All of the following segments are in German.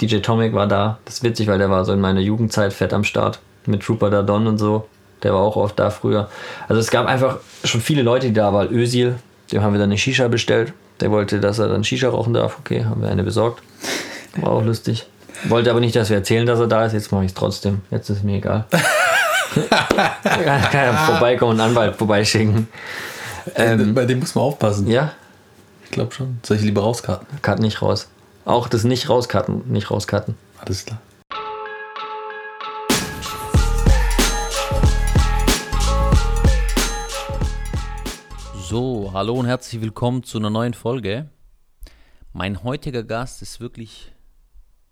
DJ Tomic war da. Das ist witzig, weil der war so in meiner Jugendzeit fett am Start. Mit Trooper da Don und so. Der war auch oft da früher. Also es gab einfach schon viele Leute, die da waren. Ösil, dem haben wir dann eine Shisha bestellt. Der wollte, dass er dann Shisha rauchen darf. Okay, haben wir eine besorgt. War auch lustig. Wollte aber nicht, dass wir erzählen, dass er da ist. Jetzt mache ich es trotzdem. Jetzt ist es mir egal. kann er vorbeikommen und einen Anwalt vorbeischicken. Ähm, Bei dem muss man aufpassen. Ja? Ich glaube schon. Soll ich lieber rauskarten? Cut nicht raus. Auch das nicht rauskarten, nicht rauskarten. Alles klar. So, hallo und herzlich willkommen zu einer neuen Folge. Mein heutiger Gast ist wirklich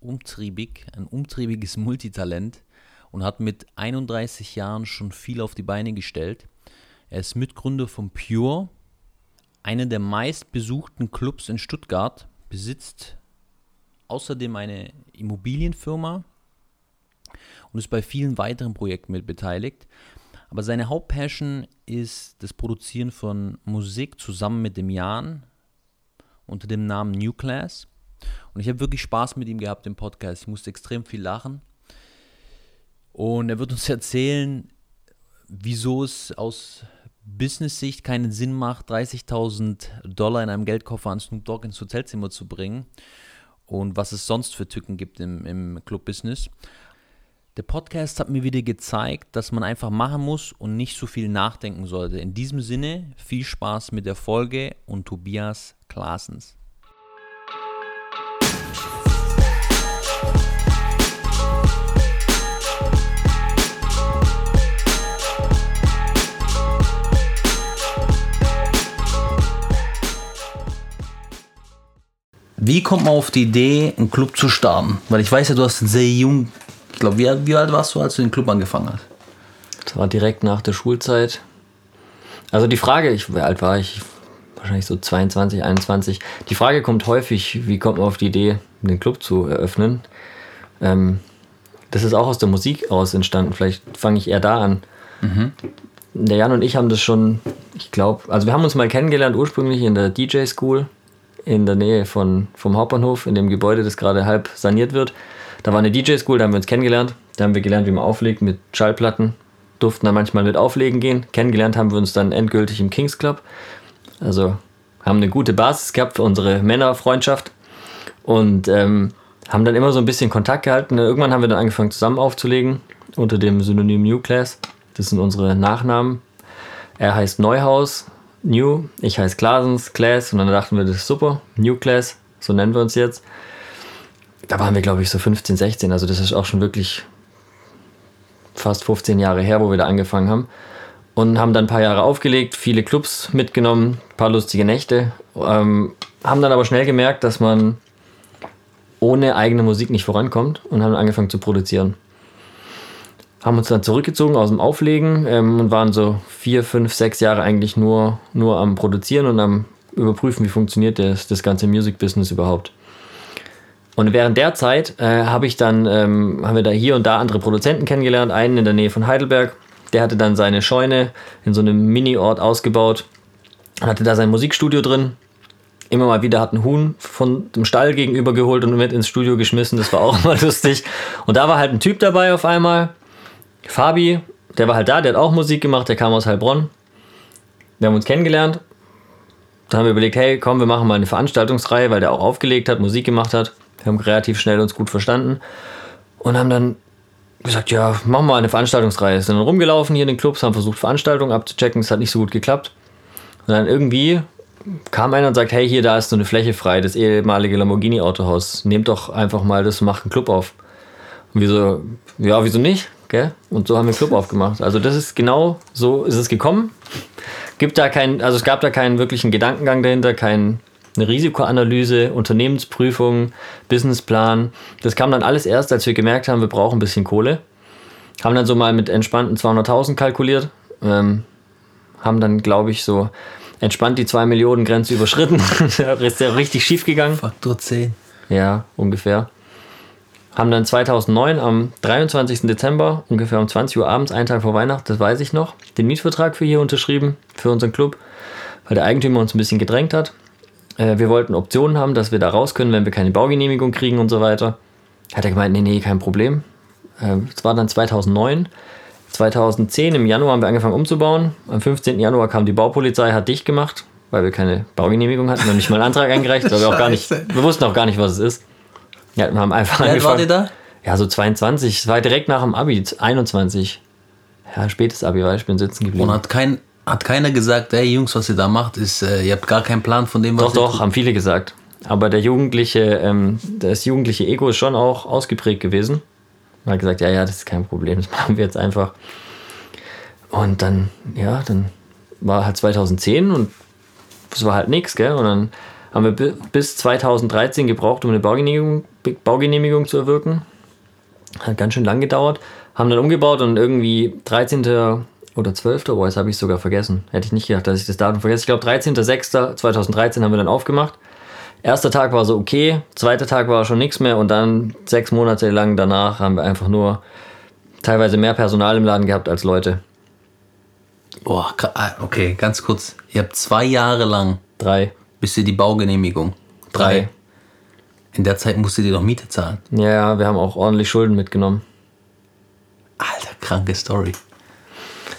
umtriebig, ein umtriebiges Multitalent und hat mit 31 Jahren schon viel auf die Beine gestellt. Er ist Mitgründer von Pure, einer der meistbesuchten Clubs in Stuttgart, besitzt außerdem eine Immobilienfirma und ist bei vielen weiteren Projekten mit beteiligt. Aber seine Hauptpassion ist das Produzieren von Musik zusammen mit dem Jan unter dem Namen New Class. Und ich habe wirklich Spaß mit ihm gehabt im Podcast. Ich musste extrem viel lachen. Und er wird uns erzählen, wieso es aus Business-Sicht keinen Sinn macht, 30.000 Dollar in einem Geldkoffer an Snoop Dogg ins Hotelzimmer zu bringen und was es sonst für Tücken gibt im, im Club-Business. Der Podcast hat mir wieder gezeigt, dass man einfach machen muss und nicht so viel nachdenken sollte. In diesem Sinne, viel Spaß mit der Folge und Tobias Klaasens. Wie kommt man auf die Idee, einen Club zu starten? Weil ich weiß ja, du hast sehr jung ich glaube, wie, wie alt warst du, als du den Club angefangen hast? Das war direkt nach der Schulzeit. Also die Frage, ich, wie alt war ich? Wahrscheinlich so 22, 21. Die Frage kommt häufig, wie kommt man auf die Idee, den Club zu eröffnen? Ähm, das ist auch aus der Musik aus entstanden. Vielleicht fange ich eher da an. Mhm. Der Jan und ich haben das schon, ich glaube, also wir haben uns mal kennengelernt ursprünglich in der DJ School in der Nähe von, vom Hauptbahnhof, in dem Gebäude, das gerade halb saniert wird. Da war eine DJ-School, da haben wir uns kennengelernt. Da haben wir gelernt, wie man auflegt mit Schallplatten. Durften dann manchmal mit Auflegen gehen. Kennengelernt haben wir uns dann endgültig im Kings Club. Also haben eine gute Basis gehabt für unsere Männerfreundschaft. Und ähm, haben dann immer so ein bisschen Kontakt gehalten. Irgendwann haben wir dann angefangen zusammen aufzulegen unter dem Synonym New Class. Das sind unsere Nachnamen. Er heißt Neuhaus, New. Ich heiße Klasens, Class. Und dann dachten wir, das ist super. New Class, so nennen wir uns jetzt da waren wir, glaube ich, so 15, 16. Also das ist auch schon wirklich fast 15 Jahre her, wo wir da angefangen haben. Und haben dann ein paar Jahre aufgelegt, viele Clubs mitgenommen, ein paar lustige Nächte. Ähm, haben dann aber schnell gemerkt, dass man ohne eigene Musik nicht vorankommt und haben angefangen zu produzieren. Haben uns dann zurückgezogen aus dem Auflegen ähm, und waren so vier, fünf, sechs Jahre eigentlich nur, nur am Produzieren und am überprüfen, wie funktioniert das, das ganze Music Business überhaupt. Und während der Zeit äh, habe ich dann, ähm, haben wir da hier und da andere Produzenten kennengelernt, einen in der Nähe von Heidelberg, der hatte dann seine Scheune in so einem Mini-Ort ausgebaut, hatte da sein Musikstudio drin. Immer mal wieder hat ein Huhn von dem Stall gegenüber geholt und mit ins Studio geschmissen, das war auch mal lustig. Und da war halt ein Typ dabei auf einmal, Fabi, der war halt da, der hat auch Musik gemacht, der kam aus Heilbronn. Wir haben uns kennengelernt. Dann haben wir überlegt, hey, komm, wir machen mal eine Veranstaltungsreihe, weil der auch aufgelegt hat, Musik gemacht hat. Wir haben relativ schnell uns gut verstanden und haben dann gesagt, ja, machen wir mal eine Veranstaltungsreihe. Sind dann rumgelaufen hier in den Clubs, haben versucht, Veranstaltungen abzuchecken. Es hat nicht so gut geklappt. Und dann irgendwie kam einer und sagt, hey, hier, da ist so eine Fläche frei, das ehemalige Lamborghini-Autohaus. Nehmt doch einfach mal das und macht einen Club auf. Und wir so, ja, wieso nicht? Gell? Und so haben wir einen Club aufgemacht. Also das ist genau so ist es gekommen. Gibt da keinen, also es gab da keinen wirklichen Gedankengang dahinter, keinen eine Risikoanalyse, Unternehmensprüfung, Businessplan. Das kam dann alles erst, als wir gemerkt haben, wir brauchen ein bisschen Kohle. Haben dann so mal mit entspannten 200.000 kalkuliert. Ähm, haben dann, glaube ich, so entspannt die 2 Millionen Grenze überschritten. ist ja richtig schief gegangen. Faktor 10. Ja, ungefähr. Haben dann 2009 am 23. Dezember, ungefähr um 20 Uhr abends, einen Tag vor Weihnachten, das weiß ich noch, den Mietvertrag für hier unterschrieben, für unseren Club, weil der Eigentümer uns ein bisschen gedrängt hat. Äh, wir wollten Optionen haben, dass wir da raus können, wenn wir keine Baugenehmigung kriegen und so weiter. Hat er gemeint, nee, nee, kein Problem. Ähm, Das war dann 2009. 2010 im Januar haben wir angefangen umzubauen. Am 15. Januar kam die Baupolizei, hat dicht gemacht, weil wir keine Baugenehmigung hatten und nicht mal einen Antrag eingereicht, weil wir auch gar nicht, wir wussten auch gar nicht, was es ist. Ja, wir haben einfach Wie alt wart ihr da? Ja, so 22. Es war direkt nach dem Abi, 21. Ja, spätes Abi, weil ich bin sitzen geblieben. Und hat, kein, hat keiner gesagt, ey Jungs, was ihr da macht, ist, äh, ihr habt gar keinen Plan von dem, was Doch, ihr doch, tut. haben viele gesagt. Aber der jugendliche, ähm, das jugendliche Ego ist schon auch ausgeprägt gewesen. Man hat gesagt, ja, ja, das ist kein Problem, das machen wir jetzt einfach. Und dann, ja, dann war halt 2010 und das war halt nichts, gell? Und dann haben wir bi- bis 2013 gebraucht, um eine Baugenehmigung, Baugenehmigung zu erwirken. Hat ganz schön lang gedauert. Haben dann umgebaut und irgendwie 13. oder 12. Oh, jetzt habe ich sogar vergessen. Hätte ich nicht gedacht, dass ich das Datum vergesse. Ich glaube, 13.06.2013 haben wir dann aufgemacht. Erster Tag war so okay, zweiter Tag war schon nichts mehr und dann sechs Monate lang danach haben wir einfach nur teilweise mehr Personal im Laden gehabt als Leute. Boah, ah, okay, ganz kurz. Ihr habt zwei Jahre lang, Drei. Bis ihr die Baugenehmigung. Drei. In der Zeit musstet ihr doch Miete zahlen. Ja, ja, wir haben auch ordentlich Schulden mitgenommen. Alter, kranke Story.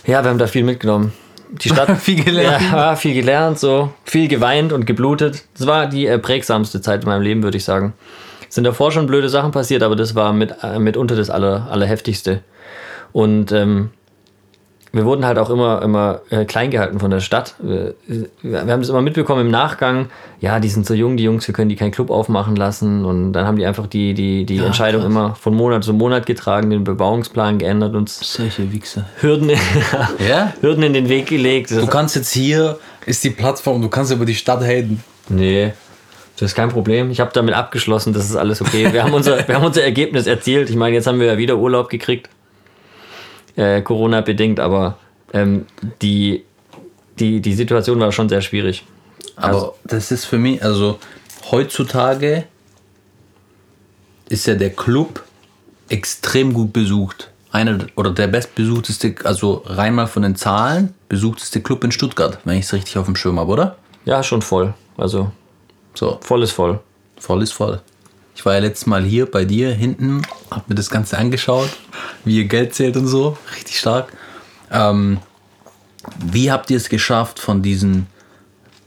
Ja, wir haben da viel mitgenommen. Die Stadt. Viel gelernt. Ja, viel gelernt, so. Viel geweint und geblutet. Das war die äh, prägsamste Zeit in meinem Leben, würde ich sagen. Es sind davor schon blöde Sachen passiert, aber das war mit, äh, mitunter das aller, Allerheftigste. Und ähm, wir wurden halt auch immer, immer äh, klein gehalten von der Stadt. Wir, wir haben das immer mitbekommen im Nachgang. Ja, die sind so jung, die Jungs, wir können die keinen Club aufmachen lassen. Und dann haben die einfach die, die, die Entscheidung krass. immer von Monat zu Monat getragen, den Bebauungsplan geändert, uns Solche Wichser. Hürden, Ja? Hürden in den Weg gelegt. Du kannst jetzt hier, ist die Plattform, du kannst über die Stadt haten. Nee, das ist kein Problem. Ich habe damit abgeschlossen, das ist alles okay. Wir haben unser, wir haben unser Ergebnis erzielt. Ich meine, jetzt haben wir ja wieder Urlaub gekriegt. Äh, Corona-bedingt, aber ähm, die, die, die Situation war schon sehr schwierig. Aber Also- das ist für mich, also heutzutage ist ja der Club extrem gut besucht. Einer oder der bestbesuchteste, also rein mal von den Zahlen, besuchteste Club in Stuttgart, wenn ich es richtig auf dem Schirm habe, oder? Ja, schon voll. Also So, voll ist voll. voll ist voll. Ich war ja letztes Mal hier bei dir hinten, hab mir das Ganze angeschaut, wie ihr Geld zählt und so, richtig stark. Ähm, wie habt ihr es geschafft, von diesen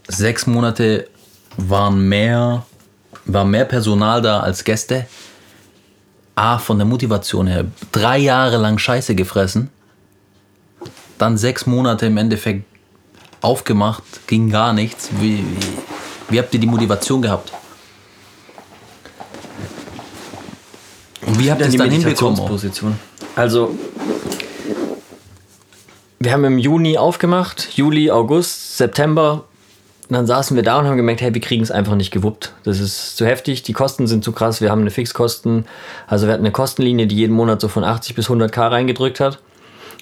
sechs Monate waren mehr, war mehr Personal da als Gäste? A, von der Motivation her, drei Jahre lang Scheiße gefressen, dann sechs Monate im Endeffekt aufgemacht, ging gar nichts. Wie, wie, wie habt ihr die Motivation gehabt? Und wie habt ihr es dann hinbekommen? Also, wir haben im Juni aufgemacht, Juli, August, September. Und dann saßen wir da und haben gemerkt, hey, wir kriegen es einfach nicht gewuppt. Das ist zu heftig, die Kosten sind zu krass, wir haben eine Fixkosten. Also wir hatten eine Kostenlinie, die jeden Monat so von 80 bis 100 K reingedrückt hat.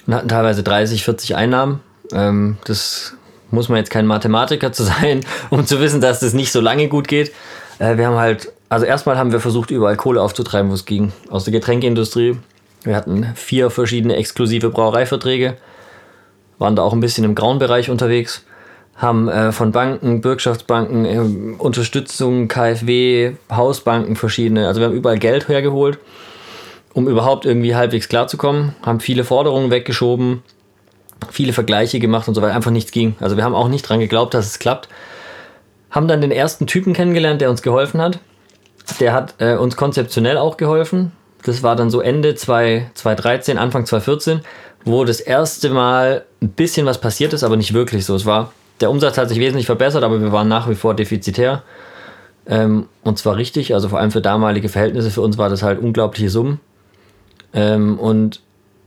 Und hatten teilweise 30, 40 Einnahmen. Ähm, das muss man jetzt kein Mathematiker zu sein, um zu wissen, dass das nicht so lange gut geht. Äh, wir haben halt, also erstmal haben wir versucht, überall Kohle aufzutreiben, wo es ging. Aus der Getränkeindustrie. Wir hatten vier verschiedene exklusive Brauereiverträge, waren da auch ein bisschen im grauen Bereich unterwegs, haben äh, von Banken, Bürgschaftsbanken, äh, Unterstützung, KfW, Hausbanken verschiedene, also wir haben überall Geld hergeholt, um überhaupt irgendwie halbwegs klarzukommen, haben viele Forderungen weggeschoben, viele Vergleiche gemacht und so weiter, einfach nichts ging. Also wir haben auch nicht dran geglaubt, dass es klappt. Haben dann den ersten Typen kennengelernt, der uns geholfen hat. Der hat äh, uns konzeptionell auch geholfen. Das war dann so Ende 2 2013, Anfang 2014, wo das erste Mal ein bisschen was passiert ist, aber nicht wirklich so. Es war, der Umsatz hat sich wesentlich verbessert, aber wir waren nach wie vor defizitär. Ähm, und zwar richtig, also vor allem für damalige Verhältnisse, für uns war das halt unglaubliche Summen. Ähm, und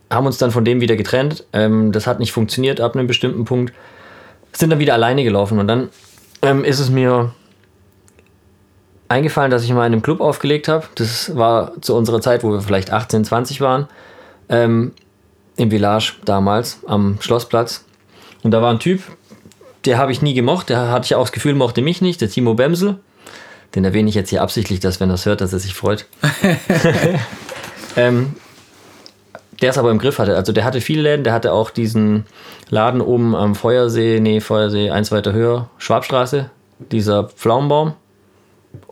haben uns dann von dem wieder getrennt. Ähm, das hat nicht funktioniert ab einem bestimmten Punkt. Sind dann wieder alleine gelaufen und dann ähm, ist es mir eingefallen, dass ich mal in einem Club aufgelegt habe. Das war zu unserer Zeit, wo wir vielleicht 18, 20 waren. Ähm, Im Village damals, am Schlossplatz. Und da war ein Typ, der habe ich nie gemocht. Der hatte ich auch das Gefühl, mochte mich nicht. Der Timo Bemsel. Den erwähne ich jetzt hier absichtlich, dass wenn er es hört, dass er sich freut. ähm, der es aber im Griff hatte. Also der hatte viele Läden, der hatte auch diesen Laden oben am Feuersee, nee, Feuersee, eins weiter höher, Schwabstraße, dieser Pflaumenbaum,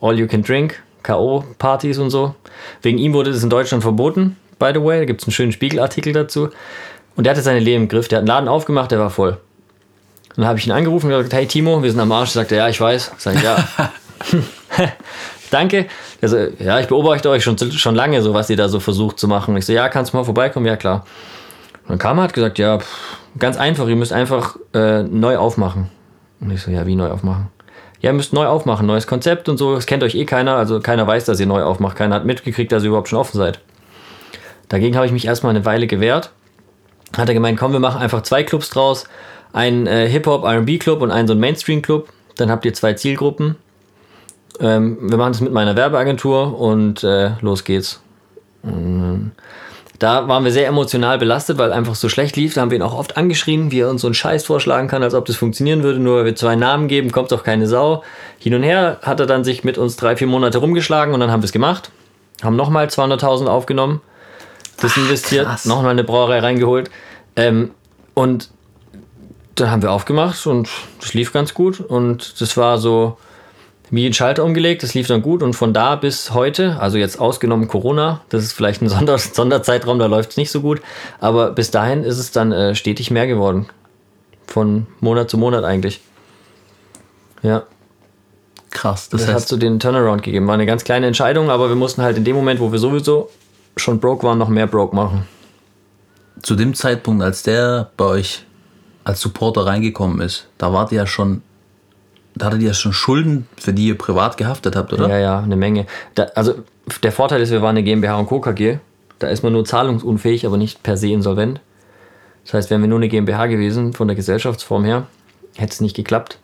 All You Can Drink, K.O.-Partys und so. Wegen ihm wurde es in Deutschland verboten, by the way. Da gibt es einen schönen Spiegelartikel dazu. Und der hatte seine Leben im Griff. Der hat einen Laden aufgemacht, der war voll. Und dann habe ich ihn angerufen und gesagt, hey Timo, wir sind am Arsch. Sagt er, ja, ich weiß. Sag ich, ja. Danke. Also, ja, ich beobachte euch schon, schon lange, so was ihr da so versucht zu machen. Ich so, ja, kannst du mal vorbeikommen? Ja, klar. Und dann kam er, hat gesagt, ja, pff, ganz einfach, ihr müsst einfach äh, neu aufmachen. Und ich so, ja, wie neu aufmachen? Ja, ihr müsst neu aufmachen, neues Konzept und so. Das kennt euch eh keiner, also keiner weiß, dass ihr neu aufmacht. Keiner hat mitgekriegt, dass ihr überhaupt schon offen seid. Dagegen habe ich mich erstmal eine Weile gewehrt. Hat er gemeint, komm, wir machen einfach zwei Clubs draus. Einen äh, Hip-Hop, RB-Club und einen so ein Mainstream-Club. Dann habt ihr zwei Zielgruppen. Ähm, wir machen das mit meiner Werbeagentur und äh, los geht's. Und da waren wir sehr emotional belastet, weil einfach so schlecht lief. Da haben wir ihn auch oft angeschrien, wie er uns so einen Scheiß vorschlagen kann, als ob das funktionieren würde. Nur weil wir zwei Namen geben, kommt doch keine Sau. Hin und her hat er dann sich mit uns drei, vier Monate rumgeschlagen und dann haben wir es gemacht. Haben nochmal 200.000 aufgenommen. Das investiert, nochmal eine Brauerei reingeholt. Ähm, und dann haben wir aufgemacht und das lief ganz gut. Und das war so wie ein Schalter umgelegt, das lief dann gut. Und von da bis heute, also jetzt ausgenommen Corona, das ist vielleicht ein Sonder Sonderzeitraum, da läuft es nicht so gut. Aber bis dahin ist es dann äh, stetig mehr geworden. Von Monat zu Monat eigentlich. Ja, Krass. Das, das, hat heißt, so den Turnaround gegeben. War eine ganz kleine Entscheidung, aber wir mussten halt in dem Moment, wo wir sowieso schon broke waren, noch mehr broke machen. zu dem Zeitpunkt, als der bei euch als Supporter reingekommen ist, da wart ihr ja schon, da hattet ihr ja schon Schulden, für die ihr privat gehaftet habt, oder? Ja, ja, eine Menge. Da, also der Vorteil ist, wir waren eine GmbH und Co. KG. Da ist man nur zahlungsunfähig, aber nicht per se insolvent. Das heißt, wären wir nur eine GmbH gewesen, von der Gesellschaftsform her, hätte es nicht geklappt.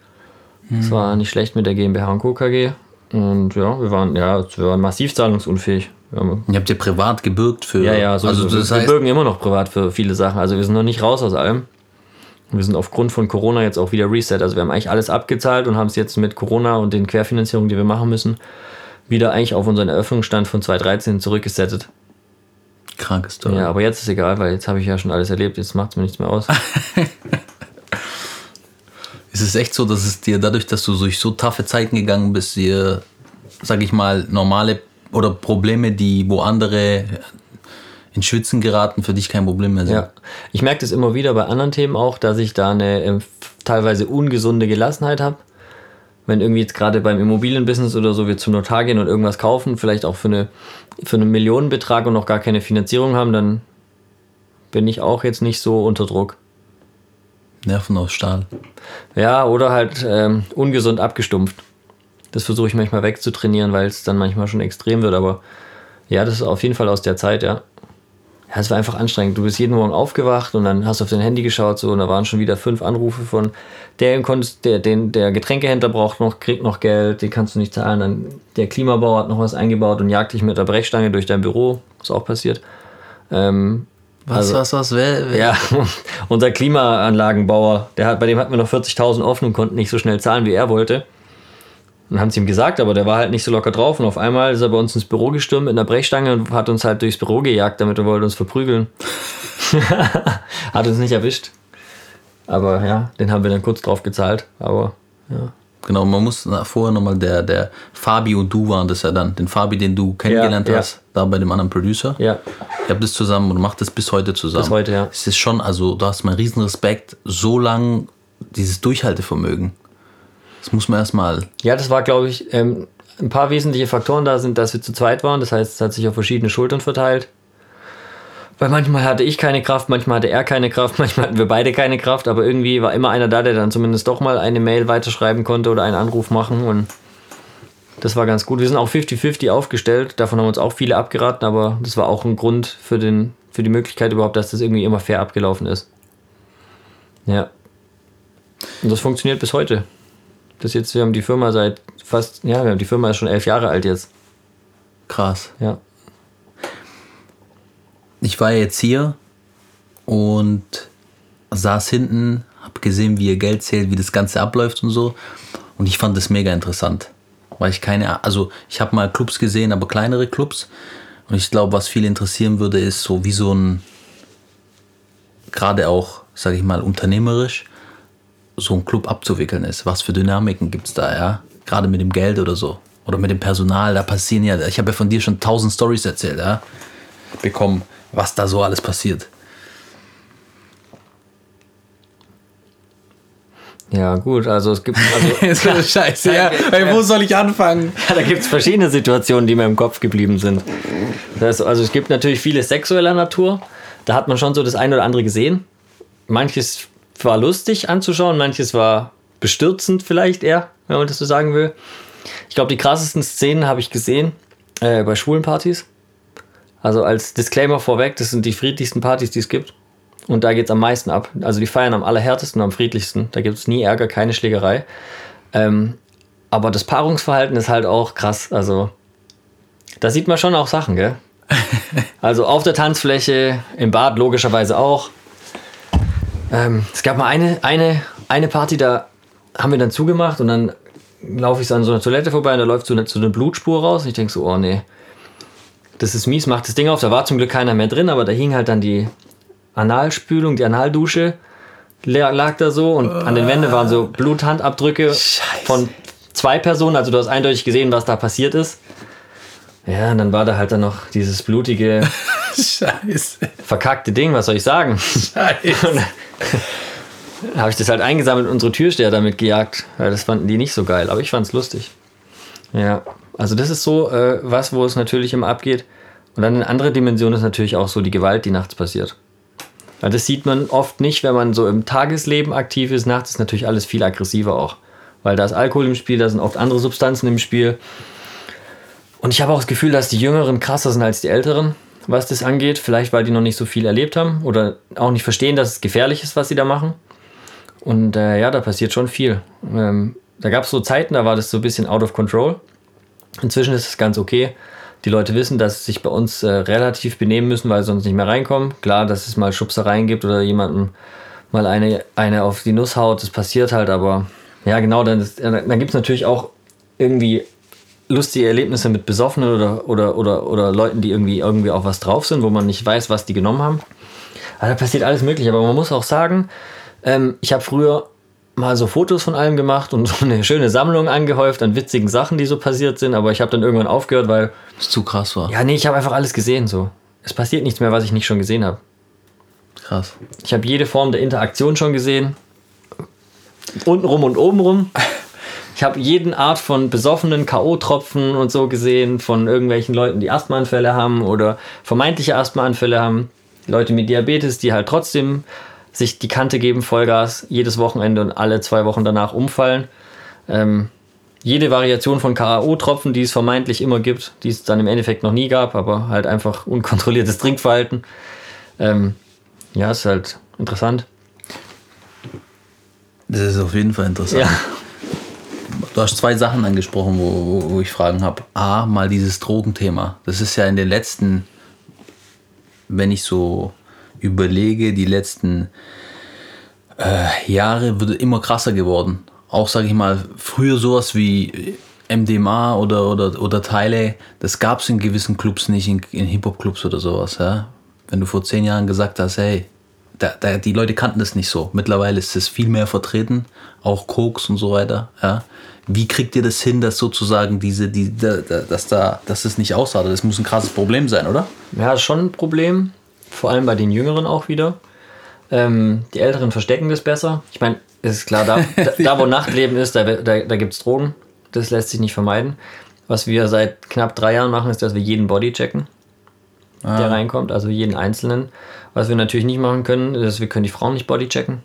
Es war nicht schlecht mit der GmbH und Co. KG. Und ja, wir waren, ja, wir waren massiv zahlungsunfähig. Ihr habt ja privat gebürgt für. ja, ja, so also das wir heißt, bürgen immer noch privat für viele Sachen. Also wir sind noch nicht raus aus allem. Wir sind aufgrund von Corona jetzt auch wieder reset. Also wir haben eigentlich alles abgezahlt und haben es jetzt mit Corona und den Querfinanzierungen, die wir machen müssen, wieder eigentlich auf unseren Eröffnungsstand von 2013 zurückgesettet. krankes Story. Ja, aber jetzt ist egal, weil jetzt habe ich ja schon alles erlebt. Jetzt macht es mir nichts mehr aus. Ist es echt so, dass es dir dadurch, dass du durch so taffe Zeiten gegangen bist, dir, sag ich mal, normale oder Probleme, die wo andere in Schwitzen geraten, für dich kein Problem mehr sind? Ja, ich merke das immer wieder bei anderen Themen auch, dass ich da eine ähm, teilweise ungesunde Gelassenheit habe. Wenn irgendwie jetzt gerade beim Immobilienbusiness oder so wir zum Notar gehen und irgendwas kaufen, vielleicht auch für, eine, für einen Millionenbetrag und noch gar keine Finanzierung haben, dann bin ich auch jetzt nicht so unter Druck. Nerven aus Stahl. Ja, oder halt ähm, ungesund abgestumpft. Das versuche ich manchmal wegzutrainieren, weil es dann manchmal schon extrem wird. Aber ja, das ist auf jeden Fall aus der Zeit, ja. Ja, es war einfach anstrengend. Du bist jeden Morgen aufgewacht und dann hast du auf dein Handy geschaut so und da waren schon wieder fünf Anrufe von der der, den, der Getränkehändler braucht noch, kriegt noch Geld, den kannst du nicht zahlen. Dann der Klimabauer hat noch was eingebaut und jagt dich mit der Brechstange durch dein Büro. Ist auch passiert. Ähm, Was, Also- was, was? Wer, wer? ja, unser Klimaanlagenbauer, der hat, bei dem hatten wir noch 40.000 offen und konnten nicht so schnell zahlen, wie er wollte. Dann haben sie ihm gesagt, aber der war halt nicht so locker drauf. Und auf einmal ist er bei uns ins Büro gestürmt mit einer Brechstange und hat uns halt durchs Büro gejagt, damit er wollte uns verprügeln. hat uns nicht erwischt. Aber ja, den haben wir dann kurz drauf gezahlt. Aber ja. Genau, man muss vorher nochmal, der, der Fabi und du waren das ja dann. Den Fabi, den du kennengelernt ja. hast, da bei dem anderen Producer. Ja, Ihr habt das zusammen und macht das bis heute zusammen. Bis heute, ja. Es ist schon, also du hast meinen riesen Respekt, so lang dieses Durchhaltevermögen. Das muss man erstmal. Ja, das war, glaube ich, ähm, ein paar wesentliche Faktoren da sind, dass wir zu zweit waren. Das heißt, es hat sich auf verschiedene Schultern verteilt. Weil manchmal hatte ich keine Kraft, manchmal hatte er keine Kraft, manchmal hatten wir beide keine Kraft, aber irgendwie war immer einer da, der dann zumindest doch mal eine Mail weiterschreiben konnte oder einen Anruf machen und das war ganz gut. Wir sind auch 50-50 aufgestellt, davon haben uns auch viele abgeraten, aber das war auch ein Grund für, den, für die Möglichkeit überhaupt, dass das irgendwie immer fair abgelaufen ist. Ja. Und das funktioniert bis heute. Das jetzt, wir haben die Firma seit fast, ja, wir haben die Firma ist schon elf Jahre alt jetzt. Krass. Ja. Ich war jetzt hier und saß hinten, hab gesehen, wie ihr Geld zählt, wie das Ganze abläuft und so. Und ich fand das mega interessant. Weil ich keine, also ich habe mal Clubs gesehen, aber kleinere Clubs. Und ich glaube, was viele interessieren würde, ist so wie so ein, gerade auch, sage ich mal, unternehmerisch, so ein Club abzuwickeln ist. Was für Dynamiken gibt es da, ja? Gerade mit dem Geld oder so. oder mit dem Personal, da passieren ja, ich habe ja von dir schon tausend Stories erzählt, ja, bekommen, was da so alles passiert. Ja, gut, also es gibt. Also, Ist scheiße, ja. Hey, wo soll ich anfangen? Ja, da gibt es verschiedene Situationen, die mir im Kopf geblieben sind. Das, also es gibt natürlich viele sexueller Natur. Da hat man schon so das eine oder andere gesehen. Manches war lustig anzuschauen, manches war bestürzend vielleicht eher, wenn man das so sagen will. Ich glaube, die krassesten Szenen habe ich gesehen äh, bei schwulen Partys. Also als Disclaimer vorweg, das sind die friedlichsten Partys, die es gibt. Und da geht es am meisten ab. Also die feiern am allerhärtesten, am friedlichsten. Da gibt es nie Ärger, keine Schlägerei. Ähm, aber das Paarungsverhalten ist halt auch krass. Also da sieht man schon auch Sachen, gell? Also auf der Tanzfläche, im Bad logischerweise auch. Ähm, es gab mal eine, eine, eine Party, da haben wir dann zugemacht und dann laufe ich so an so einer Toilette vorbei und da läuft so eine, so eine Blutspur raus. Und ich denke so, oh nee, das ist mies, macht das Ding auf. Da war zum Glück keiner mehr drin, aber da hing halt dann die Analspülung, die Analdusche la- lag da so und an den Wänden waren so Bluthandabdrücke von zwei Personen. Also du hast eindeutig gesehen, was da passiert ist. Ja, und dann war da halt dann noch dieses blutige, Scheiße. verkackte Ding, was soll ich sagen? Scheiße. Dann habe ich das halt eingesammelt und unsere Türsteher damit gejagt, weil das fanden die nicht so geil, aber ich fand's lustig. Ja, also das ist so äh, was, wo es natürlich immer abgeht. Und dann eine andere Dimension ist natürlich auch so die Gewalt, die nachts passiert. Weil das sieht man oft nicht, wenn man so im Tagesleben aktiv ist. Nachts ist natürlich alles viel aggressiver auch. Weil da ist Alkohol im Spiel, da sind oft andere Substanzen im Spiel. Und ich habe auch das Gefühl, dass die Jüngeren krasser sind als die Älteren, was das angeht. Vielleicht, weil die noch nicht so viel erlebt haben oder auch nicht verstehen, dass es gefährlich ist, was sie da machen. Und äh, ja, da passiert schon viel. Ähm, da gab es so Zeiten, da war das so ein bisschen out of control. Inzwischen ist es ganz okay. Die Leute wissen, dass sie sich bei uns äh, relativ benehmen müssen, weil sie sonst nicht mehr reinkommen. Klar, dass es mal Schubsereien gibt oder jemandem mal eine, eine auf die Nuss haut, das passiert halt, aber ja, genau, dann, dann gibt es natürlich auch irgendwie lustige Erlebnisse mit Besoffenen oder, oder, oder, oder Leuten, die irgendwie, irgendwie auf was drauf sind, wo man nicht weiß, was die genommen haben. Also da passiert alles mögliche, aber man muss auch sagen, ähm, ich habe früher mal so Fotos von allem gemacht und so eine schöne Sammlung angehäuft an witzigen Sachen, die so passiert sind, aber ich habe dann irgendwann aufgehört, weil, Was zu krass war. ja, nee, ich habe einfach alles gesehen so. Es passiert nichts mehr, was ich nicht schon gesehen habe. Krass. Ich habe jede Form der Interaktion schon gesehen. Untenrum und obenrum. Ich habe jeden Art von besoffenen K.O.-Tropfen und so gesehen, von irgendwelchen Leuten, die Asthmaanfälle haben oder vermeintliche Asthmaanfälle haben. Leute mit Diabetes, die halt trotzdem sich die Kante geben, Vollgas, jedes Wochenende und alle zwei Wochen danach umfallen. Ähm, jede Variation von K.O.-Tropfen, die es vermeintlich immer gibt, die es dann im Endeffekt noch nie gab, aber halt einfach unkontrolliertes Trinkverhalten. Ähm, ja, ist halt interessant. Das ist auf jeden Fall interessant. Ja. Du hast zwei Sachen angesprochen, wo, wo, wo ich Fragen habe. A, mal dieses Drogenthema. Das ist ja in den letzten, wenn ich so überlege, die letzten äh, Jahre wird immer krasser geworden. Auch, sage ich mal, früher sowas wie MDMA oder, oder, oder Teile, das gab es in gewissen Clubs nicht, in, in Hip-Hop-Clubs oder sowas. Ja? Wenn du vor zehn Jahren gesagt hast, hey, da, da, die Leute kannten das nicht so. Mittlerweile ist es viel mehr vertreten, auch Koks und so weiter. Ja. Wie kriegt ihr das hin, dass sozusagen diese, die, da, da, dass da, dass das nicht ausartet? Das muss ein krasses Problem sein, oder? Ja, schon ein Problem. Vor allem bei den Jüngeren auch wieder. Ähm, die Älteren verstecken das besser. Ich meine, es ist klar, da, da, da wo Nachtleben ist, da, da, da gibt es Drogen. Das lässt sich nicht vermeiden. Was wir seit knapp drei Jahren machen, ist, dass wir jeden Body checken, der reinkommt, also jeden Einzelnen. Was wir natürlich nicht machen können, ist, wir können die Frauen nicht body checken.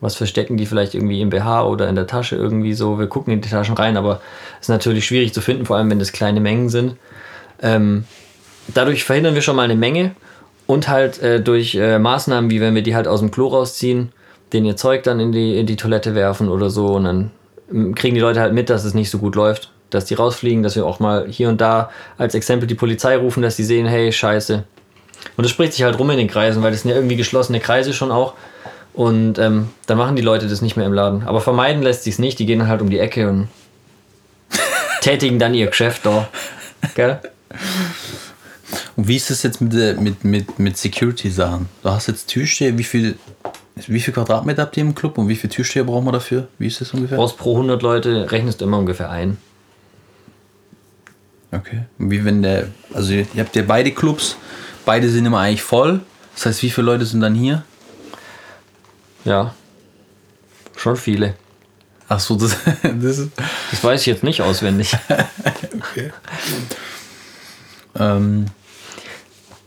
Was verstecken die vielleicht irgendwie im BH oder in der Tasche irgendwie so? Wir gucken in die Taschen rein, aber ist natürlich schwierig zu finden, vor allem wenn das kleine Mengen sind. Ähm, dadurch verhindern wir schon mal eine Menge und halt äh, durch äh, Maßnahmen, wie wenn wir die halt aus dem Klo rausziehen, den ihr Zeug dann in die, in die Toilette werfen oder so und dann ähm, kriegen die Leute halt mit, dass es nicht so gut läuft, dass die rausfliegen, dass wir auch mal hier und da als Exempel die Polizei rufen, dass die sehen, hey, scheiße. Und das spricht sich halt rum in den Kreisen, weil das sind ja irgendwie geschlossene Kreise schon auch. Und ähm, dann machen die Leute das nicht mehr im Laden. Aber vermeiden lässt sich nicht, die gehen dann halt um die Ecke und tätigen dann ihr Geschäft da. Gell? Und wie ist das jetzt mit, der- mit, mit, mit Security-Sachen? Du hast jetzt Türsteher, wie viel, wie viel Quadratmeter habt ihr im Club und wie viele Türsteher brauchen wir dafür? Wie ist das ungefähr? brauchst pro 100 Leute, rechnest du immer ungefähr ein. Okay. Und Wie wenn der, also ihr habt ja beide Clubs, beide sind immer eigentlich voll. Das heißt, wie viele Leute sind dann hier? Ja. Schon viele. Ach so, das, das. Das weiß ich jetzt nicht auswendig. Ähm,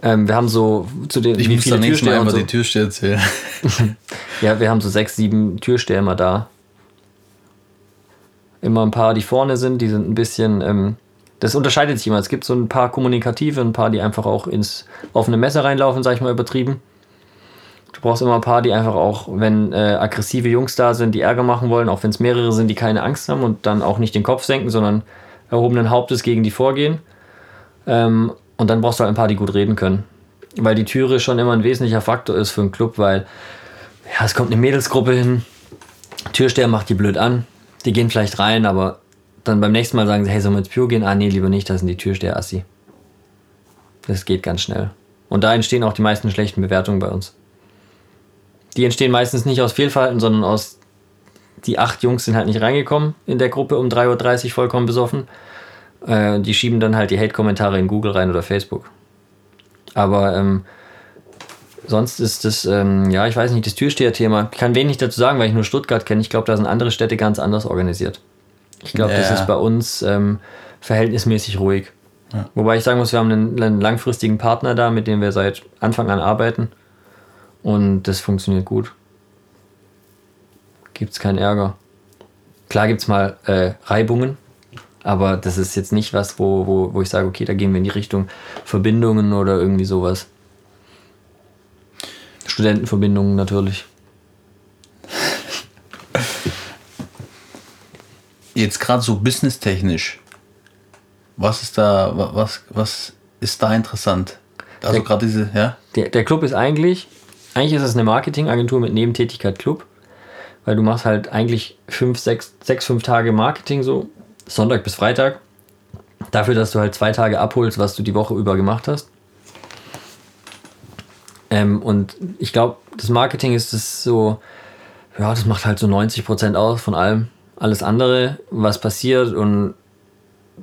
ähm, wir haben so zu den ich wie muss viele Mal Türsteher einfach so. die Türsteher erzählen. Ja, wir haben so sechs, sieben Türsteher immer da. Immer ein paar, die vorne sind, die sind ein bisschen. Ähm, das unterscheidet sich immer. Es gibt so ein paar kommunikative, ein paar, die einfach auch ins offene Messer reinlaufen, sag ich mal übertrieben. Du brauchst immer ein paar, die einfach auch, wenn äh, aggressive Jungs da sind, die Ärger machen wollen, auch wenn es mehrere sind, die keine Angst haben und dann auch nicht den Kopf senken, sondern erhobenen Hauptes gegen die vorgehen. Ähm, und dann brauchst du halt ein paar, die gut reden können. Weil die Türe schon immer ein wesentlicher Faktor ist für einen Club, weil ja, es kommt eine Mädelsgruppe hin, Türsteher macht die blöd an, die gehen vielleicht rein, aber dann beim nächsten Mal sagen sie, hey, sollen wir ins Pure gehen? Ah, nee, lieber nicht, das sind die Türsteher Assi. Das geht ganz schnell. Und da entstehen auch die meisten schlechten Bewertungen bei uns. Die entstehen meistens nicht aus Fehlverhalten, sondern aus, die acht Jungs sind halt nicht reingekommen in der Gruppe um 3.30 Uhr vollkommen besoffen. Äh, die schieben dann halt die Hate-Kommentare in Google rein oder Facebook. Aber ähm, sonst ist das, ähm, ja, ich weiß nicht, das Türsteher-Thema. Ich kann wenig dazu sagen, weil ich nur Stuttgart kenne. Ich glaube, da sind andere Städte ganz anders organisiert. Ich glaube, das Ja. ist bei uns ähm, verhältnismäßig ruhig. Wobei ich sagen muss, wir haben einen, einen langfristigen Partner da, mit dem wir seit Anfang an arbeiten. Und das funktioniert gut. Gibt es keinen Ärger. Klar gibt es mal äh, Reibungen, aber das ist jetzt nicht was, wo, wo, wo ich sage, okay, da gehen wir in die Richtung Verbindungen oder irgendwie sowas. Studentenverbindungen natürlich. Jetzt gerade so businesstechnisch. Was ist da, wa- was, was ist da interessant? Also gerade diese, ja? Der, der Club ist eigentlich, eigentlich ist es eine Marketingagentur mit Nebentätigkeit Club, weil du machst halt eigentlich fünf, sechs, sechs, fünf Tage Marketing so, Sonntag bis Freitag, dafür, dass du halt zwei Tage abholst, was du die Woche über gemacht hast. Ähm, und ich glaube, das Marketing ist das so, ja, das macht halt so 90% aus von allem. Alles andere, was passiert und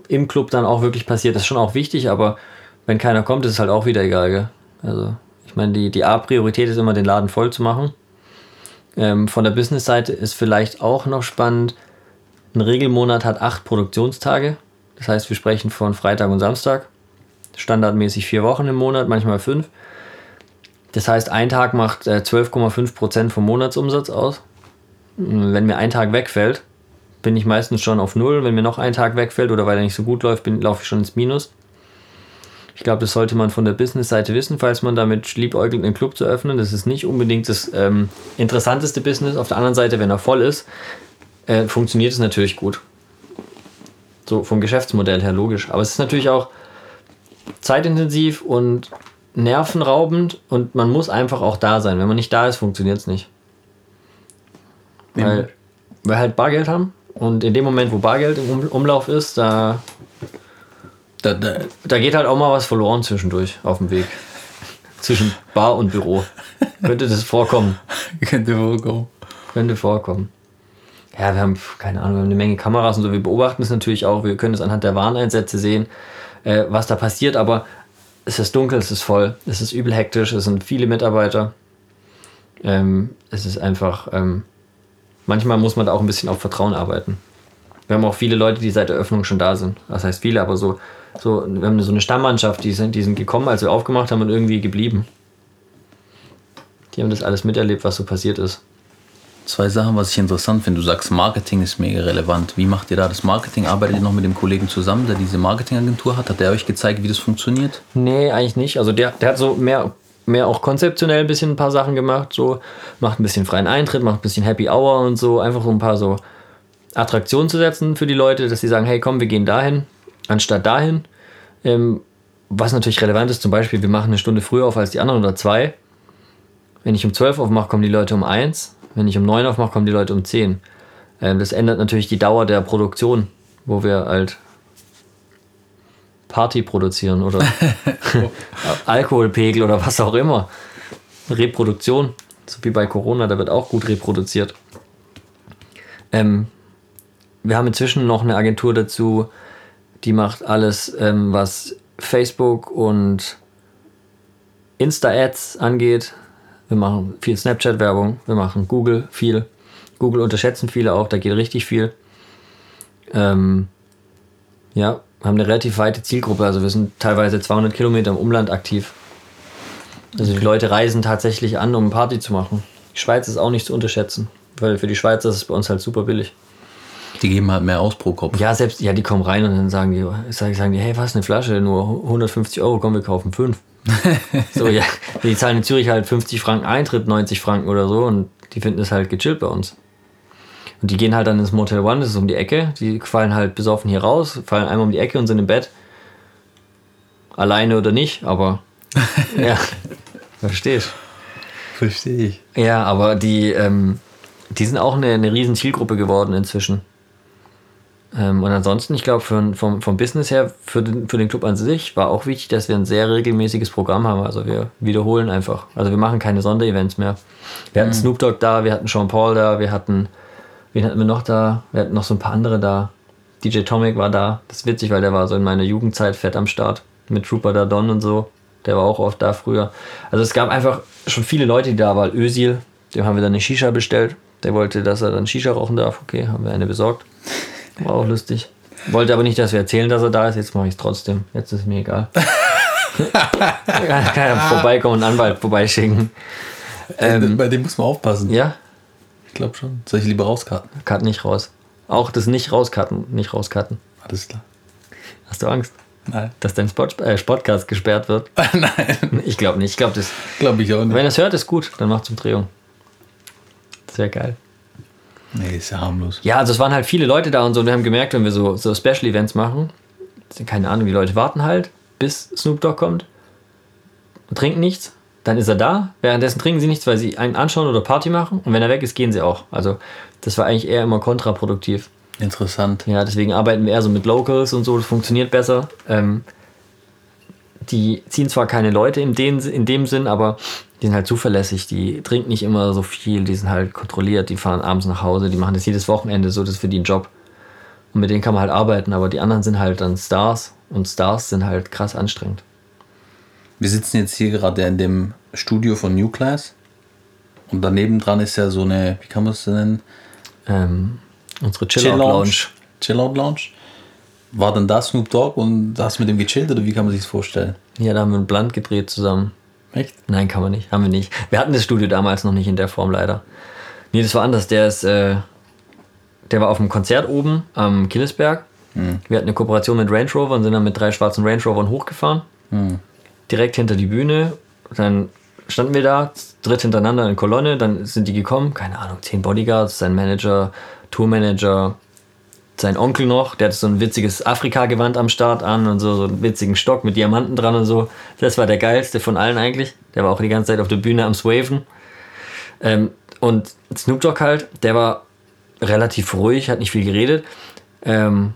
im Club dann auch wirklich passiert, ist schon auch wichtig, aber wenn keiner kommt, ist es halt auch wieder egal, gell? Also, ich meine, die, die A-Priorität ist immer, den Laden voll zu machen. Ähm, von der Business-Seite ist vielleicht auch noch spannend, ein Regelmonat hat acht Produktionstage. Das heißt, wir sprechen von Freitag und Samstag. Standardmäßig vier Wochen im Monat, manchmal fünf. Das heißt, ein Tag macht äh, 12,5% vom Monatsumsatz aus. Wenn mir ein Tag wegfällt, bin ich meistens schon auf Null. Wenn mir noch ein Tag wegfällt oder weil er nicht so gut läuft, bin, laufe ich schon ins Minus. Ich glaube, das sollte man von der Business-Seite wissen, falls man damit liebäugelt, einen Club zu öffnen. Das ist nicht unbedingt das ähm, interessanteste Business. Auf der anderen Seite, wenn er voll ist, äh, funktioniert es natürlich gut. So vom Geschäftsmodell her logisch. Aber es ist natürlich auch zeitintensiv und nervenraubend und man muss einfach auch da sein. Wenn man nicht da ist, funktioniert es nicht. Weil wir halt Bargeld haben und in dem Moment, wo Bargeld im um Umlauf ist, da, Da, da, da geht halt auch mal was verloren zwischendurch auf dem Weg. Zwischen Bar und Büro. Könnte das vorkommen. könnte vorkommen. Könnte vorkommen. Ja, wir haben, keine Ahnung, wir haben eine Menge Kameras und so. Wir beobachten es natürlich auch. Wir können es anhand der Warneinsätze sehen, äh, was da passiert. Aber es ist dunkel, es ist voll, es ist übel hektisch, es sind viele Mitarbeiter. Ähm, es ist einfach, ähm, manchmal muss man da auch ein bisschen auf Vertrauen arbeiten. Wir haben auch viele Leute, die seit der Öffnung schon da sind. Das heißt viele, aber so, so wir haben so eine Stammmannschaft, die sind, die sind gekommen, als wir aufgemacht haben und irgendwie geblieben. Die haben das alles miterlebt, was so passiert ist. Zwei Sachen, was ich interessant finde. Du sagst, Marketing ist mega relevant. Wie macht ihr da das Marketing? Arbeitet ihr noch mit dem Kollegen zusammen, der diese Marketingagentur hat? Hat der euch gezeigt, wie das funktioniert? Nee, eigentlich nicht. Also der, der hat so mehr, mehr auch konzeptionell ein bisschen ein paar Sachen gemacht. So macht ein bisschen freien Eintritt, macht ein bisschen Happy Hour und so. Einfach so ein paar so Attraktionen zu setzen für die Leute, dass sie sagen, hey komm, wir gehen dahin, anstatt dahin. Ähm, was natürlich relevant ist, zum Beispiel, wir machen eine Stunde früher auf als die anderen oder zwei. Wenn ich um 12 aufmache, kommen die Leute um 1. Wenn ich um 9 aufmache, kommen die Leute um 10. Ähm, das ändert natürlich die Dauer der Produktion, wo wir halt Party produzieren oder Alkoholpegel oder was auch immer. Reproduktion, so wie bei Corona, da wird auch gut reproduziert. Ähm, wir haben inzwischen noch eine Agentur dazu, Die macht alles, ähm, was Facebook und Insta-Ads angeht. Wir machen viel Snapchat-Werbung, wir machen Google viel. Google unterschätzen viele auch, da geht richtig viel. Ähm, ja, haben eine relativ weite Zielgruppe, also wir sind teilweise 200 Kilometer im Umland aktiv. Also die Leute reisen tatsächlich an, um Party zu machen. Die Schweiz ist auch nicht zu unterschätzen, weil für die Schweizer ist es bei uns halt super billig. Die geben halt mehr aus pro Kopf. Ja, selbst, ja, die kommen rein und dann sagen die, sagen, die, hey, was, eine Flasche, nur 150 Euro, komm, wir kaufen fünf. so, ja, die zahlen in Zürich halt 50 Franken Eintritt, 90 Franken oder so und die finden es halt gechillt bei uns. Und die gehen halt dann ins Motel One, das ist um die Ecke, die fallen halt besoffen hier raus, fallen einmal um die Ecke und sind im Bett. Alleine oder nicht, aber ja, verstehst. Verstehe ich. Ja, aber die, ähm, die sind auch eine, eine riesen Zielgruppe geworden inzwischen. Ähm, und ansonsten, ich glaube, vom, vom Business her, für den, für den Club an sich, war auch wichtig, dass wir ein sehr regelmäßiges Programm haben. Also wir wiederholen einfach. Also wir machen keine Sonderevents mehr. Wir hatten Snoop Dogg da, wir hatten Sean Paul da, wir hatten, wen hatten wir noch da? Wir hatten noch so ein paar andere da. DJ Tomic war da. Das ist witzig, weil der war so in meiner Jugendzeit fett am Start. Mit Trooper da Don und so. Der war auch oft da früher. Also es gab einfach schon viele Leute, die da waren. Ösil, dem haben wir dann eine Shisha bestellt. Der wollte, dass er dann Shisha rauchen darf. Okay, haben wir eine besorgt. War auch lustig. Wollte aber nicht, dass wir erzählen, dass er da ist. Jetzt mache ich es trotzdem. Jetzt ist es mir egal. kann, kann er vorbeikommen und einen Anwalt vorbeischicken. Ähm, Bei dem muss man aufpassen. Ja, Ich glaube schon. Soll ich lieber rauskarten? cut nicht raus. Auch das nicht rauscutten, nicht rauscutten. Alles klar. Hast du Angst, Nein. dass dein Spot, äh, Podcast gesperrt wird? Nein. Ich glaube nicht. Ich glaube, das, Glaube ich auch nicht. wenn er es hört, ist gut. Dann macht Umdrehung. Sehr geil. Nee, ist ja harmlos. Ja, also es waren halt viele Leute da und so. Und wir haben gemerkt, wenn wir so, so Special Events machen, sind keine Ahnung, die Leute warten halt, bis Snoop Dogg kommt und trinken nichts. Dann ist er da. Währenddessen trinken sie nichts, weil sie einen anschauen oder Party machen. Und wenn er weg ist, gehen sie auch. Also das war eigentlich eher immer kontraproduktiv. Interessant. Ja, deswegen arbeiten wir eher so mit Locals und so. Das funktioniert besser. Ähm, die ziehen zwar keine Leute in, den, in dem Sinn, aber die sind halt zuverlässig. Die trinken nicht immer so viel. Die sind halt kontrolliert. Die fahren abends nach Hause. Die machen das jedes Wochenende so. Das ist für die ein Job. Und mit denen kann man halt arbeiten. Aber die anderen sind halt dann Stars. Und Stars sind halt krass anstrengend. Wir sitzen jetzt hier gerade in dem Studio von New Class. Und daneben dran ist ja so eine, wie kann man es nennen? Ähm, unsere Chill-Out-Lounge. Chill-Out Lounge. War denn da Snoop Dogg und hast du mit dem gechillt oder wie kann man sich das vorstellen? Ja, da haben wir ein Blunt gedreht zusammen. Echt? Nein, kann man nicht. Haben wir nicht. Wir hatten das Studio damals noch nicht in der Form leider. Nee, das war anders. Der ist, äh, der war auf dem Konzert oben am Killesberg. Wir hatten eine Kooperation mit Range Rover und sind dann mit drei schwarzen Range Rovern hochgefahren. Direkt hinter die Bühne. Dann standen wir da, dritt hintereinander in Kolonne. Dann sind die gekommen. Keine Ahnung, zehn Bodyguards, sein Manager, Tourmanager, sein Onkel noch, der hat so ein witziges Afrika-Gewand am Start an und so, so einen witzigen Stock mit Diamanten dran und so. Das war der geilste von allen eigentlich. Der war auch die ganze Zeit auf der Bühne am Swaven. Ähm, und Snoop Dogg halt, der war relativ ruhig, hat nicht viel geredet. Ähm,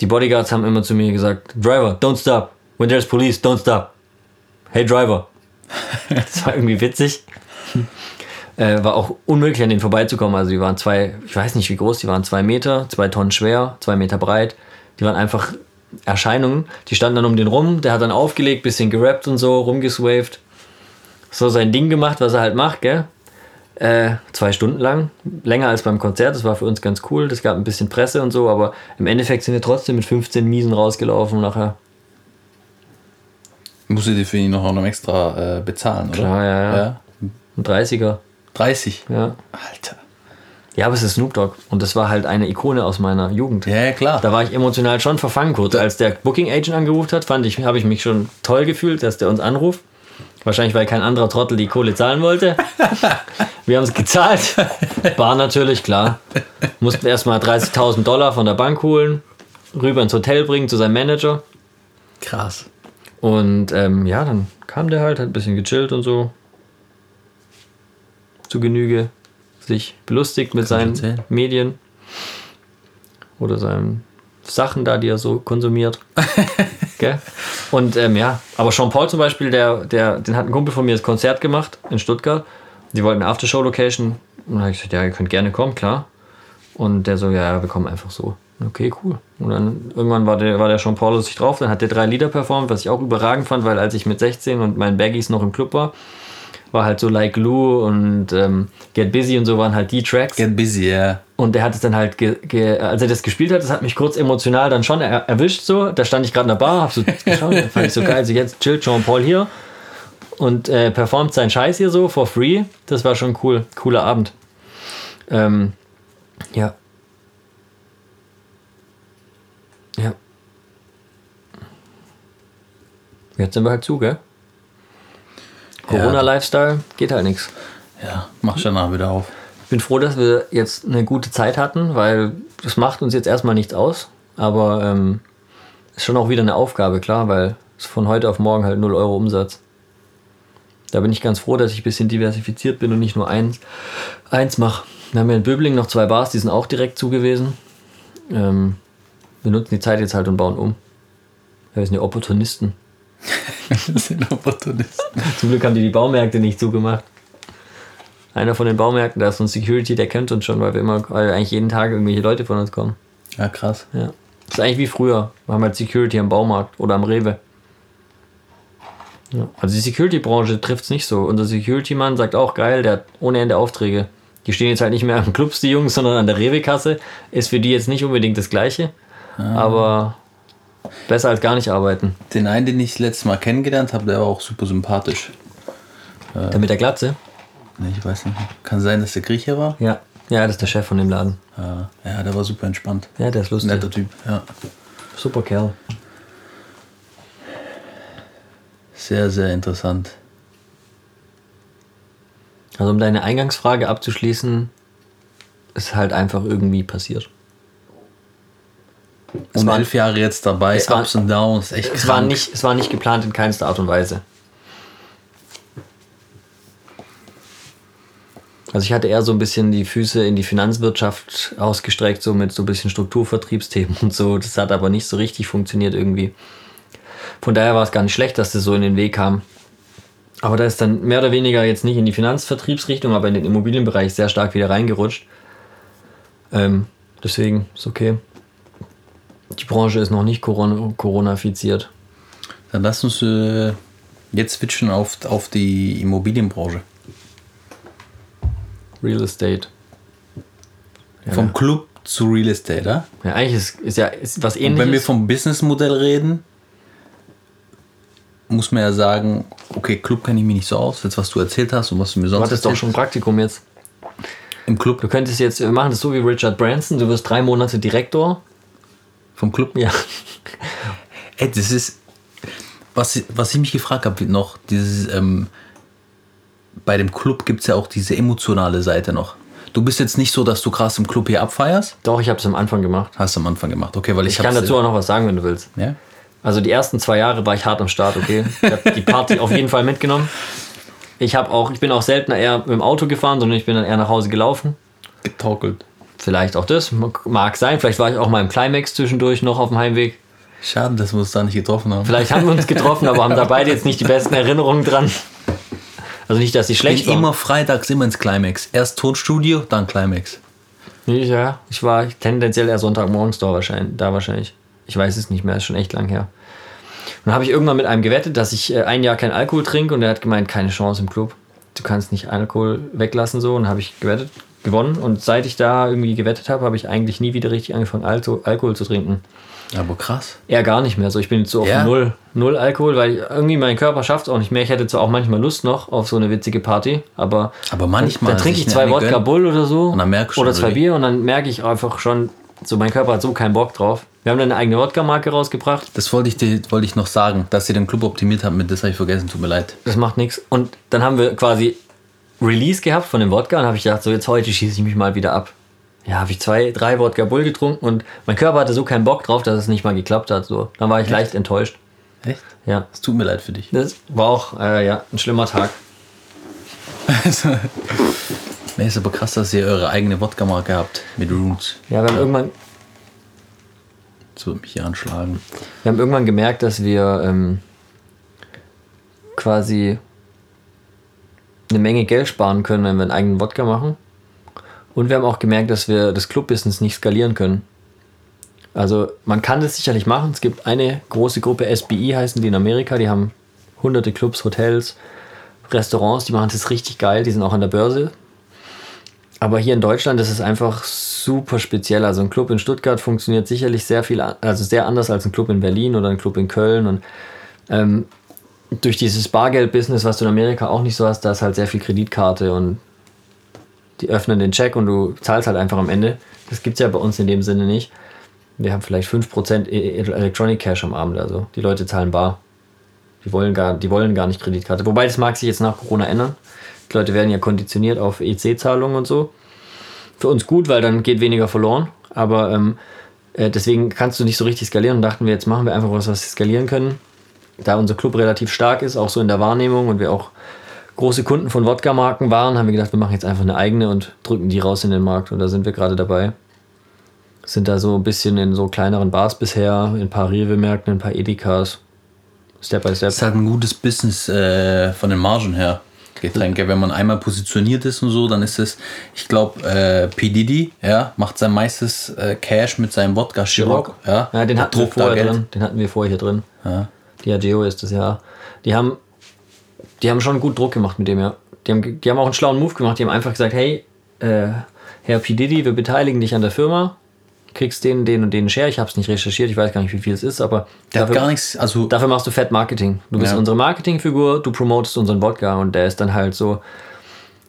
die Bodyguards haben immer zu mir gesagt, Driver, don't stop. When there's police, don't stop. Hey Driver. Das war irgendwie witzig. Äh, war auch unmöglich an denen vorbeizukommen. Also die waren zwei, ich weiß nicht wie groß, die waren zwei Meter, zwei Tonnen schwer, zwei Meter breit. Die waren einfach Erscheinungen. Die standen dann um den rum, der hat dann aufgelegt, bisschen gerappt und so, rumgeswaved. So sein Ding gemacht, was er halt macht, gell? Äh, zwei Stunden lang, länger als beim Konzert, das war für uns ganz cool. Das gab ein bisschen Presse und so, aber im Endeffekt sind wir trotzdem mit 15 Miesen rausgelaufen nachher. Musstet ihr für ihn noch, noch extra äh, bezahlen, oder? Klar, ja, ja. Ein 30er, 30. ja. Alter. Ja, aber es ist Snoop Dogg und das war halt eine Ikone aus meiner Jugend. Ja, ja, klar. Da war ich emotional schon verfangen kurz. Als der Booking Agent angerufen hat, fand ich, habe ich mich schon toll gefühlt, dass der uns anruft. Wahrscheinlich, weil kein anderer Trottel die Kohle zahlen wollte. Wir haben es gezahlt. Bar natürlich, klar. Mussten erstmal 30.000 Dollar von der Bank holen, rüber ins Hotel bringen zu seinem Manager. Krass. Und ähm, ja, dann kam der halt, hat ein bisschen gechillt und so. Zu Genüge. Sich belustigt mit seinen erzählen. Medien. Oder seinen Sachen da, die er so konsumiert. Und ähm, ja, aber Sean Paul zum Beispiel, der, der, den hat ein Kumpel von mir das Konzert gemacht in Stuttgart. Die wollten eine Aftershow-Location. Und da habe ich gesagt, ja, ihr könnt gerne kommen, klar. Und der so, ja, ja, wir kommen einfach so. Okay, cool. Und dann irgendwann war der, war der Jean Paul sich drauf, dann hat der drei Lieder performt, was ich auch überragend fand, weil als ich mit 16 und meinen Baggies noch im Club war, war halt so Like Glue und ähm, Get Busy und so waren halt die Tracks. Get busy, ja. Und der hat es dann halt, als er das gespielt hat, das hat mich kurz emotional dann schon er, erwischt so. Da stand ich gerade in der Bar, hab so geschaut, fand ich so geil. Also jetzt chillt Jean Paul hier und äh, performt seinen Scheiß hier so for free. Das war schon cool, cooler Abend. Ähm. Ja. Jetzt sind wir halt zu, gell? Corona-Lifestyle geht halt nichts. Ja, mach schon danach wieder auf. Ich bin froh, dass wir jetzt eine gute Zeit hatten, weil das macht uns jetzt erstmal nichts aus. Aber ähm, ist schon auch wieder eine Aufgabe, klar, weil es von heute auf morgen halt 0 Euro Umsatz. Da bin ich ganz froh, dass ich ein bisschen diversifiziert bin und nicht nur eins, eins mache. Wir haben ja in Böbling noch zwei Bars, die sind auch direkt zugewiesen. Ähm, wir nutzen die Zeit jetzt halt und bauen um. Wir sind ja Opportunisten. Das sind Opportunisten. Zum Glück haben die die Baumärkte nicht zugemacht. Einer von den Baumärkten, da ist so ein Security, der kennt uns schon, weil wir immer, weil eigentlich jeden Tag irgendwelche Leute von uns kommen. Ja, krass. Ja. Das ist eigentlich wie früher. Wir haben halt Security am Baumarkt oder am Rewe. Ja. Also die Security-Branche trifft es nicht so. Unser Security-Mann sagt auch, geil, der hat ohne Ende Aufträge. Die stehen jetzt halt nicht mehr an Clubs, die Jungs, sondern an der Rewe-Kasse. Ist für die jetzt nicht unbedingt das Gleiche. Aber besser als gar nicht arbeiten. Den einen, den ich letztes Mal kennengelernt habe, der war auch super sympathisch. Der mit der Glatze? Nee, ich weiß nicht. Kann sein, dass der Grieche war? Ja. Ja, das ist der Chef von dem Laden. Ja, ja der war super entspannt. Ja, der ist lustig. Netter Typ, ja. Super Kerl. Sehr, sehr interessant. Also um deine Eingangsfrage abzuschließen, ist halt einfach irgendwie passiert. War- elf Jahre jetzt dabei, es war- Ups und Downs, echt Es war, nicht, es war nicht geplant in keinster Art und Weise. Also ich hatte eher so ein bisschen die Füße in die Finanzwirtschaft ausgestreckt, so mit so ein bisschen Strukturvertriebsthemen und so. Das hat aber nicht so richtig funktioniert irgendwie. Von daher war es gar nicht schlecht, dass das so in den Weg kam. Aber da ist dann mehr oder weniger jetzt nicht in die Finanzvertriebsrichtung, aber in den Immobilienbereich sehr stark wieder reingerutscht. Ähm, deswegen ist okay. Die Branche ist noch nicht Corona- Corona-fiziert. Dann lass uns äh, jetzt switchen auf, auf die Immobilienbranche. Real Estate. Ja, Vom Club zu Real Estate, ja? ja eigentlich ist, ist ja ist was Und wenn wir ähnliches. vom Businessmodell reden, muss man ja sagen, okay, Club kenne ich mich nicht so aus, jetzt was du erzählt hast und was du mir Du sonst hattest doch schon ein Praktikum jetzt. im Club, Du könntest jetzt, wir machen das so wie Richard Branson, du wirst drei Monate Direktor. Vom Club. Ja. Ey, das ist, was, was ich mich gefragt habe noch, dieses, ähm, bei dem Club gibt es ja auch diese emotionale Seite noch. Du bist jetzt nicht so, dass du krass im Club hier abfeierst. Doch, ich habe es am Anfang gemacht. Hast du am Anfang gemacht, okay, weil ich, Ich kann dazu auch noch was sagen, wenn du willst. Ja? Also die ersten zwei Jahre war ich hart am Start, okay. Ich habe die Party auf jeden Fall mitgenommen. Ich habe auch, ich bin auch seltener eher mit dem Auto gefahren, sondern ich bin dann eher nach Hause gelaufen. Getorkelt. Vielleicht auch das, mag sein. Vielleicht war ich auch mal im Climax zwischendurch noch auf dem Heimweg. Schade, dass wir uns da nicht getroffen haben. Vielleicht haben wir uns getroffen, aber haben da beide jetzt nicht die besten Erinnerungen dran. Also nicht, dass sie ich schlecht bin waren. immer freitags immer ins Climax. Erst Tonstudio, dann Climax. Ja, ich war tendenziell eher Sonntagmorgens da wahrscheinlich, da wahrscheinlich. Ich weiß es nicht mehr, ist schon echt lang her. Und dann habe ich irgendwann mit einem gewettet, dass ich äh, ein Jahr kein Alkohol trinke und er hat gemeint, keine Chance im Club. Du kannst nicht Alkohol weglassen so und habe ich gewettet, gewonnen und seit ich da irgendwie gewettet habe, habe ich eigentlich nie wieder richtig angefangen Alto, Alkohol zu trinken. Aber krass. Eher gar nicht mehr. So, ich bin jetzt so auf Ja? null, null Alkohol, weil irgendwie mein Körper schafft es auch nicht mehr. Ich hätte zwar auch manchmal Lust noch auf so eine witzige Party, aber Aber manchmal dann trinke sich ich zwei Wodka. Bull oder so. Und dann merkst du Oder zwei? Bier und dann merke ich einfach schon, so mein Körper hat so keinen Bock drauf. Wir haben dann eine eigene Wodka-Marke rausgebracht. Das wollte ich, dir, wollte ich noch sagen, dass ihr den Club optimiert habt. Mit das habe ich vergessen, tut mir leid. Das macht nichts. Und dann haben wir quasi Release gehabt von dem Wodka und habe ich gedacht, so jetzt heute schieße ich mich mal wieder ab. Ja, habe ich zwei, drei Wodka Bull getrunken und mein Körper hatte so keinen Bock drauf, dass es nicht mal geklappt hat. So. Dann war ich leicht enttäuscht. Echt? Ja. Es tut mir leid für dich. Das war auch äh, ja, ein schlimmer Tag. Nee, ist aber krass, dass ihr eure eigene Wodka-Marke habt mit Runes. Ja, wir haben irgendwann, Das wird mich hier anschlagen. Wir haben irgendwann gemerkt, dass wir ähm, quasi eine Menge Geld sparen können, wenn wir einen eigenen Wodka machen. Und wir haben auch gemerkt, dass wir das Club-Business nicht skalieren können. Also man kann das sicherlich machen. Es gibt eine große Gruppe, SBI heißen die in Amerika, die haben hunderte Clubs, Hotels, Restaurants, die machen das richtig geil, die sind auch an der Börse. Aber hier in Deutschland ist es einfach super speziell. Also ein Club in Stuttgart funktioniert sicherlich sehr viel, also sehr anders als ein Club in Berlin oder ein Club in Köln. Und ähm, durch dieses Bargeld-Business, was du in Amerika auch nicht so hast, da ist halt sehr viel Kreditkarte und die öffnen den Check und du zahlst halt einfach am Ende. Das gibt es ja bei uns in dem Sinne nicht. Wir haben vielleicht 5% E- Electronic Cash am Abend, also die Leute zahlen bar. Die wollen gar, die wollen gar nicht Kreditkarte. Wobei das mag sich jetzt nach Corona ändern. Die Leute werden ja konditioniert auf EC-Zahlungen und so. Für uns gut, weil dann geht weniger verloren. Aber ähm, äh, deswegen kannst du nicht so richtig skalieren. Und dachten wir, jetzt machen wir einfach was, was wir skalieren können. Da unser Club relativ stark ist, auch so in der Wahrnehmung und wir auch große Kunden von Wodka-Marken waren, haben wir gedacht, wir machen jetzt einfach eine eigene und drücken die raus in den Markt. Und da sind wir gerade dabei. Sind da so ein bisschen in so kleineren Bars bisher, in ein paar Rewe-Märkten, in ein paar Edekas. Step by Step. Das ist halt ein gutes Business äh, von den Margen her. Getränke, wenn man einmal positioniert ist und so, dann ist es, ich glaube, äh, P. Diddy, ja, macht sein meistes äh, Cash mit seinem Wodka Chirac, ja. Ja, den hatten wir vorher drin. Den hatten wir vorher hier drin. Ja. Diageo ist das ja. Die haben, die haben schon gut Druck gemacht mit dem, ja. Die haben, die haben auch einen schlauen Move gemacht. Die haben einfach gesagt, hey, äh, Herr P. Diddy, wir beteiligen dich an der Firma. Kriegst den, den und den Share. Ich habe es nicht recherchiert, ich weiß gar nicht, wie viel es ist, aber Der dafür, hat gar nichts, also dafür machst du Fett Marketing. Du bist Ja. unsere Marketingfigur, du promotest unseren Wodka und der ist dann halt so.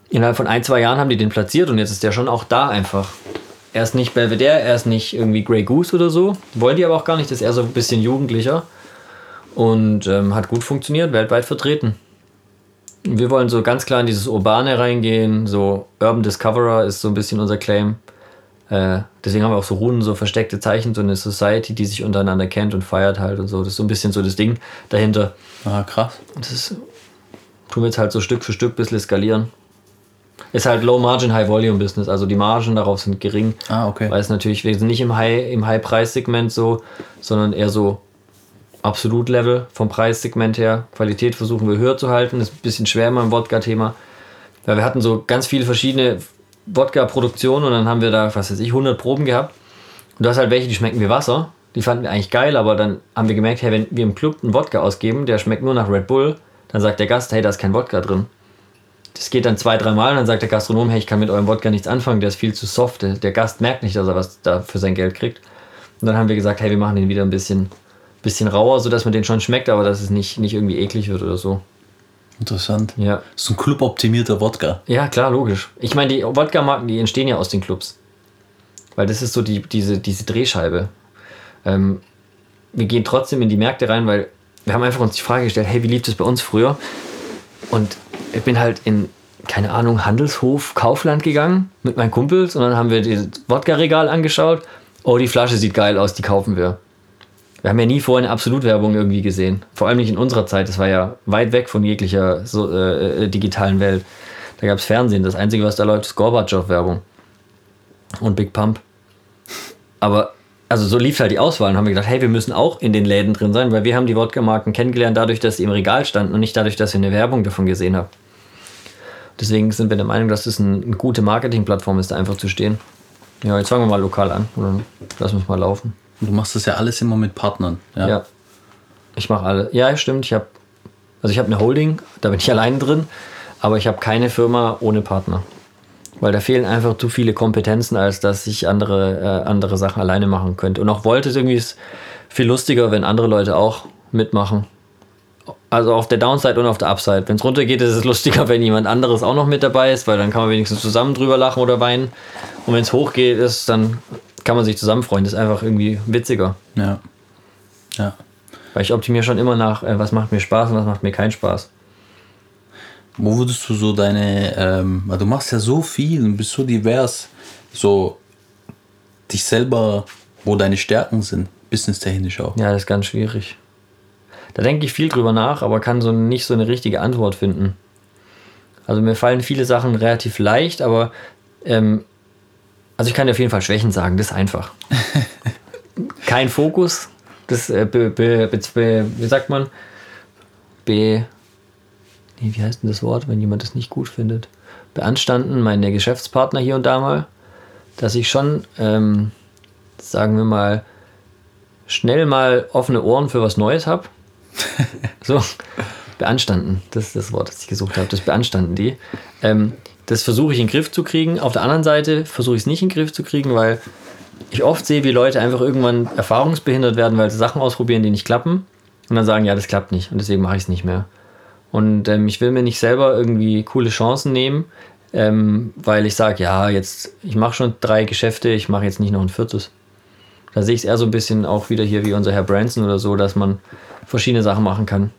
Innerhalb von ein, zwei Jahren haben die den platziert und jetzt ist der schon auch da einfach. Er ist nicht Belvedere, er ist nicht irgendwie Grey Goose oder so. Wollen die aber auch gar nicht, das ist eher so ein bisschen jugendlicher. Und ähm, hat gut funktioniert, weltweit vertreten. Wir wollen so ganz klar in dieses Urbane reingehen. So Urban Discoverer ist so ein bisschen unser Claim. Äh, deswegen haben wir auch so Runen, so versteckte Zeichen, so eine Society, die sich untereinander kennt und feiert halt und so. Das ist so ein bisschen so das Ding dahinter. ah, krass. Das ist, tun wir jetzt halt so Stück für Stück ein bisschen skalieren. Ist halt Low Margin, High Volume Business. Also die Margen darauf sind gering. Ah, okay. Weil es natürlich, wir sind nicht im High, im High-Preis-Segment so, sondern eher so Absolut-Level vom Preissegment her. Qualität versuchen wir höher zu halten. Das ist ein bisschen schwer immer im Wodka-Thema. Weil wir hatten so ganz viele verschiedene Wodka-Produktionen und dann haben wir da, was weiß ich, 100 Proben gehabt. Und du hast halt welche, die schmecken wie Wasser. Die fanden wir eigentlich geil, aber dann haben wir gemerkt, hey, wenn wir im Club einen Wodka ausgeben, der schmeckt nur nach Red Bull, dann sagt der Gast, hey, da ist kein Wodka drin. Das geht dann zwei, dreimal und dann sagt der Gastronom, hey, ich kann mit eurem Wodka nichts anfangen, der ist viel zu soft. Der Gast merkt nicht, dass er was da für sein Geld kriegt. Und dann haben wir gesagt, hey, wir machen den wieder ein bisschen, bisschen rauer, sodass man den schon schmeckt, aber dass es nicht, nicht irgendwie eklig wird oder so. Interessant. Ja. So ein cluboptimierter Wodka. Ja, klar, logisch. Ich meine, die Wodka-Marken, die entstehen ja aus den Clubs. Weil das ist so die, diese, diese Drehscheibe. Ähm, wir gehen trotzdem in die Märkte rein, weil wir haben einfach uns die Frage gestellt, hey, wie lief das bei uns früher? Und ich bin halt in, keine Ahnung, Handelshof, Kaufland gegangen mit meinen Kumpels und dann haben wir das Wodka-Regal angeschaut. Oh, die Flasche sieht geil aus, die kaufen wir. Wir haben ja nie vorher eine Absolutwerbung irgendwie gesehen. Vor allem nicht in unserer Zeit. Das war ja weit weg von jeglicher so, äh, äh, digitalen Welt. Da gab es Fernsehen. Das Einzige, was da läuft, ist Gorbatschow-Werbung. Und Big Pump. Aber, also so lief halt die Auswahl. Und haben wir gedacht, hey, wir müssen auch in den Läden drin sein, weil wir haben die Wodka-Marken kennengelernt, dadurch, dass sie im Regal standen und nicht dadurch, dass wir eine Werbung davon gesehen haben. Deswegen sind wir der Meinung, dass das ein, eine gute Marketingplattform ist, da einfach zu stehen. Ja, jetzt fangen wir mal lokal an. Oder lassen wir es mal laufen. Du machst das ja alles immer mit Partnern. Ja. Ja. Ich mache alle. Ja, stimmt. Ich habe also ich habe eine Holding, da bin ich alleine drin, aber ich habe keine Firma ohne Partner. Weil da fehlen einfach zu viele Kompetenzen, als dass ich andere, äh, andere Sachen alleine machen könnte. Und auch wollte es irgendwie ist viel lustiger, wenn andere Leute auch mitmachen. Also auf der Downside und auf der Upside. Wenn es runtergeht, ist es lustiger, wenn jemand anderes auch noch mit dabei ist, weil dann kann man wenigstens zusammen drüber lachen oder weinen. Und wenn es hochgeht, ist, dann kann man sich zusammen freuen. Das ist einfach irgendwie witziger. Ja. Ja. Weil ich optimiere schon immer nach, äh, was macht mir Spaß und was macht mir keinen Spaß. Wo würdest du so deine, ähm, du machst ja so viel und bist so divers, so dich selber, wo deine Stärken sind, businesstechnisch auch. Ja, das ist ganz schwierig. Da denke ich viel drüber nach, aber kann so nicht so eine richtige Antwort finden. Also mir fallen viele Sachen relativ leicht, aber ähm, also ich kann dir auf jeden Fall Schwächen sagen, das ist einfach. Kein Fokus, das äh, be, be, be, wie sagt man? Be, nee, wie heißt denn das Wort, wenn jemand das nicht gut findet? Beanstanden, meine Geschäftspartner hier und da mal, dass ich schon, ähm, sagen wir mal, schnell mal offene Ohren für was Neues habe. so, beanstanden, das ist das Wort, das ich gesucht habe, das beanstanden die. Ähm, das versuche ich in den Griff zu kriegen. Auf der anderen Seite versuche ich es nicht in den Griff zu kriegen, weil ich oft sehe, wie Leute einfach irgendwann erfahrungsbehindert werden, weil sie Sachen ausprobieren, die nicht klappen und dann sagen, ja, das klappt nicht und deswegen mache ich es nicht mehr. Und ähm, ich will mir nicht selber irgendwie coole Chancen nehmen, ähm, weil ich sage, ja, jetzt, ich mache schon drei Geschäfte, ich mache jetzt nicht noch ein viertes. Da sehe ich es eher so ein bisschen auch wieder hier wie unser Herr Branson oder so, dass man verschiedene Sachen machen kann.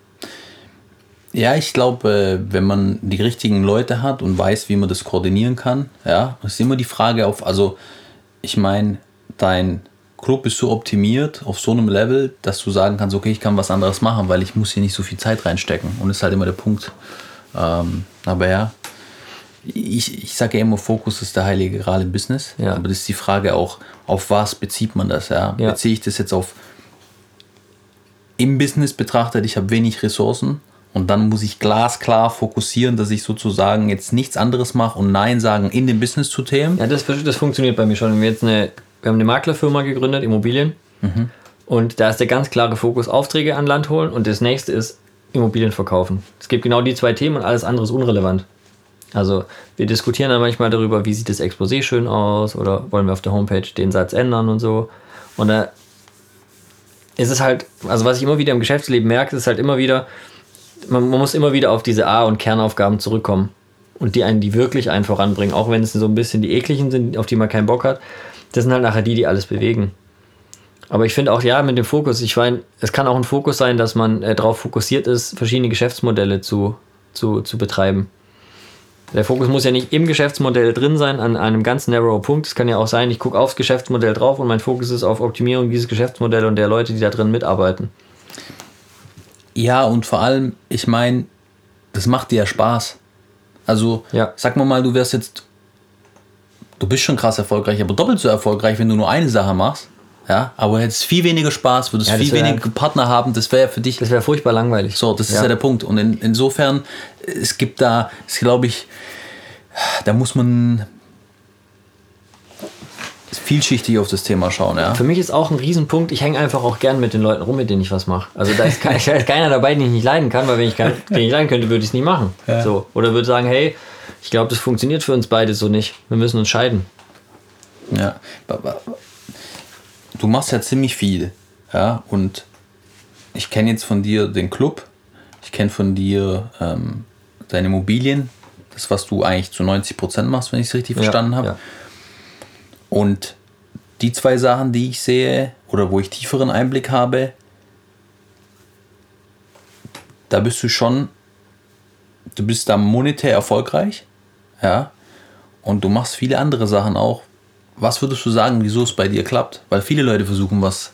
Ja, ich glaube, äh, wenn man die richtigen Leute hat und weiß, wie man das koordinieren kann, ja, ist immer die Frage auf, also ich meine, dein Club ist so optimiert auf so einem Level, dass du sagen kannst, okay, ich kann was anderes machen, weil ich muss hier nicht so viel Zeit reinstecken. Und das ist halt immer der Punkt. Ähm, aber ja, ich, ich sage ja immer, Fokus ist der heilige Gral im Business. Ja. Aber das ist die Frage auch, auf was bezieht man das? Ja? Ja. Beziehe ich das jetzt auf im Business betrachtet, ich habe wenig Ressourcen und dann muss ich glasklar fokussieren, dass ich sozusagen jetzt nichts anderes mache und Nein sagen in dem Business zu Themen. Ja, das, das funktioniert bei mir schon. Wir, jetzt eine, wir haben eine Maklerfirma gegründet, Immobilien. Und da ist der ganz klare Fokus Aufträge an Land holen und das nächste ist Immobilien verkaufen. Es gibt genau die zwei Themen und alles andere ist unrelevant. Also wir diskutieren dann manchmal darüber, wie sieht das Exposé schön aus oder wollen wir auf der Homepage den Satz ändern und so. Und da ist es halt, also was ich immer wieder im Geschäftsleben merke, ist halt immer wieder, man, man muss immer wieder auf diese A- und Kernaufgaben zurückkommen. Und die einen, die wirklich einen voranbringen, auch wenn es so ein bisschen die ekligen sind, auf die man keinen Bock hat. Das sind halt nachher die, die alles bewegen. Aber ich finde auch, ja, mit dem Fokus, ich meine, es kann auch ein Fokus sein, dass man äh, darauf fokussiert ist, verschiedene Geschäftsmodelle zu, zu, zu betreiben. Der Fokus muss ja nicht im Geschäftsmodell drin sein, an einem ganz narrow Punkt. Es kann ja auch sein, ich gucke aufs Geschäftsmodell drauf und mein Fokus ist auf Optimierung dieses Geschäftsmodells und der Leute, die da drin mitarbeiten. Ja, und vor allem, ich meine, das macht dir ja Spaß. Also, Ja. sag mal mal, du wärst jetzt, du bist schon krass erfolgreich, aber doppelt so erfolgreich, wenn du nur eine Sache machst. Ja, aber hättest viel weniger Spaß, würdest Ja, viel weniger Partner haben, das wäre ja für dich. Das wäre furchtbar langweilig. So, das ist ja, der Punkt. Und in, insofern, es gibt da, es glaube ich, da muss man vielschichtig auf das Thema schauen, ja. Für mich ist auch ein Riesenpunkt, ich hänge einfach auch gern mit den Leuten rum, mit denen ich was mache. Also da ist, kein, da ist keiner dabei, den ich nicht leiden kann, weil wenn ich kein, den ich leiden könnte, würde ich es nicht machen. So. Oder würde sagen, hey, ich glaube, das funktioniert für uns beide so nicht. Wir müssen uns scheiden. Ja. Du machst ja ziemlich viel, ja. Und ich kenne jetzt von dir den Club, ich kenne von dir ähm, deine Immobilien, das, was du eigentlich zu 90 Prozent machst, wenn ich es richtig verstanden Ja, habe. ja. Und die zwei Sachen, die ich sehe oder wo ich tieferen Einblick habe, da bist du schon, du bist da monetär erfolgreich, ja, und du machst viele andere Sachen auch. Was würdest du sagen, wieso es bei dir klappt? Weil viele Leute versuchen, was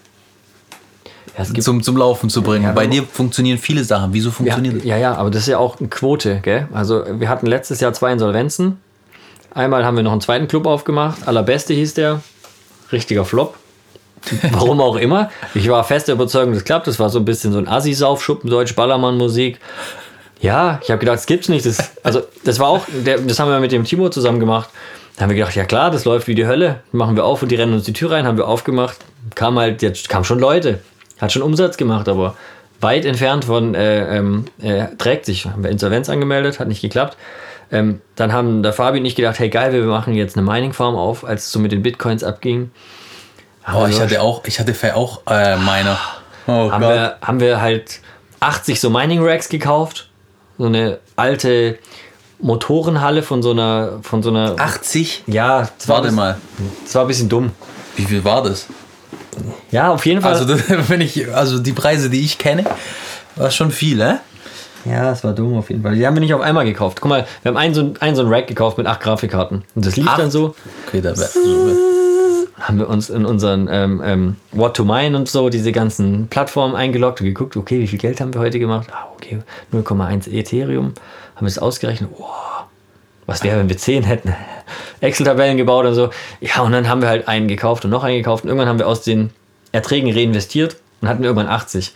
Ja, zum, zum Laufen zu bringen. Ja, bei dir funktionieren viele Sachen. Wieso Ja, funktioniert das? ja, ja, aber das ist ja auch eine Quote, gell? Also wir hatten letztes Jahr zwei Insolvenzen. Einmal haben wir noch einen zweiten Club aufgemacht. Allerbeste hieß der. Richtiger Flop. Warum auch immer. Ich war fest der Überzeugung, das klappt. Das war so ein bisschen so ein Assi-Saufschuppen, Deutsch Ballermann-Musik. Ja, ich habe gedacht, das gibt's nicht. Das, also, das war auch, der, das haben wir mit dem Timo zusammen gemacht. Da haben wir gedacht, ja klar, das läuft wie die Hölle. Machen wir auf und die rennen uns die Tür rein, haben wir aufgemacht. Kam halt, jetzt kamen schon Leute. Hat schon Umsatz gemacht, aber weit entfernt von äh, ähm, äh, trägt sich. Haben wir Insolvenz angemeldet, hat nicht geklappt. Ähm, dann haben der Fabi und ich gedacht, hey geil, wir machen jetzt eine Mining Farm auf, als es so mit den Bitcoins abging. Oh, ich hatte auch, ich hatte auch äh, meine. Oh haben wir, haben wir halt 80 so Mining Racks gekauft. So eine alte Motorenhalle von so einer, von so einer. 80? ja, das war, Warte ein- mal, das war ein bisschen dumm. wie viel war das? Ja, auf jeden Fall. Also, das, wenn ich, also die Preise, die ich kenne, war schon viel, ne? Ja, das war dumm auf jeden Fall. Die haben wir nicht auf einmal gekauft. Guck mal, wir haben einen so, ein- einen so ein Rack gekauft mit acht Grafikkarten. Und das lief Acht? dann so. Okay, da wär, haben wir uns in unseren ähm, ähm, What to Mine und so, diese ganzen Plattformen eingeloggt und geguckt, okay, wie viel Geld haben wir heute gemacht? Ah, okay, 0,1 Ethereum. Haben wir es ausgerechnet, wow, was wäre, wenn wir 10 hätten? Excel-Tabellen gebaut und so. Ja, und dann haben wir halt einen gekauft und noch einen gekauft und irgendwann haben wir aus den Erträgen reinvestiert und hatten irgendwann 80.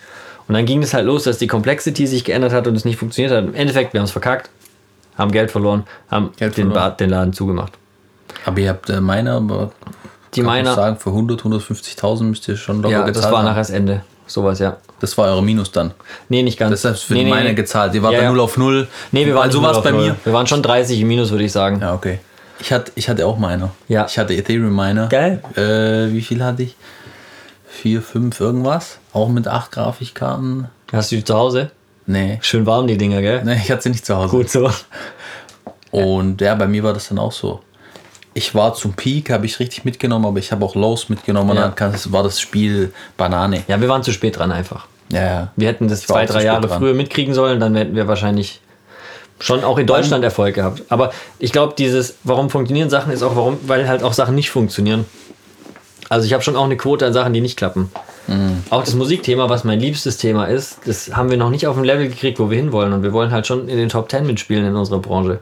Und dann ging es halt los, dass die Complexity sich geändert hat und es nicht funktioniert hat. Im Endeffekt, wir haben es verkackt, haben Geld verloren, haben Geld den, verloren. Den Laden zugemacht. aber ihr habt äh, meine, aber Die meiner, sagen, für 100, 150.000 müsst ihr schon locker ja, gezahlt das war haben. nachher das Ende. Sowas, ja. Das war eure Minus dann. Nee, nicht ganz. Das heißt, für nee, die nee, meine nee. gezahlt. Ihr wart Ja, bei ja. 0 auf 0. Nee, wir waren also war's null bei auf null. mir. Wir waren schon 30 im Minus, würde ich sagen. Ja, okay. Ich hatte, ich hatte auch meine. Ja. Ich hatte Ethereum Miner. Geil. Äh, wie viel hatte ich? Vier, fünf, irgendwas. Auch mit acht Grafikkarten. Hast du die zu Hause? Nee. Schön warm, die Dinger, gell? Nee, ich hatte sie nicht zu Hause. Gut so. Und ja, bei mir war das dann auch so. Ich war zum Peak, habe ich richtig mitgenommen, aber ich habe auch Lows mitgenommen und Ja. dann war das Spiel Banane. Ja, wir waren zu spät dran einfach. Ja, ja. Wir hätten das zwei, drei Jahre dran. früher mitkriegen sollen, dann hätten wir wahrscheinlich schon auch in Deutschland Erfolg gehabt. Aber ich glaube, dieses, warum funktionieren Sachen, ist auch warum, weil halt auch Sachen nicht funktionieren. Also ich habe schon auch eine Quote an Sachen, die nicht klappen. Mhm. Auch das Musikthema, was mein liebstes Thema ist, das haben wir noch nicht auf dem Level gekriegt, wo wir hinwollen. Und wir wollen halt schon in den Top 10 mitspielen in unserer Branche.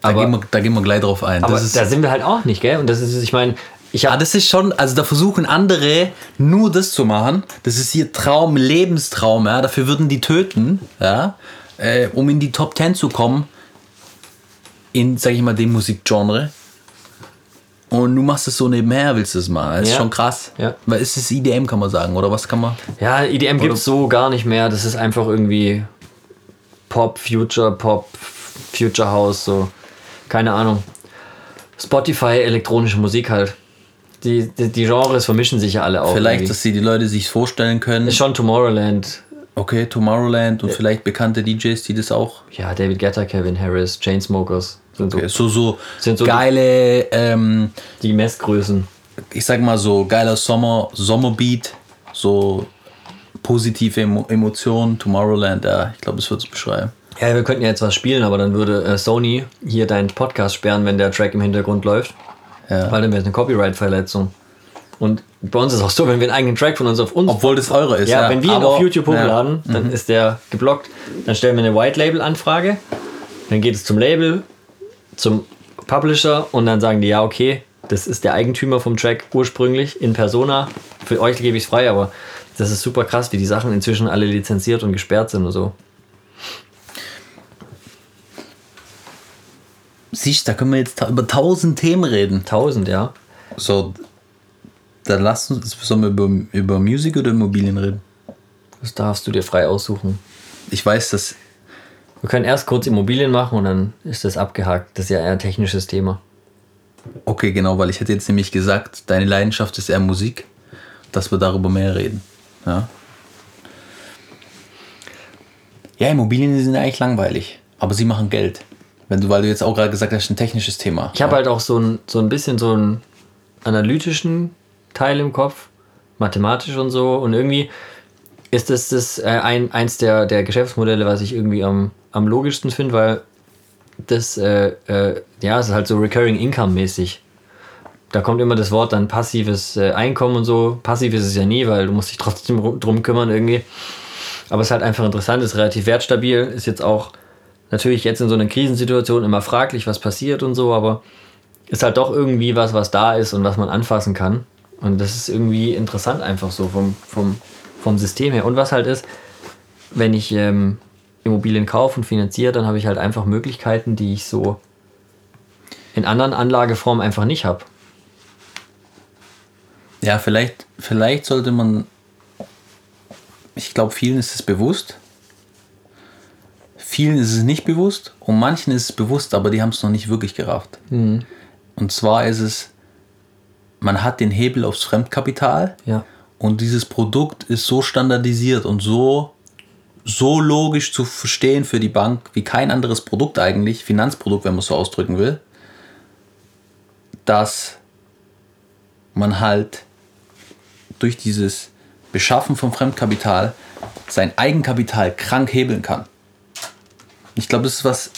Da, Aber- gehen wir, da gehen wir gleich drauf ein. Aber ist, da sind wir halt auch nicht, gell? Und das ist, ich meine, ich ja, habe das ist schon, also da versuchen andere nur das zu machen. Das ist ihr Traum, Lebenstraum, ja. Dafür würden die töten, ja, äh, um in die Top 10 zu kommen. In, sag ich mal, dem Musikgenre. Und du machst es so nebenher, willst du es machen. Das ist Ja. schon krass. Ja. Weil es ist IDM, kann man sagen, oder was kann man? Ja, EDM gibt es so gar nicht mehr. Das ist einfach irgendwie Pop, Future, Pop, Future House, so. Keine Ahnung. Spotify, elektronische Musik halt. Die, die, die Genres vermischen sich ja alle auch. Vielleicht, irgendwie. dass sie die Leute sich vorstellen können. ist schon Tomorrowland. Okay, Tomorrowland und vielleicht bekannte DJs, die das auch. Ja, David Guetta, Kevin Harris, Chainsmokers sind so Okay, so, so, Sind so die- geile, ähm, die Messgrößen. ich sag mal so geiler Sommer, Sommerbeat, so positive Emo Emotionen, Tomorrowland, ja, ich glaube, das wird es beschreiben. Ja, wir könnten ja jetzt was spielen, aber dann würde äh, Sony hier deinen Podcast sperren, wenn der Track im Hintergrund läuft. Ja. Weil dann wäre es eine Copyright-Verletzung. Und bei uns ist auch so, wenn wir einen eigenen Track von uns auf uns Obwohl das eure ist. Ja, Ja, wenn wir ihn aber- auf YouTube ja. Mhm. hochladen, dann ist der geblockt. Dann stellen wir eine White Label Anfrage. Dann geht es zum Label, zum Publisher und dann sagen die, ja, okay, das ist der Eigentümer vom Track ursprünglich in Persona. Für euch gebe ich es frei, aber das ist super krass, wie die Sachen inzwischen alle lizenziert und gesperrt sind und so. Siehst, da können wir jetzt über tausend Themen reden. Tausend, ja. So, dann lass uns, sollen wir über, über Musik oder Immobilien reden? Das darfst du dir frei aussuchen. Ich weiß, dass, Wir können erst kurz Immobilien machen und dann ist das abgehakt. Das ist ja eher ein technisches Thema. okay, genau, weil ich hätte jetzt nämlich gesagt, deine Leidenschaft ist eher Musik, dass wir darüber mehr reden. Ja, ja Immobilien sind eigentlich langweilig, aber sie machen Geld. Wenn du, weil du jetzt auch gerade gesagt hast, ein technisches Thema. Ich habe halt auch so ein, so ein bisschen so einen analytischen Teil im Kopf, mathematisch und so. Und irgendwie ist das, das äh, ein, eins der, der Geschäftsmodelle, was ich irgendwie am, am logischsten finde, weil das, äh, äh, ja, es ist halt so Recurring Income mäßig. Da kommt immer das Wort dann passives äh, Einkommen und so. Passiv ist es ja nie, weil du musst dich trotzdem ru- drum kümmern irgendwie. Aber es ist halt einfach interessant, ist relativ wertstabil, ist jetzt auch natürlich jetzt in so einer Krisensituation immer fraglich, was passiert und so, aber ist halt doch irgendwie was, was da ist und was man anfassen kann. Und das ist irgendwie interessant einfach so vom, vom, vom System her. Und was halt ist, wenn ich ähm, Immobilien kaufe und finanziere, dann habe ich halt einfach Möglichkeiten, die ich so in anderen Anlageformen einfach nicht habe. Ja, vielleicht, vielleicht sollte man. Ich glaube, vielen ist es bewusst. Vielen ist es nicht bewusst und manchen ist es bewusst, aber die haben es noch nicht wirklich gerafft. Und zwar ist es, man hat den Hebel aufs Fremdkapital Ja. und dieses Produkt ist so standardisiert und so, so logisch zu verstehen für die Bank wie kein anderes Produkt eigentlich, Finanzprodukt, wenn man es so ausdrücken will, dass man halt durch dieses Beschaffen von Fremdkapital sein Eigenkapital krank hebeln kann. Ich glaube, das ist was,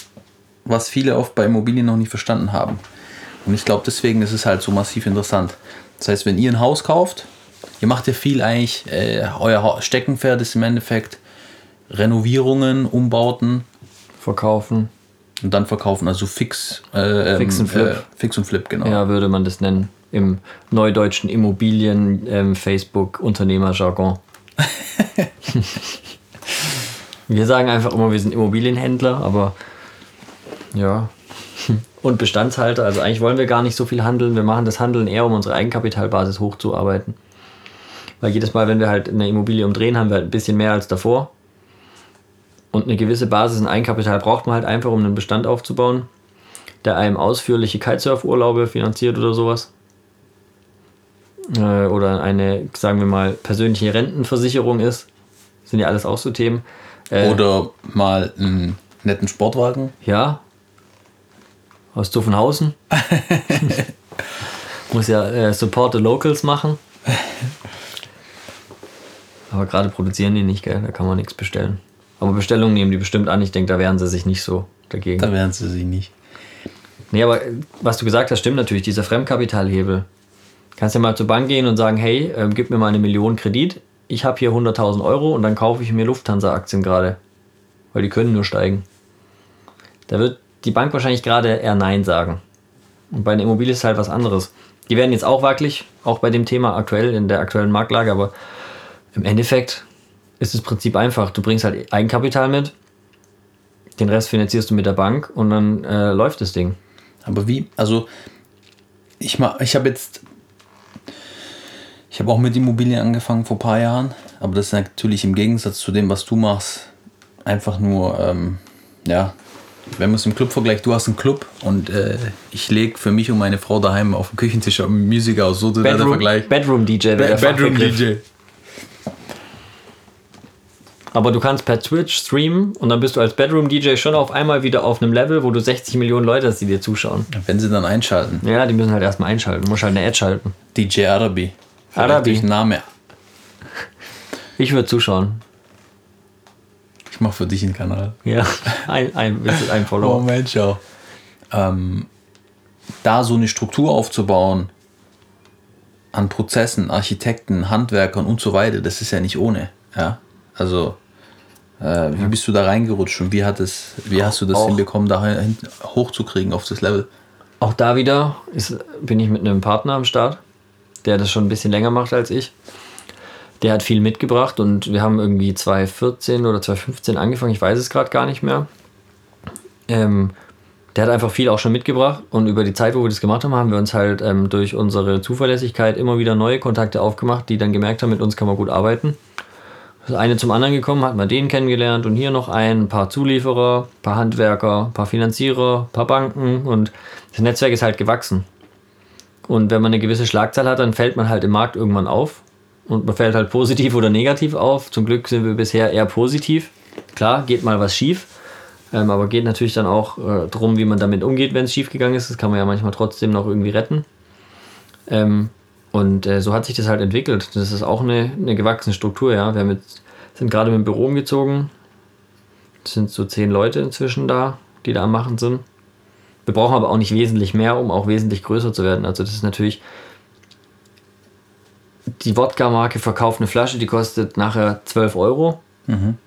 was viele oft bei Immobilien noch nicht verstanden haben. Und ich glaube, deswegen ist es halt so massiv interessant. Das heißt, wenn ihr ein Haus kauft, ihr macht ja viel eigentlich, äh, euer Steckenpferd ist im Endeffekt Renovierungen, Umbauten Verkaufen. und dann verkaufen, also fix, äh, Fix und Flip. Äh, fix und Flip, genau. Ja, würde man das nennen. Im neudeutschen Immobilien, ähm, Facebook, Unternehmerjargon. wir sagen einfach immer, wir sind Immobilienhändler, aber Ja. Und Bestandshalter. Also eigentlich wollen wir gar nicht so viel handeln. Wir machen das Handeln eher, um unsere Eigenkapitalbasis hochzuarbeiten. Weil jedes Mal, wenn wir halt eine Immobilie umdrehen, haben wir halt ein bisschen mehr als davor. Und eine gewisse Basis in Eigenkapital braucht man halt einfach, um einen Bestand aufzubauen, der einem ausführliche Kitesurf-Urlaube finanziert oder sowas. Äh, oder eine, sagen wir mal, persönliche Rentenversicherung ist. Sind ja alles auch so Themen. Äh, Oder mal einen netten Sportwagen. Ja. Aus Zuffenhausen. Muss ja äh, Support the Locals machen. Aber gerade produzieren die nicht, gell? Da kann man nichts bestellen. Aber Bestellungen nehmen die bestimmt an. Ich denke, da wehren sie sich nicht so dagegen. Da werden sie sich nicht. Nee, aber äh, was du gesagt hast, stimmt natürlich. Dieser Fremdkapitalhebel. Kannst ja mal zur Bank gehen und sagen, hey, ähm, gib mir mal eine Million Kredit. Ich habe hier 100.000 Euro und dann kaufe ich mir Lufthansa-Aktien gerade. Weil die können nur steigen. Da wird die Bank wahrscheinlich gerade eher Nein sagen. Und bei einer Immobilie ist es halt was anderes. Die werden jetzt auch wackelig, auch bei dem Thema aktuell, in der aktuellen Marktlage, aber im Endeffekt ist das Prinzip einfach. Du bringst halt Eigenkapital mit, den Rest finanzierst du mit der Bank und dann äh, läuft das Ding. Aber wie? Also, ich, ich habe jetzt. Ich habe auch mit Immobilien angefangen vor ein paar Jahren. Aber das ist natürlich im Gegensatz zu dem, was du machst, einfach nur, ähm, ja, wenn man es im Club vergleicht, du hast einen Club und äh, ich lege für mich und meine Frau daheim auf dem Küchentisch Musik aus. So der Bedroom, Vergleich. Bedroom DJ wäre der Fachbegriff. Aber du kannst per Twitch streamen und dann bist du als Bedroom DJ schon auf einmal wieder auf einem Level, wo du 60 Millionen Leute hast, die dir zuschauen. Wenn sie dann einschalten. Ja, die müssen halt erstmal einschalten. Du musst halt eine Ad schalten. DJ Arabi. Vielleicht Arabi. Name. Ich würde zuschauen. Ich mache für dich einen Kanal. Ja, ein, ein, ein, Follower. Mensch, ja. Ähm, da so eine Struktur aufzubauen an Prozessen, Architekten, Handwerkern und so weiter, das ist ja nicht ohne. Ja, also äh, wie bist du da reingerutscht und wie hat es, wie hast du das Auch- hinbekommen, da hin, hochzukriegen auf das Level? Auch da wieder ist, bin ich mit einem Partner am Start, der das schon ein bisschen länger macht als ich. Der hat viel mitgebracht und wir haben irgendwie 2014 oder 2015 angefangen, ich weiß es gerade gar nicht mehr. Ähm, der hat einfach viel auch schon mitgebracht und über die Zeit, wo wir das gemacht haben, haben wir uns halt ähm, durch unsere Zuverlässigkeit immer wieder neue Kontakte aufgemacht, die dann gemerkt haben, mit uns kann man gut arbeiten. Das eine zum anderen gekommen, hat man den kennengelernt und hier noch einen, ein paar Zulieferer, ein paar Handwerker, ein paar Finanzierer, ein paar Banken und das Netzwerk ist halt gewachsen. Und wenn man eine gewisse Schlagzahl hat, dann fällt man halt im Markt irgendwann auf. Und man fällt halt positiv oder negativ auf. Zum Glück sind wir bisher eher positiv. Klar, geht mal was schief. Ähm, aber geht natürlich dann auch äh, drum, wie man damit umgeht, wenn es schief gegangen ist. Das kann man ja manchmal trotzdem noch irgendwie retten. Ähm, und äh, so hat sich das halt entwickelt. Das ist auch eine, eine gewachsene Struktur, ja. Wir jetzt, sind gerade mit dem Büro umgezogen. Es sind so zehn Leute inzwischen da, die da am Machen sind. Wir brauchen aber auch nicht wesentlich mehr, um auch wesentlich größer zu werden. Also das ist natürlich die Wodka-Marke verkauft eine Flasche, die kostet nachher 12 Euro.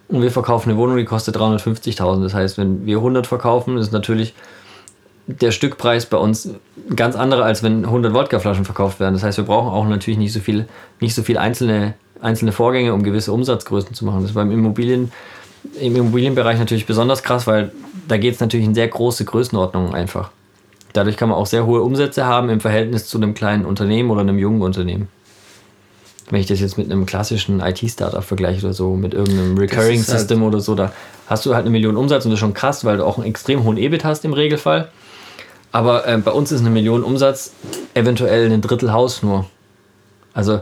Und wir verkaufen eine Wohnung, die kostet 350.000. Das heißt, wenn wir 100 verkaufen, ist natürlich der Stückpreis bei uns ganz anderer, als wenn 100 Wodkaflaschen verkauft werden. Das heißt, wir brauchen auch natürlich nicht so viel, nicht so viel einzelne, einzelne Vorgänge, um gewisse Umsatzgrößen zu machen. Das ist beim Immobilien, im Immobilienbereich natürlich besonders krass, weil da geht es natürlich in sehr große Größenordnungen einfach. Dadurch kann man auch sehr hohe Umsätze haben im Verhältnis zu einem kleinen Unternehmen oder einem jungen Unternehmen. Wenn ich das jetzt mit einem klassischen IT-Startup vergleiche oder so, mit irgendeinem Recurring halt- System oder so, da hast du halt eine Million Umsatz und das ist schon krass, weil du auch einen extrem hohen EBIT hast im Regelfall. Aber ähm, bei uns ist eine Million Umsatz eventuell ein Drittel Haus nur. Also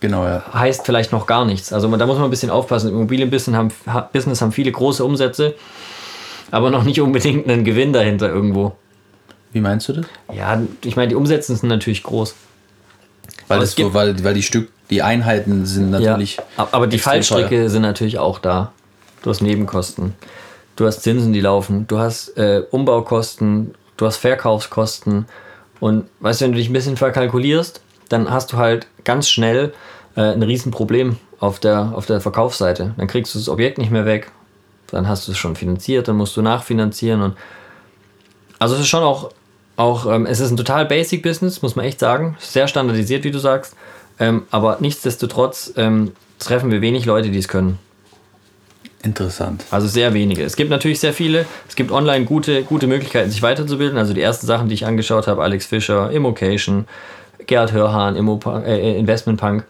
Genau, ja. heißt vielleicht noch gar nichts. Also man, da muss man ein bisschen aufpassen. Im Immobilienbusiness haben, ha- Business haben viele große Umsätze, aber noch nicht unbedingt einen Gewinn dahinter irgendwo. Wie meinst du das? Ja, ich meine, die Umsätze sind natürlich groß. Weil, das so, weil, weil die Stück, die Einheiten sind natürlich. Ja, aber die Fallstricke sind natürlich auch da. Du hast Nebenkosten. Du hast Zinsen, die laufen. Du hast äh, Umbaukosten. Du hast Verkaufskosten. Und weißt du, wenn du dich ein bisschen verkalkulierst, dann hast du halt ganz schnell äh, ein Riesenproblem auf der, auf der Verkaufsseite. Dann kriegst du das Objekt nicht mehr weg. Dann hast du es schon finanziert, dann musst du nachfinanzieren. Und also es ist schon auch, auch ähm, es ist ein total basic Business, muss man echt sagen. Sehr standardisiert, wie du sagst. Ähm, aber nichtsdestotrotz ähm, treffen wir wenig Leute, die es können. Interessant. Also sehr wenige. Es gibt natürlich sehr viele. Es gibt online gute, gute Möglichkeiten, sich weiterzubilden. Also die ersten Sachen, die ich angeschaut habe, Alex Fischer, Immocation, Gerhard Hörhahn, Immo, äh, Investment Punk.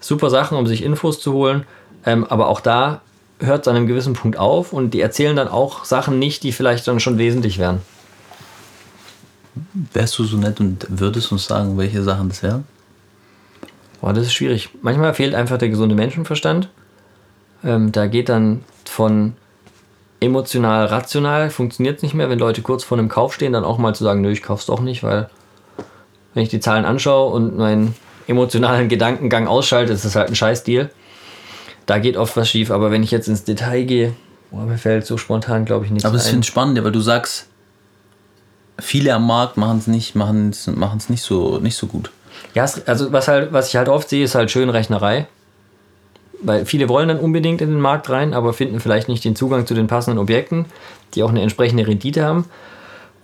Super Sachen, um sich Infos zu holen. Ähm, aber auch da hört es an einem gewissen Punkt auf und die erzählen dann auch Sachen nicht, die vielleicht dann schon wesentlich wären. Wärst du so nett und würdest uns sagen, welche Sachen das wären? Boah, das ist schwierig. Manchmal fehlt einfach der gesunde Menschenverstand. Ähm, da geht dann von emotional, rational, funktioniert es nicht mehr, wenn Leute kurz vor einem Kauf stehen, dann auch mal zu sagen, nö, ich kauf's doch nicht, weil wenn ich die Zahlen anschaue und meinen emotionalen Gedankengang ausschalte, ist das halt ein Scheißdeal. Da geht oft was schief, aber wenn ich jetzt ins Detail gehe, boah, mir fällt so spontan, glaube ich, nichts Aber das finde ich spannend, weil du sagst, viele am Markt machen es nicht, machen es nicht so, nicht so gut. Ja, also was halt, was ich halt oft sehe, ist halt Schönrechnerei. Weil viele wollen dann unbedingt in den Markt rein, aber finden vielleicht nicht den Zugang zu den passenden Objekten, die auch eine entsprechende Rendite haben.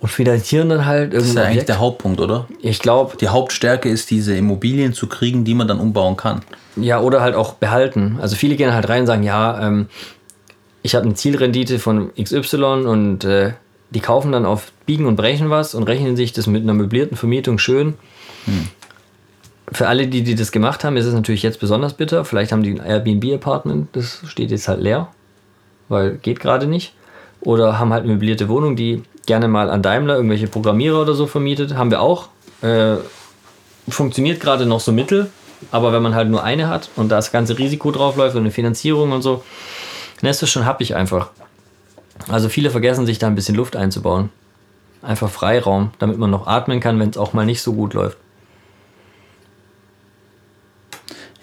Und finanzieren dann halt Das ist ja eigentlich der Hauptpunkt, oder? Ich glaube, Die Hauptstärke ist, diese Immobilien zu kriegen, die man dann umbauen kann. ja, oder halt auch behalten. Also viele gehen halt rein und sagen, ja, ähm, ich habe eine Zielrendite von XY und äh, die kaufen dann auf Biegen und Brechen was und rechnen sich das mit einer möblierten Vermietung schön. Für alle, die, die das gemacht haben, ist es natürlich jetzt besonders bitter. Vielleicht haben die ein Airbnb-Apartment, das steht jetzt halt leer, weil geht gerade nicht. Oder haben halt eine möblierte Wohnung, die gerne mal an Daimler irgendwelche Programmierer oder so vermietet. Haben wir auch. Äh, funktioniert gerade noch so mittel, aber wenn man halt nur eine hat und da das ganze Risiko drauf läuft und eine Finanzierung und so, dann ist das schon happig einfach. Also viele vergessen sich da ein bisschen Luft einzubauen. Einfach Freiraum, damit man noch atmen kann, wenn es auch mal nicht so gut läuft.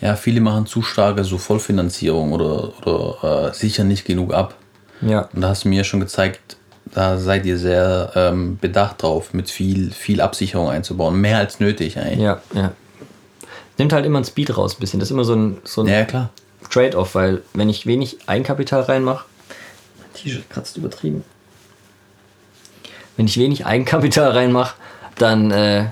Ja, viele machen zu starke so Vollfinanzierung oder, oder äh, sichern nicht genug ab. Ja, Und da hast du mir schon gezeigt, da seid ihr sehr ähm, bedacht drauf, mit viel, viel Absicherung einzubauen. Mehr als nötig eigentlich. ja, ja. Nimmt halt immer ein Speed raus ein bisschen. Das ist immer so ein, so ein Ja, klar. Trade-off, weil wenn ich wenig Eigenkapital reinmache, mein T-Shirt kratzt übertrieben. Wenn ich wenig Eigenkapital reinmache, dann äh,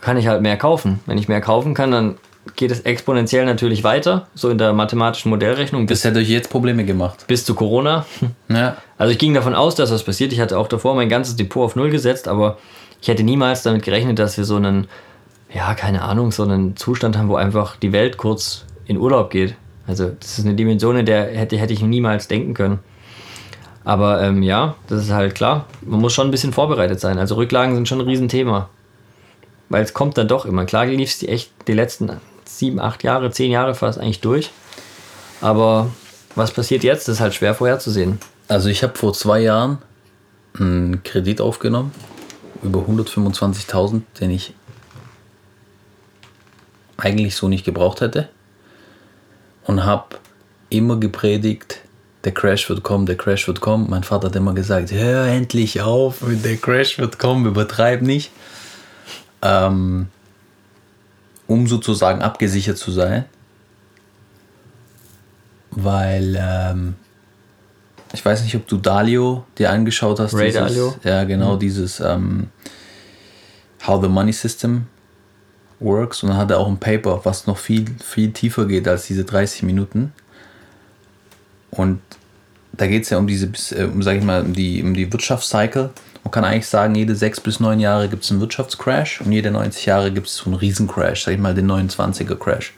kann ich halt mehr kaufen. Wenn ich mehr kaufen kann, dann geht es exponentiell natürlich weiter, so in der mathematischen Modellrechnung bis, Das hätte euch jetzt Probleme gemacht. bis zu Corona. Ja. Also ich ging davon aus, dass was passiert. Ich hatte auch davor mein ganzes Depot auf Null gesetzt, aber ich hätte niemals damit gerechnet, dass wir so einen, ja, keine Ahnung, so einen Zustand haben, wo einfach die Welt kurz in Urlaub geht. Also das ist eine Dimension, in der hätte, hätte ich niemals denken können. Aber ähm, ja, das ist halt klar. Man muss schon ein bisschen vorbereitet sein. Also Rücklagen sind schon ein Riesenthema. Weil es kommt dann doch immer. Klar lief es die echt die letzten sieben, acht Jahre, zehn Jahre fast eigentlich durch. Aber was passiert jetzt, ist halt schwer vorherzusehen. Also ich habe vor zwei Jahren einen Kredit aufgenommen über 125.000, den ich eigentlich so nicht gebraucht hätte und habe immer gepredigt, der Crash wird kommen, der Crash wird kommen. Mein Vater hat immer gesagt, hör endlich auf, der Crash wird kommen, übertreib nicht. Ähm, um sozusagen abgesichert zu sein. Weil ähm, ich weiß nicht, ob du Dalio dir angeschaut hast. Ray dieses, Dalio? Ja, genau, dieses ähm, How the Money System Works. Und dann hat er auch ein Paper, was noch viel, viel tiefer geht als diese 30 Minuten. Und da geht es ja um diese, äh, um, sag ich mal, um die, um die Wirtschaftscycle. Man kann eigentlich sagen, jede sechs bis neun Jahre gibt es einen Wirtschaftscrash und jede 90 Jahre gibt es so einen Riesencrash, sag ich mal, den 29er Crash.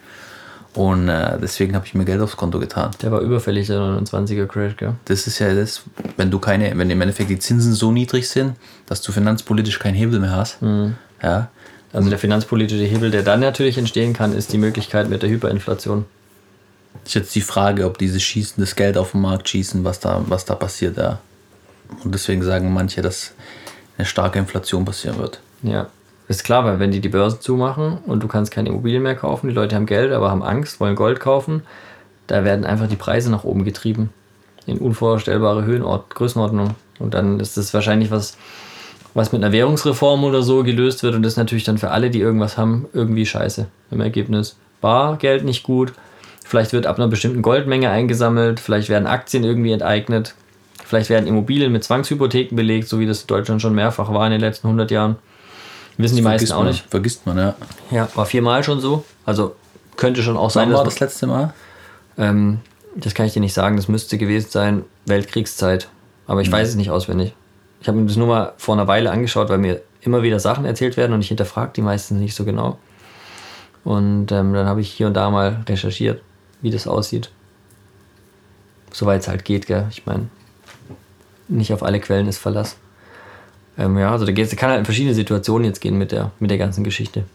Und äh, deswegen habe ich mir Geld aufs Konto getan. Der war überfällig, der 29er Crash, gell? Das ist ja das, wenn du keine, wenn im Endeffekt die Zinsen so niedrig sind, dass du finanzpolitisch keinen Hebel mehr hast. Ja. Also der finanzpolitische Hebel, der dann natürlich entstehen kann, ist die Möglichkeit mit der Hyperinflation. Ist jetzt die Frage, ob diese schießen, das Geld auf den Markt schießen, was da, was da passiert, ja. Und deswegen sagen manche, dass eine starke Inflation passieren wird. Ja. Ist klar, weil wenn die die Börsen zumachen und du kannst keine Immobilien mehr kaufen, die Leute haben Geld, aber haben Angst, wollen Gold kaufen, da werden einfach die Preise nach oben getrieben. In unvorstellbare Höhenort, Größenordnung. Und dann ist das wahrscheinlich was, was mit einer Währungsreform oder so gelöst wird und das ist natürlich dann für alle, die irgendwas haben, irgendwie scheiße im Ergebnis. Bargeld nicht gut, vielleicht wird ab einer bestimmten Goldmenge eingesammelt, vielleicht werden Aktien irgendwie enteignet, vielleicht werden Immobilien mit Zwangshypotheken belegt, so wie das in Deutschland schon mehrfach war in den letzten 100 Jahren. Wissen die meisten Vergisst auch man, nicht. Vergisst man, ja. Ja, war viermal schon so. Also könnte schon auch sein, Wann war das letzte Mal? ähm, Das kann ich dir nicht sagen. Das müsste gewesen sein Weltkriegszeit. Aber ich weiß es nicht auswendig. Ich habe mir das nur mal vor einer Weile angeschaut, weil mir immer wieder Sachen erzählt werden und ich hinterfrage die meistens nicht so genau. Und ähm, dann habe ich hier und da mal recherchiert, wie das aussieht. Soweit es halt geht, gell? Ich meine, nicht auf alle Quellen ist Verlass. Ähm, ja, also da kann halt in verschiedene Situationen jetzt gehen mit der, mit der ganzen Geschichte.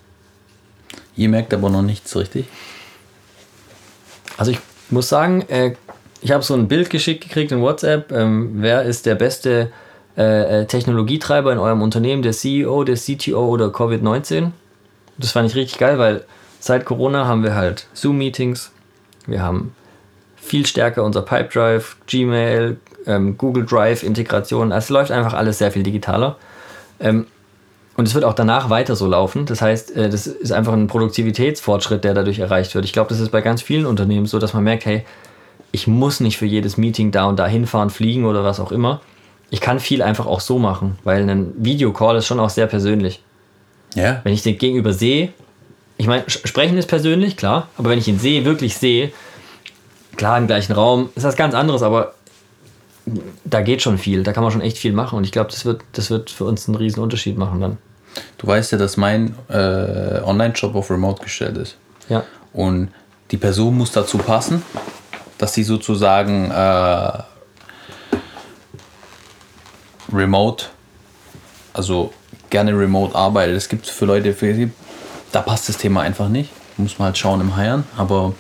Ihr merkt aber noch nichts richtig. Also ich muss sagen, äh, ich habe so ein Bild geschickt gekriegt in WhatsApp. Ähm, wer ist der beste äh, äh Technologietreiber in eurem Unternehmen? Der CEO, der CTO oder Covid-19? Das fand ich richtig geil, weil seit Corona haben wir halt Zoom-Meetings. Wir haben viel stärker unser Pipedrive, Gmail, ähm, Google Drive Integration. Also es läuft einfach alles sehr viel digitaler. Ähm, und es wird auch danach weiter so laufen. Das heißt, äh, das ist einfach ein Produktivitätsfortschritt, der dadurch erreicht wird. Ich glaube, das ist bei ganz vielen Unternehmen so, dass man merkt, hey, ich muss nicht für jedes Meeting da und da hinfahren, fliegen oder was auch immer. Ich kann viel einfach auch so machen, weil ein Videocall ist schon auch sehr persönlich. Ja. Wenn ich den Gegenüber sehe, ich meine, sprechen ist persönlich, klar, aber wenn ich ihn sehe, wirklich sehe, klar im gleichen Raum, ist das ganz anderes, aber da geht schon viel, da kann man schon echt viel machen und ich glaube, das wird, das wird für uns einen riesen Unterschied machen dann. Du weißt ja, dass mein äh, Online-Shop auf Remote gestellt ist. Ja. Und die Person muss dazu passen, dass sie sozusagen äh, remote, also gerne remote arbeitet. Es gibt für Leute, für die, da passt das Thema einfach nicht. Muss man halt schauen im Heiern. Aber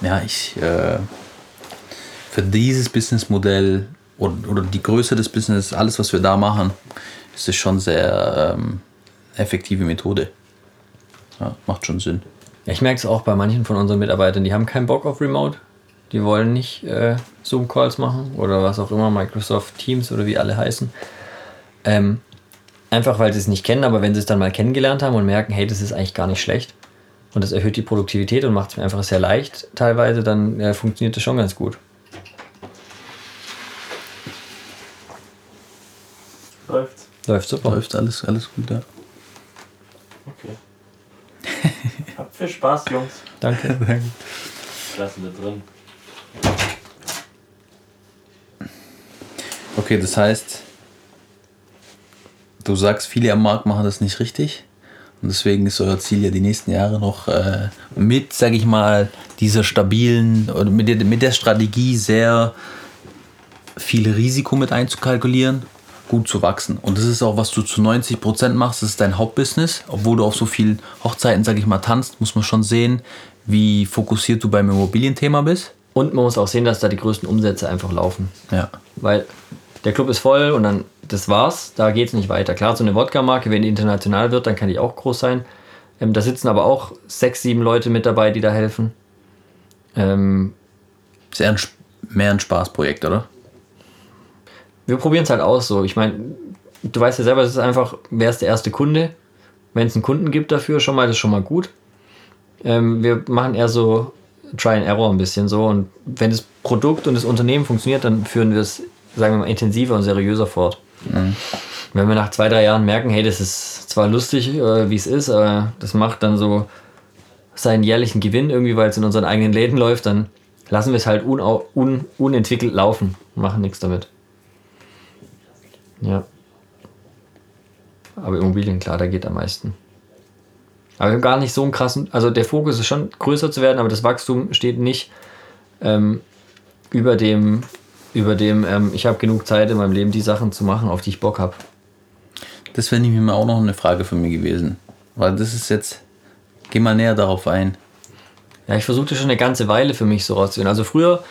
ja, ich äh, für dieses Businessmodell oder, oder die Größe des Business, alles, was wir da machen, ist es schon sehr ähm, effektive Methode. Ja, macht schon Sinn. Ja, ich merke es auch bei manchen von unseren Mitarbeitern, die haben keinen Bock auf Remote. Die wollen nicht äh, Zoom-Calls machen oder was auch immer, Microsoft Teams oder wie alle heißen. Ähm, einfach weil sie es nicht kennen, aber wenn sie es dann mal kennengelernt haben und merken, hey, das ist eigentlich gar nicht schlecht und das erhöht die Produktivität und macht es mir einfach sehr leicht teilweise, dann äh, funktioniert das schon ganz gut. Läuft's. Läuft super. Läuft alles, alles gut, ja. Okay. Habt viel Spaß, Jungs. Danke. Lassen wir drin. Okay, das heißt, du sagst, viele am Markt machen das nicht richtig. Und deswegen ist euer Ziel ja die nächsten Jahre noch äh, mit, sag ich mal, dieser stabilen oder mit der, mit der Strategie sehr viel Risiko mit einzukalkulieren, gut zu wachsen. Und das ist auch, was du zu 90 Prozent machst, das ist dein Hauptbusiness. Obwohl du auf so vielen Hochzeiten, sag ich mal, tanzt, muss man schon sehen, wie fokussiert du beim Immobilienthema bist. Und man muss auch sehen, dass da die größten Umsätze einfach laufen. Ja. Weil der Club ist voll und dann, das war's, da geht's nicht weiter. Klar, so eine Wodka-Marke, wenn die international wird, dann kann die auch groß sein. Ähm, da sitzen aber auch sechs, sieben Leute mit dabei, die da helfen. Ähm, Ist eher ein, mehr ein Spaßprojekt, oder? Wir probieren es halt aus so. Ich meine, du weißt ja selber, es ist einfach, wer ist der erste Kunde? Wenn es einen Kunden gibt dafür, schon mal, das ist schon mal gut. Ähm, wir machen eher so Try and Error ein bisschen so. Und wenn das Produkt und das Unternehmen funktioniert, dann führen wir es, sagen wir mal, intensiver und seriöser fort. Wenn wir nach zwei, drei Jahren merken, hey, das ist zwar lustig, äh, wie es ist, aber das macht dann so seinen jährlichen Gewinn irgendwie, weil es in unseren eigenen Läden läuft, dann lassen wir es halt un unentwickelt laufen und machen nichts damit. Ja. Aber Immobilien, klar, da geht am meisten. Aber wir haben gar nicht so einen krassen, also der Fokus ist schon größer zu werden, aber das Wachstum steht nicht ähm, über dem, über dem, ähm, ich habe genug Zeit in meinem Leben, die Sachen zu machen, auf die ich Bock habe. Das wäre nämlich auch noch eine Frage für mich gewesen. Weil das ist jetzt, geh mal näher darauf ein. Ja, ich versuchte schon eine ganze Weile für mich so rauszufinden. Also früher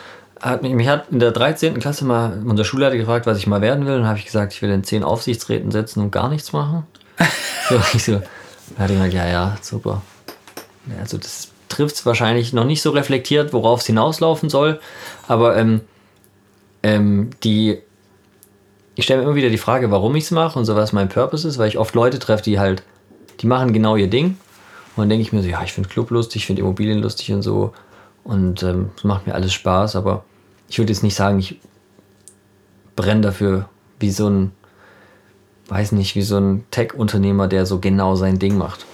hat mich, mich hat in der 13. Klasse mal unser Schulleiter gefragt, was ich mal werden will. Und habe ich gesagt, ich will in 10 Aufsichtsräten sitzen und gar nichts machen. so, ich so, dann hat er gesagt, ja, ja, super. Ja, also das trifft es wahrscheinlich noch nicht so reflektiert, worauf es hinauslaufen soll. Aber ähm, ähm, die, ich stelle mir immer wieder die Frage, warum ich es mache und so was mein Purpose ist, weil ich oft Leute treffe, die halt, die machen genau ihr Ding. Und dann denke ich mir so, ja, ich finde Club lustig, ich finde Immobilien lustig und so. Und ähm, es macht mir alles Spaß, aber ich würde jetzt nicht sagen, ich brenne dafür wie so ein, weiß nicht, wie so ein Tech-Unternehmer, der so genau sein Ding macht.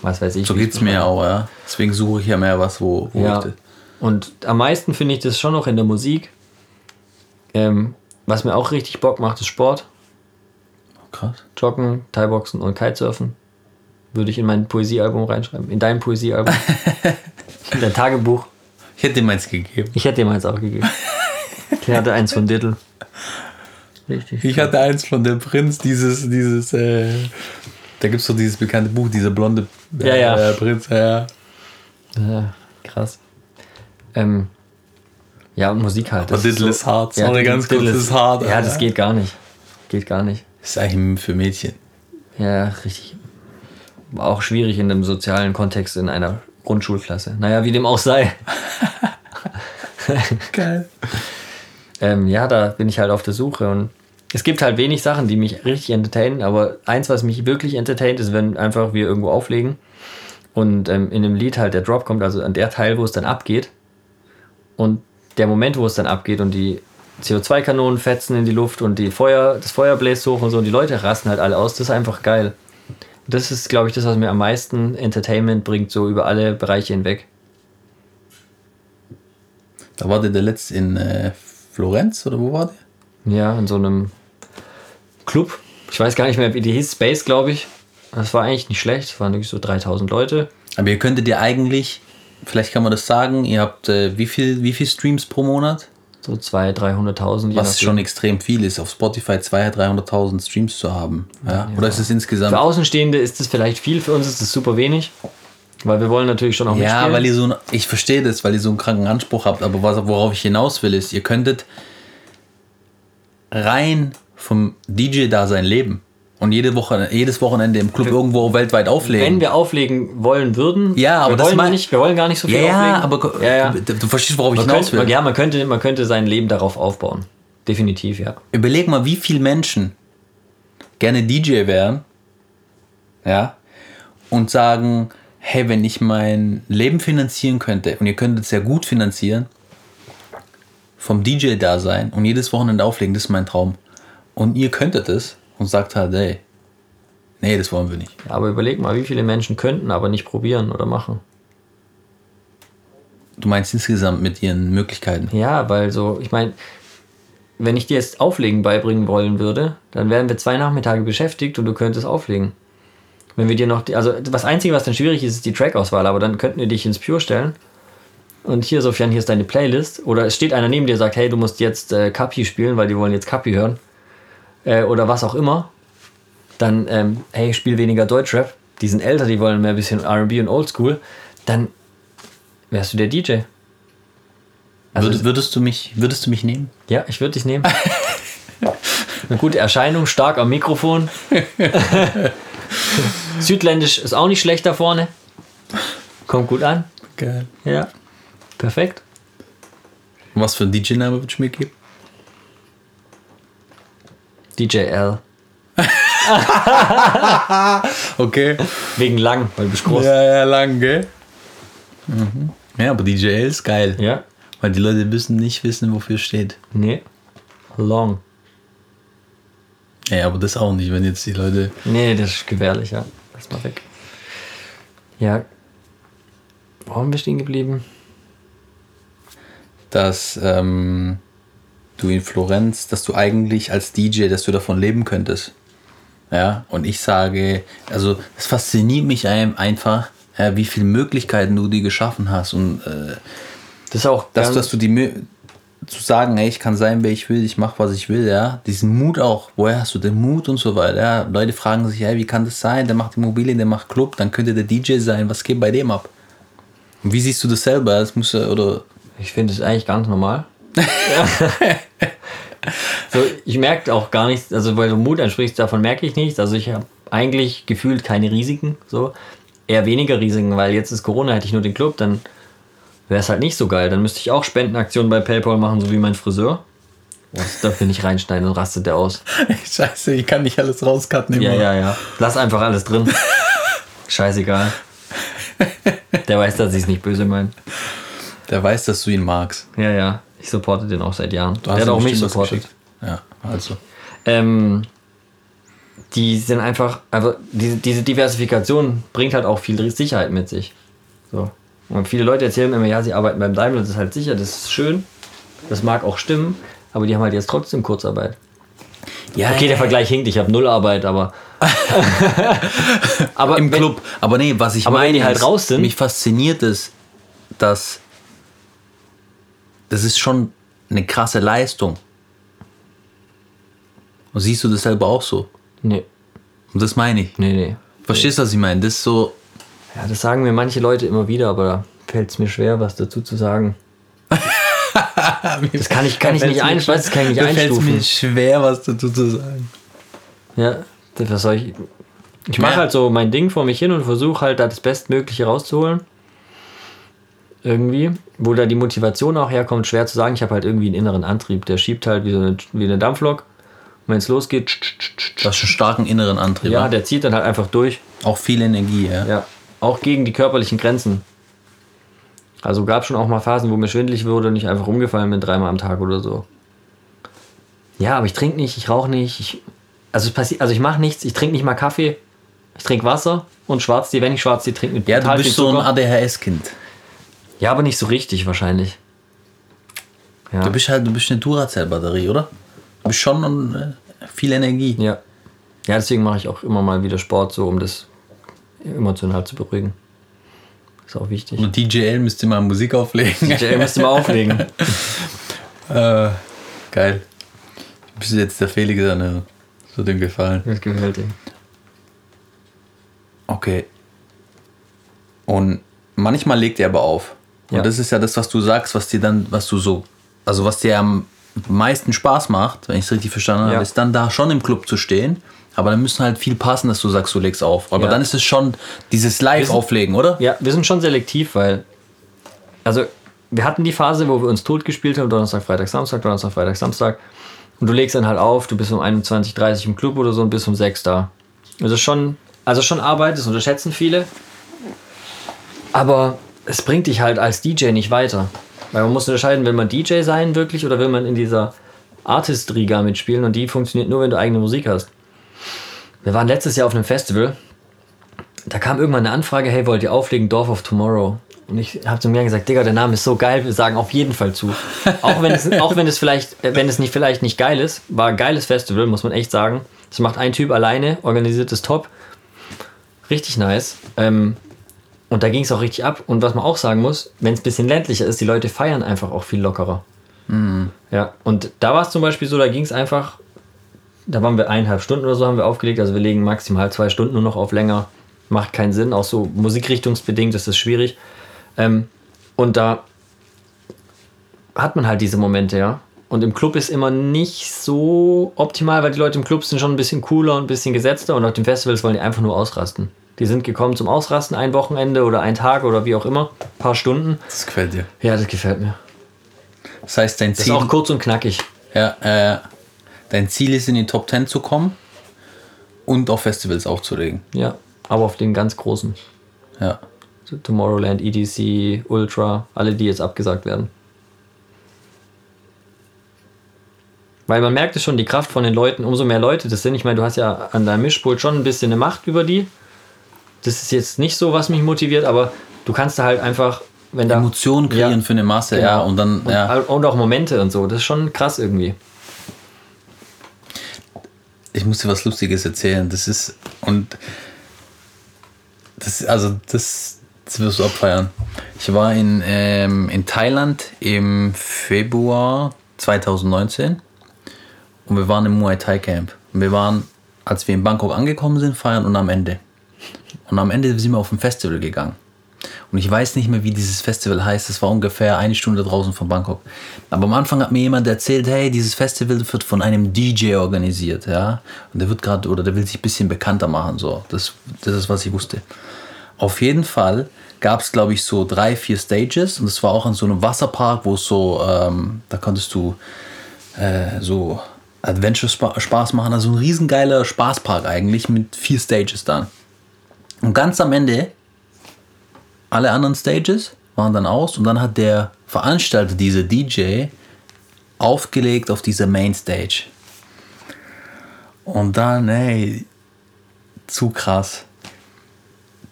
Was weiß ich. So wie geht es mir auch, ja. Deswegen suche ich ja mehr was, wo, wo Ja. ich das. Und am meisten finde ich das schon noch in der Musik. Ähm, was mir auch richtig Bock macht, ist Sport. Krass. Joggen, Thai-Boxen und Kitesurfen. Würde ich in mein Poesiealbum reinschreiben. In dein Poesiealbum. in dein Tagebuch. Ich hätte dir meins gegeben. Ich hätte dir meins auch gegeben. Ich hatte eins von Diddle. Richtig. Ich hatte eins von der Prinz, dieses, dieses, äh, da gibt es doch dieses bekannte Buch, dieser blonde äh, Ja, ja. Prinz, ja. Ja, krass. Ähm, ja, und Musik halt. Aber ist Diddle ist hart. Sorry, ganz kurz, ist hart, Ja, das geht gar nicht. Geht gar nicht. Ist eigentlich für Mädchen. Ja, richtig. War auch schwierig in einem sozialen Kontext in einer Grundschulklasse. Naja, wie dem auch sei. Geil. Ähm, ja, da bin ich halt auf der Suche und es gibt halt wenig Sachen, die mich richtig entertainen, aber eins, was mich wirklich entertaint, ist, wenn einfach wir irgendwo auflegen und ähm, in dem Lied halt der Drop kommt, also an der Teil, wo es dann abgeht und der Moment, wo es dann abgeht und die CO2-Kanonen fetzen in die Luft und die Feuer, das Feuer bläst hoch und so und die Leute rasten halt alle aus, das ist einfach geil. Das ist, glaube ich, das, was mir am meisten Entertainment bringt, so über alle Bereiche hinweg. Da war der, der letzte in äh, Florenz oder wo war der? Ja, in so einem Club. Ich weiß gar nicht mehr, wie die hieß. Space, glaube ich. Das war eigentlich nicht schlecht. Es waren wirklich so 3000 Leute. Aber ihr könntet ja eigentlich, vielleicht kann man das sagen, ihr habt äh, wie, viel, wie viel Streams pro Monat? So 200.000, 300.000. je Was schon extrem viel ist, auf Spotify 200.000, 300.000 Streams zu haben. Ja? Oder ist es insgesamt? Für Außenstehende ist das vielleicht viel, für uns ist das super wenig. Weil wir wollen natürlich schon auch Ja, mitspielen. weil ihr so, ein- ich verstehe das, weil ihr so einen kranken Anspruch habt, aber was, worauf ich hinaus will, ist, ihr könntet rein vom DJ-Dasein leben und jede Woche, jedes Wochenende im Club irgendwo weltweit auflegen. Wenn wir auflegen wollen würden, Ja, aber wir das wollen mein- nicht, wir wollen gar nicht so viel ja, auflegen. aber ja, ja. Du, du verstehst, worauf ich Man, hinaus könnte, will. ja, man, könnte, man könnte sein Leben darauf aufbauen. Definitiv, ja. Überleg mal, wie viele Menschen gerne DJ wären, ja, und sagen, hey, wenn ich mein Leben finanzieren könnte, und ihr könntet es sehr gut finanzieren, vom DJ-Dasein und jedes Wochenende auflegen, das ist mein Traum. Und ihr könntet es und sagt halt, hey, nee, das wollen wir nicht. Ja, Aber überleg mal, wie viele Menschen könnten aber nicht probieren oder machen. Du meinst insgesamt mit ihren Möglichkeiten. Ja, weil so, ich meine, wenn ich dir jetzt Auflegen beibringen wollen würde, dann wären wir zwei Nachmittage beschäftigt und du könntest auflegen. Wenn wir dir noch, die, also das Einzige, was dann schwierig ist, ist die Trackauswahl, aber dann könnten wir dich ins Pure stellen. Und hier, Sofian, hier ist deine Playlist. Oder es steht einer neben dir, sagt, hey, du musst jetzt äh, Kapi spielen, weil die wollen jetzt Kapi hören. Äh, oder was auch immer. Dann, ähm, hey, spiel weniger Deutschrap. Die sind älter, die wollen mehr ein bisschen RB und Oldschool. Dann wärst du der DJ. Also Würd, würdest, du mich, würdest du mich nehmen? ja, ich würde dich nehmen. Eine gute Erscheinung, stark am Mikrofon. Südländisch ist auch nicht schlecht da vorne. Kommt gut an. Geil. Ja. Perfekt. Was für ein DJ-Name würdest du mir geben? DJL. Okay. Wegen lang, weil du bist groß. Ja, ja, lang, gell? Mhm. Ja, aber DJL ist geil. Ja. Weil die Leute müssen nicht wissen, wofür es steht. Nee. Long. Ja, aber das auch nicht, wenn jetzt die Leute. Nee, das ist gefährlich, ja. Lass mal weg. Ja. Wo haben wir stehen geblieben? dass ähm, du in Florenz, dass du eigentlich als DJ, dass du davon leben könntest. Ja, und ich sage, also es fasziniert mich ein- einfach, ja, wie viele Möglichkeiten du dir geschaffen hast und äh, Das ist auch dass, dass du die zu sagen, ey, ich kann sein, wer ich will, ich mache, was ich will, ja, diesen Mut auch, woher hast du den Mut und so weiter, ja, Leute fragen sich, hey, wie kann das sein, der macht Immobilien, der macht Club, dann könnte der DJ sein, was geht bei dem ab? Und wie siehst du das selber, das muss oder, Ich finde es eigentlich ganz normal. so, ich merke auch gar nichts, also weil du Mut ansprichst, davon merke ich nichts. Also ich habe eigentlich gefühlt keine Risiken, so. Eher weniger Risiken, weil jetzt ist Corona, hätte ich nur den Club, dann wäre es halt nicht so geil. Dann müsste ich auch Spendenaktionen bei PayPal machen, so wie mein Friseur. Das darf wir nicht reinschneiden, dann rastet der aus. scheiße, ich kann nicht alles rauscutten Ja, ja, ja. Lass einfach alles drin. Scheißegal. Der weiß, dass ich es nicht böse meine. Der weiß, dass du ihn magst. Ja, ja. Ich supporte den auch seit Jahren. Du Der hat auch mich supportet. Ja, also. Ähm, die sind einfach, also diese, diese Diversifikation bringt halt auch viel Sicherheit mit sich. So. Und viele Leute erzählen mir immer, ja, sie arbeiten beim Daimler, das ist halt sicher, das ist schön. Das mag auch stimmen, aber die haben halt jetzt trotzdem Kurzarbeit. Ja, Okay, der Vergleich hinkt, ich habe null Arbeit, aber. aber im wenn- Club. Aber nee, was ich Aber wenn meine, die halt raus sind- mich fasziniert ist, dass das ist schon eine krasse Leistung. Und siehst du das selber auch so? Nee, Und das meine ich. nee, nee. Verstehst du, was ich meine? Das ist so, Ja, das sagen mir manche Leute immer wieder, aber da fällt es mir schwer, was dazu zu sagen. Das kann ich, kann ich nicht ein, ich weiß, das kann ich nicht da fällt einstufen. mir schwer, was dazu zu sagen. Ja, das soll ich. Ich mache halt so mein Ding vor mich hin und versuche halt da das Bestmögliche rauszuholen. Irgendwie. Wo da die Motivation auch herkommt, schwer zu sagen. Ich habe halt irgendwie einen inneren Antrieb. Der schiebt halt wie, so eine, wie eine Dampflok. Und wenn es losgeht, tsch, tsch, tsch, tsch, Du hast einen starken inneren Antrieb. ja, Ja, der zieht dann halt einfach durch. auch viel Energie, ja. Ja. Auch gegen die körperlichen Grenzen. Also gab schon auch mal Phasen, wo mir schwindelig wurde und ich einfach umgefallen bin, dreimal am Tag oder so. Ja, aber ich trinke nicht, ich rauche nicht. Ich, also es passiert, also ich mache nichts, ich trinke nicht mal Kaffee. Ich trinke Wasser und Schwarztee, wenn ich Schwarztee trinke mit Ja, du bist so ein. ADHS-Kind. Ja, aber nicht so richtig wahrscheinlich. Ja. Du bist halt, du bist eine Duracell-Batterie, oder? Du bist schon äh, viel Energie. ja. Ja, deswegen mache ich auch immer mal wieder Sport, so um das emotional zu beruhigen. Ist auch wichtig. Und DJL müsste mal Musik auflegen. DJ müsste mal auflegen. äh, geil. Du bist jetzt der Felix, ne, so dem gefallen. Das gefällt dir. Okay. Und manchmal legt er aber auf. Und Ja. das ist ja das, was du sagst, was dir dann, was du so, also was dir am meisten Spaß macht, wenn ich es richtig verstanden habe, Ja. ist dann da schon im Club zu stehen. Aber dann müssen halt viel passen, dass du sagst, du legst auf. Aber Ja. dann ist es schon dieses Live-Auflegen, oder? Ja, wir sind schon selektiv, weil. Also, wir hatten die Phase, wo wir uns tot gespielt haben: Donnerstag, Freitag, Samstag, Donnerstag, Freitag, Samstag. Und du legst dann halt auf, du bist um 21.30 im Club oder so und bist um 6 da. Also schon, also schon Arbeit, das unterschätzen viele. Aber es bringt dich halt als DJ nicht weiter. Weil man muss unterscheiden, will man DJ sein wirklich oder will man in dieser Artist-Riga mitspielen und die funktioniert nur, wenn du eigene Musik hast. Wir waren letztes Jahr auf einem Festival da kam irgendwann eine Anfrage, hey, wollt ihr auflegen, Dorf of Tomorrow? Und ich habe zu mir gesagt, Digga, der Name ist so geil, wir sagen auf jeden Fall zu. Auch wenn es, auch wenn es vielleicht, wenn es nicht vielleicht nicht geil ist, war ein geiles Festival, muss man echt sagen. Das macht ein Typ alleine, organisiert es top. Richtig nice. Ähm, und da ging es auch richtig ab. Und was man auch sagen muss, wenn es ein bisschen ländlicher ist, die Leute feiern einfach auch viel lockerer. Ja, und da war es zum Beispiel so, da ging es einfach, da waren wir eineinhalb Stunden oder so, haben wir aufgelegt. Also wir legen maximal zwei Stunden nur noch auf länger. Macht keinen Sinn, auch so musikrichtungsbedingt ist das schwierig. Ähm, und da hat man halt diese Momente, ja. Und im Club ist immer nicht so optimal, weil die Leute im Club sind schon ein bisschen cooler und ein bisschen gesetzter und auf den Festivals wollen die einfach nur ausrasten. Die sind gekommen zum Ausrasten ein Wochenende oder ein Tag oder wie auch immer, ein paar Stunden. Das gefällt dir. Ja, das gefällt mir. Das heißt, dein Das ist Ziel, auch kurz und knackig. ja, äh, dein Ziel ist, in die Top 10 zu kommen und auf Festivals aufzulegen. Ja, aber auf den ganz großen. Ja. Tomorrowland, EDC, Ultra, alle, die jetzt abgesagt werden. Weil man merkt es schon, die Kraft von den Leuten, umso mehr Leute das sind. Ich meine, du hast ja an deinem Mischpult schon ein bisschen eine Macht über die. Das ist jetzt nicht so, was mich motiviert, aber du kannst da halt einfach, wenn da. Emotionen kreieren Ja, für eine Masse, genau. ja. Und dann, und, ja. und auch Momente und so. Das ist schon krass irgendwie. Ich muss dir was Lustiges erzählen. Das ist, und das, also das, das wirst du abfeiern. Ich war in, ähm, in Thailand im Februar 2019 und wir waren im Muay Thai Camp. Und wir waren, als wir in Bangkok angekommen sind, feiern und am Ende. Und am Ende sind wir auf ein Festival gegangen. Und ich weiß nicht mehr, wie dieses Festival heißt. Es war ungefähr eine Stunde draußen von Bangkok. Aber am Anfang hat mir jemand erzählt, hey, dieses Festival wird von einem DJ organisiert, ja. Und der wird gerade, oder der will sich ein bisschen bekannter machen, so. Das, das ist, was ich wusste. Auf jeden Fall gab es, glaube ich, so drei, vier Stages. Und es war auch an so einem Wasserpark, wo es so, ähm, da konntest du äh, so Adventure-Spaß machen. Also ein riesengeiler Spaßpark eigentlich mit vier Stages dann. Und ganz am Ende, alle anderen Stages waren dann aus und dann hat der Veranstalter, dieser DJ, aufgelegt auf dieser Mainstage. Und dann, ey, zu krass.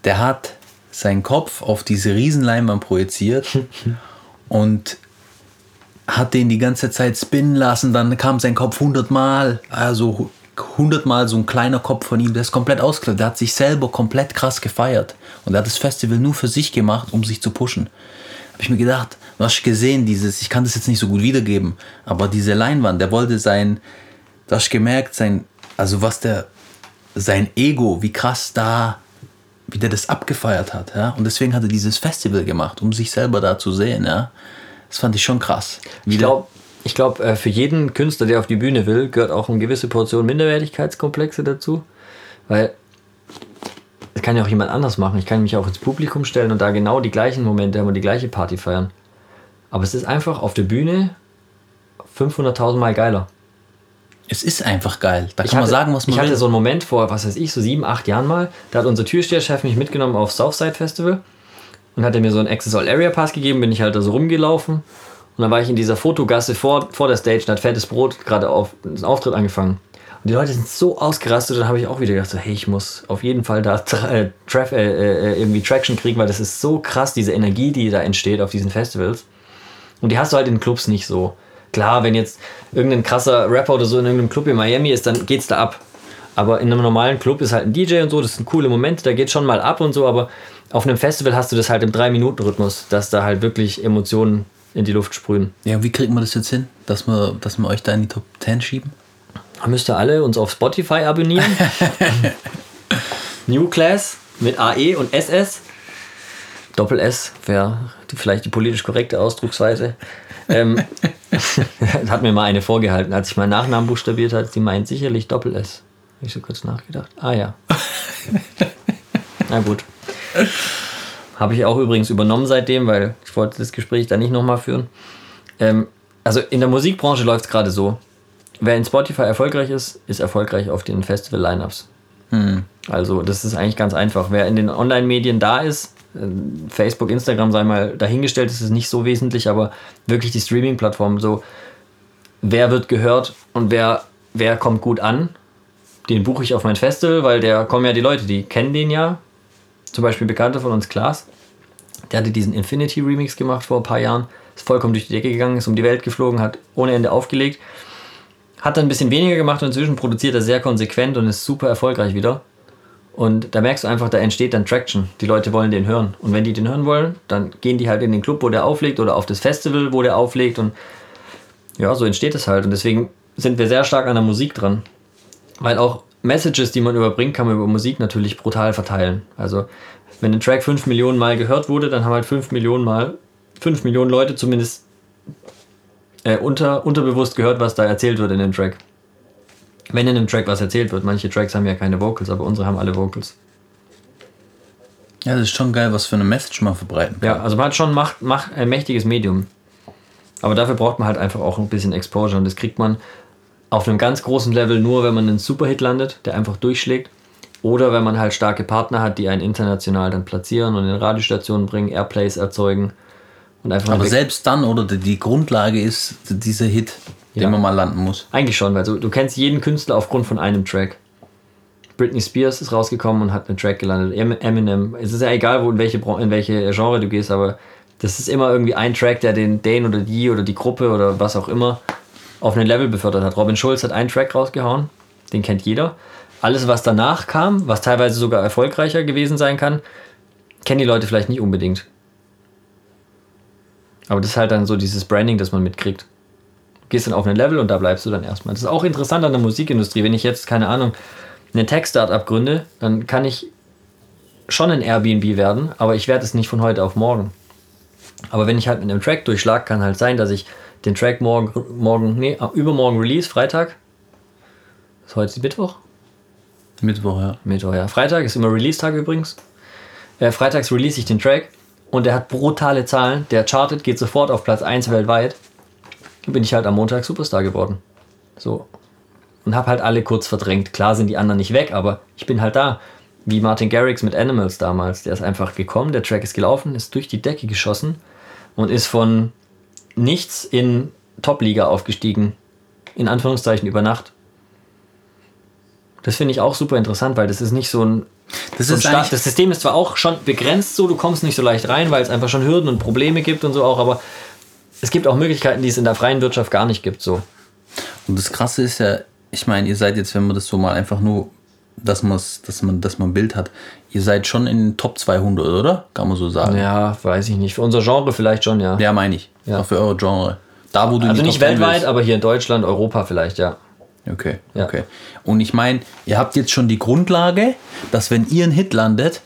Der hat seinen Kopf auf diese Riesenleinwand projiziert und hat den die ganze Zeit spinnen lassen. Dann kam sein Kopf hundertmal, also hundertmal so ein kleiner Kopf von ihm, der ist komplett ausgeklappt. Der hat sich selber komplett krass gefeiert. Und er hat das Festival nur für sich gemacht, um sich zu pushen. Habe ich mir gedacht, du hast gesehen, dieses, ich kann das jetzt nicht so gut wiedergeben, aber diese Leinwand, der wollte sein, du hast gemerkt, sein, also was der, sein Ego, wie krass da, wie der das abgefeiert hat, ja. Und deswegen hat er dieses Festival gemacht, um sich selber da zu sehen, ja. Das fand ich schon krass. Wie Ich glaube, ich glaub, äh, für jeden Künstler, der auf die Bühne will, gehört auch eine gewisse Portion Minderwertigkeitskomplexe dazu. Weil das kann ja auch jemand anders machen. Ich kann mich auch ins Publikum stellen und da genau die gleichen Momente haben und die gleiche Party feiern. Aber es ist einfach auf der Bühne 500.000 Mal geiler. es ist einfach geil. Da kann Ich man hatte, sagen, was man ich will. hatte so einen Moment vor, was weiß ich, so sieben, acht Jahren mal. Da hat unser Türsteherchef mich mitgenommen auf Southside Festival und hat er mir so einen Access All Area Pass gegeben, bin ich halt da so rumgelaufen. Und dann war ich in dieser Fotogasse vor, vor der Stage und hat fettes Brot gerade auf einen Auftritt angefangen. Und die Leute sind so ausgerastet, dann habe ich auch wieder gedacht, so, hey, ich muss auf jeden Fall da äh, äh, äh, irgendwie Traction kriegen, weil das ist so krass, diese Energie, die da entsteht auf diesen Festivals. Und die hast du halt in Clubs nicht so. Klar, wenn jetzt irgendein krasser Rapper oder so in irgendeinem Club in Miami ist, dann geht's da ab. Aber in einem normalen Club ist halt ein DJ und so, das sind coole Momente, da geht schon mal ab und so, aber auf einem Festival hast du das halt im 3-Minuten-Rhythmus, dass da halt wirklich Emotionen in die Luft sprühen. ja, wie kriegt man das jetzt hin, dass wir, dass wir euch da in die Top 10 schieben? Da müsst ihr alle uns auf Spotify abonnieren. New Class mit AE und SS. Doppel S wäre vielleicht die politisch korrekte Ausdrucksweise. Ähm, hat mir mal eine vorgehalten, als ich meinen Nachnamen buchstabiert hat, sie meint sicherlich Doppel S. Hab ich so kurz nachgedacht. Ah ja. Na gut. Habe ich auch übrigens übernommen seitdem, weil ich wollte das Gespräch da nicht nochmal führen. Ähm, also in der Musikbranche läuft es gerade so. Wer in Spotify erfolgreich ist, ist erfolgreich auf den Festival-Lineups. Also das ist eigentlich ganz einfach. Wer in den Online-Medien da ist, äh, Facebook, Instagram sei mal dahingestellt, ist es nicht so wesentlich, aber wirklich die Streaming-Plattformen, so wer wird gehört und wer, wer kommt gut an, den buche ich auf mein Festival, weil der kommen ja die Leute, die kennen den ja. Zum Beispiel Bekannter von uns, Klaas, der hatte diesen Infinity Remix gemacht vor ein paar Jahren, ist vollkommen durch die Decke gegangen, ist um die Welt geflogen, hat ohne Ende aufgelegt. Hat dann ein bisschen weniger gemacht und inzwischen produziert er sehr konsequent und ist super erfolgreich wieder. Und da merkst du einfach, da entsteht dann Traction. Die Leute wollen den hören. Und wenn die den hören wollen, dann gehen die halt in den Club, wo der auflegt oder auf das Festival, wo der auflegt. Und ja, so entsteht es halt. Und deswegen sind wir sehr stark an der Musik dran. Weil auch Messages, die man überbringt, kann man über Musik natürlich brutal verteilen. Also, wenn ein Track 5 Millionen Mal gehört wurde, dann haben halt 5 Millionen Mal, 5 Millionen Leute zumindest äh, unter, unterbewusst gehört, was da erzählt wird in dem Track. Wenn in einem Track was erzählt wird. Manche Tracks haben ja keine Vocals, aber unsere haben alle Vocals. Ja, das ist schon geil, was für eine Message man verbreiten kann. Ja, also man hat schon Macht, Macht, ein mächtiges Medium. Aber dafür braucht man halt einfach auch ein bisschen Exposure. Und das kriegt man auf einem ganz großen Level nur, wenn man einen Superhit landet, der einfach durchschlägt. Oder wenn man halt starke Partner hat, die einen international dann platzieren und in Radiostationen bringen, Airplays erzeugen. Und einfach Aber selbst dann, oder die- Grundlage ist dieser Hit, Ja. den man mal landen muss. Eigentlich schon, weil du, du kennst jeden Künstler aufgrund von einem Track. Britney Spears ist rausgekommen und hat einen Track gelandet. Em- Eminem. Es ist ja egal, wo in welche, in welche Genre du gehst, aber das ist immer irgendwie ein Track, der den, den oder die oder die Gruppe oder was auch immer auf ein Level befördert hat. Robin Schulz hat einen Track rausgehauen, den kennt jeder. Alles, was danach kam, was teilweise sogar erfolgreicher gewesen sein kann, kennen die Leute vielleicht nicht unbedingt. Aber das ist halt dann so dieses Branding, das man mitkriegt gehst dann auf ein Level und da bleibst du dann erstmal. Das ist auch interessant an der Musikindustrie. Wenn ich jetzt, keine Ahnung, einen Tech-Startup gründe, dann kann ich schon ein Airbnb werden, aber ich werde es nicht von heute auf morgen. Aber wenn ich halt mit einem Track durchschlag, kann halt sein, dass ich den Track morgen, morgen nee, übermorgen Release, Freitag. Ist heute Mittwoch? Mittwoch, ja. Mittwoch, ja. Freitag ist immer Release-Tag übrigens. Äh, freitags release ich den Track und der hat brutale Zahlen. Der chartet, geht sofort auf Platz 1 weltweit. Dann bin ich halt am Montag Superstar geworden. So. Und hab halt alle kurz verdrängt. Klar sind die anderen nicht weg, aber ich bin halt da. Wie Martin Garrix mit Animals damals. Der ist einfach gekommen, der Track ist gelaufen, ist durch die Decke geschossen und ist von nichts in Top-Liga aufgestiegen. In Anführungszeichen über Nacht. Das finde ich auch super interessant, weil das ist nicht so ein. Das so ein ist Sta- eigentlich- das System ist zwar auch schon begrenzt so, du kommst nicht so leicht rein, weil es einfach schon Hürden und Probleme gibt und so auch, aber es gibt auch Möglichkeiten, die es in der freien Wirtschaft gar nicht gibt. So. Und das Krasse ist ja, ich meine, ihr seid jetzt, wenn man das so mal einfach nur, dass, dass, man, dass man ein Bild hat, ihr seid schon in den Top 200, oder? Kann man so sagen. Ja, weiß ich nicht. Für unser Genre vielleicht schon, ja. Ja, meine ich. Ja. Auch für eure Genre. Da, wo du also nicht Top 10 weltweit, aber hier in Deutschland, Europa vielleicht, ja. Okay, Ja. okay. Und ich meine, ihr habt jetzt schon die Grundlage, dass wenn ihr einen Hit landet,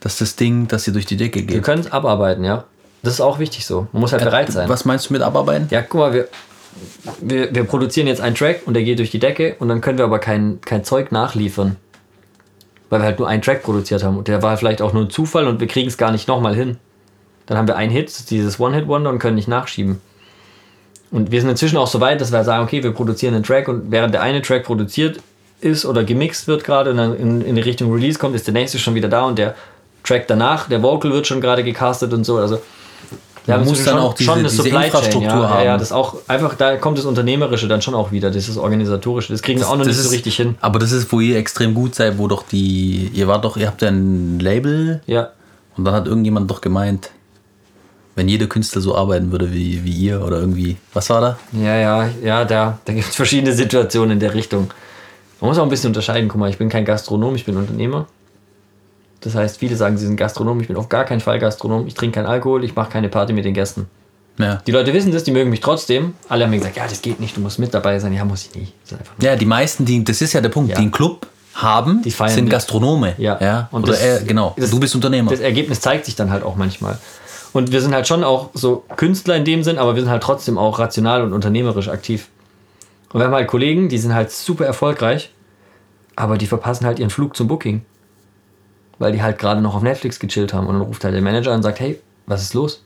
dass das Ding, dass ihr durch die Decke Wir geht. können es abarbeiten, ja. Das ist auch wichtig so. Man muss halt bereit sein. Was meinst du mit abarbeiten? Ja, guck mal, wir, wir, wir produzieren jetzt einen Track und der geht durch die Decke und dann können wir aber kein, kein Zeug nachliefern. Weil wir halt nur einen Track produziert haben und der war vielleicht auch nur ein Zufall und wir kriegen es gar nicht nochmal hin. Dann haben wir einen Hit, dieses One-Hit-Wonder und können nicht nachschieben. Und wir sind inzwischen auch so weit, dass wir sagen, okay, wir produzieren einen Track und während der eine Track produziert ist oder gemixt wird gerade und dann in, in die Richtung Release kommt, ist der nächste schon wieder da und der Track danach, der Vocal wird schon gerade gecastet und so. Also wir Man muss dann auch diese- diese Infrastruktur ja, Ja, ja, haben. das auch einfach, da kommt das Unternehmerische dann schon auch wieder, das ist Organisatorische. Das kriegen wir auch noch nicht so richtig hin. Aber das ist, wo ihr extrem gut seid, wo doch die, ihr wart doch, ihr habt ja ein Label Ja, und dann hat irgendjemand doch gemeint, wenn jeder Künstler so arbeiten würde wie, wie ihr oder irgendwie, was war da? ja, ja, ja, da, da gibt es verschiedene Situationen in der Richtung. Man muss auch ein bisschen unterscheiden. Guck mal, ich bin kein Gastronom, ich bin Unternehmer. Das heißt, viele sagen, sie sind Gastronom. Ich bin auf gar keinen Fall Gastronom. Ich trinke keinen Alkohol, ich mache keine Party mit den Gästen. Ja. Die Leute wissen das, die mögen mich trotzdem. Alle haben mir gesagt, ja, das geht nicht, du musst mit dabei sein. Ja, muss ich nicht. Ja, die meisten, die, das ist ja der Punkt, Ja. die einen Club haben, Die sind mit. Gastronome. Ja. ja? Und Oder das- er, genau, das- du bist Unternehmer. das Ergebnis zeigt sich dann halt auch manchmal. Und wir sind halt schon auch so Künstler in dem Sinn, aber wir sind halt trotzdem auch rational und unternehmerisch aktiv. Und wir haben halt Kollegen, die sind halt super erfolgreich, aber die verpassen halt ihren Flug zum Booking. Weil die halt gerade noch auf Netflix gechillt haben. Und dann ruft halt der Manager an und sagt, hey, was ist los?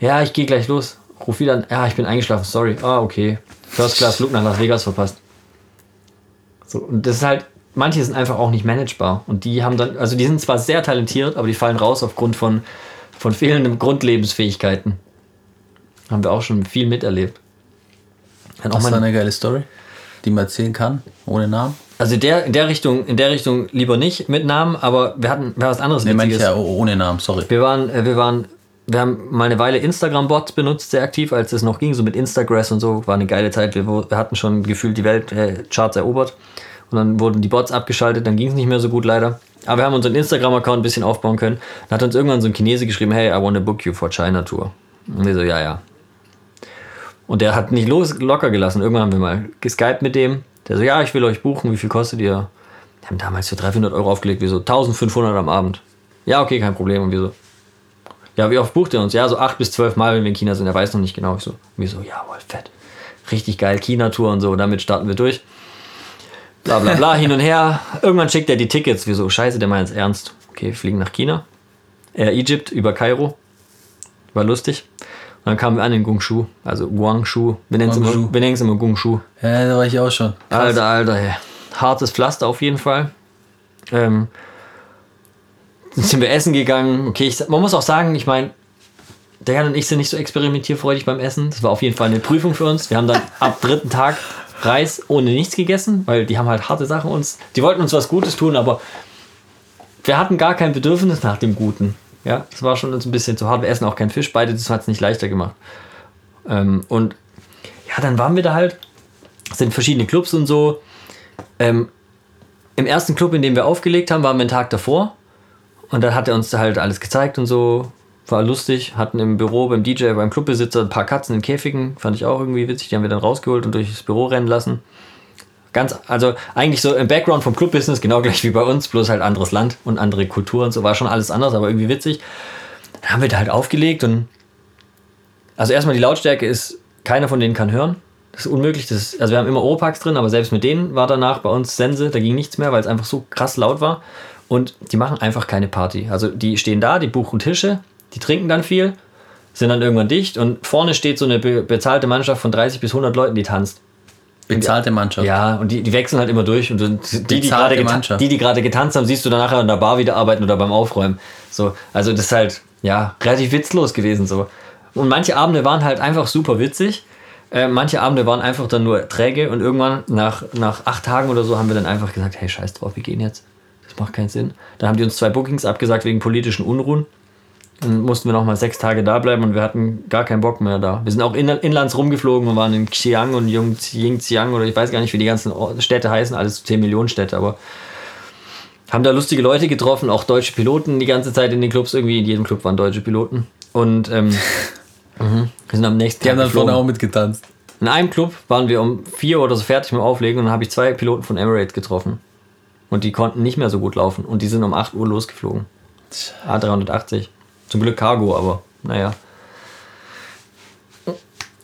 Ja, ich gehe gleich los. Ruf wieder an, ja, ich bin eingeschlafen, sorry. Ah, okay. First Class Flug nach Las Vegas verpasst. So, und das ist halt, manche sind einfach auch nicht managebar. Und die haben dann, also die sind zwar sehr talentiert, aber die fallen raus aufgrund von, von fehlenden Grundlebensfähigkeiten. Haben wir auch schon viel miterlebt. Dann auch Hast du mal, eine geile Story, die man erzählen kann, ohne Namen? also der, in der Richtung, in der Richtung lieber nicht mit Namen, aber wir hatten wir was anderes Nee, Witziges. ja oh- ohne Namen, sorry. Wir waren, äh, wir waren, wir haben mal eine Weile Instagram-Bots benutzt, sehr aktiv, als es noch ging, so mit Instagram und so, war eine geile Zeit. Wir, wir hatten schon gefühlt die Weltcharts erobert und dann wurden die Bots abgeschaltet, dann ging es nicht mehr so gut leider. Aber wir haben unseren Instagram-Account ein bisschen aufbauen können. Dann hat uns irgendwann so ein Chinese geschrieben, hey, I want to book you for China Tour. Und wir so, ja, ja. Und der hat nicht los, locker gelassen. Irgendwann haben wir mal geskypt mit dem. Der so, ja, ich will euch buchen, wie viel kostet ihr? Wir haben damals für 300 Euro aufgelegt, wir so 1500 am Abend. Ja, okay, kein Problem. Und wir so, ja, wie oft bucht ihr uns? Ja, so acht bis zwölf Mal, wenn wir in China sind. Er weiß noch nicht genau. Ich so, wir so, jawohl, fett. Richtig geil, China-Tour und so. Damit starten wir durch. Bla bla bla, hin und her. Irgendwann schickt er die Tickets. Wir so, scheiße, der meint es ernst. Okay, wir fliegen nach China. Air Egypt über Kairo. War lustig. Dann kamen wir an in Gungshu, also Guangzhou. Wir nennen es immer, Guangzhou. wir immer Gungshu. Ja, da war ich auch schon. Alter, Alter, ey. hartes Pflaster auf jeden Fall. Ähm, dann sind wir essen gegangen. Okay, ich, man muss auch sagen, ich meine, der Jan und ich sind nicht so experimentierfreudig beim Essen. Das war auf jeden Fall eine Prüfung für uns. Wir haben dann ab dritten Tag Reis ohne nichts gegessen, weil die haben halt harte Sachen uns. Die wollten uns was Gutes tun, aber wir hatten gar kein Bedürfnis nach dem Guten. Ja, das war schon ein bisschen zu hart. Wir essen auch keinen Fisch. Beide, das hat es nicht leichter gemacht. Ähm, und ja, dann waren wir da halt. Es sind verschiedene Clubs und so. Ähm, Im ersten Club, in dem wir aufgelegt haben, waren wir einen Tag davor. Und dann hat er uns da halt alles gezeigt und so. War lustig. Hatten im Büro beim DJ, beim Clubbesitzer ein paar Katzen in Käfigen. Fand ich auch irgendwie witzig. Die haben wir dann rausgeholt und durchs Büro rennen lassen. Ganz, also eigentlich so im Background vom Clubbusiness, genau gleich wie bei uns, bloß halt anderes Land und andere Kultur und so. War schon alles anders, aber irgendwie witzig. Dann haben wir da halt aufgelegt und also erstmal die Lautstärke ist, keiner von denen kann hören. Das ist unmöglich. Das ist, also wir haben immer Oropax drin, aber selbst mit denen war danach bei uns Sense, da ging nichts mehr, weil es einfach so krass laut war. Und die machen einfach keine Party. Also die stehen da, die buchen Tische, die trinken dann viel, sind dann irgendwann dicht und vorne steht so eine be bezahlte Mannschaft von 30 bis 100 Leuten, die tanzt. Bezahlte Mannschaft. Ja, und die, die wechseln halt immer durch und die, die gerade geta die, die gerade getanzt haben, siehst du dann nachher in der Bar wieder arbeiten oder beim Aufräumen. So, also das ist halt, ja, relativ witzlos gewesen so. Und manche Abende waren halt einfach super witzig. Äh, manche Abende waren einfach dann nur träge und irgendwann nach, nach acht Tagen oder so haben wir dann einfach gesagt, hey, scheiß drauf, wir gehen jetzt. Das macht keinen Sinn. Dann haben die uns zwei Bookings abgesagt wegen politischen Unruhen. Dann mussten wir noch mal sechs Tage da bleiben und wir hatten gar keinen Bock mehr da. Wir sind auch in, inlands rumgeflogen und waren in Xi'an und Yingxiang oder ich weiß gar nicht, wie die ganzen Städte heißen, alles 10 Millionen Städte, aber haben da lustige Leute getroffen, auch deutsche Piloten die ganze Zeit in den Clubs, irgendwie in jedem Club waren deutsche Piloten. Und ähm, mhm. wir sind am nächsten Die haben dann geflogen. vorne auch mitgetanzt. In einem Club waren wir um vier oder so fertig mit dem Auflegen und dann habe ich zwei Piloten von Emirates getroffen. Und die konnten nicht mehr so gut laufen. Und die sind um 8 Uhr losgeflogen. A380. Zum Glück Cargo, aber naja.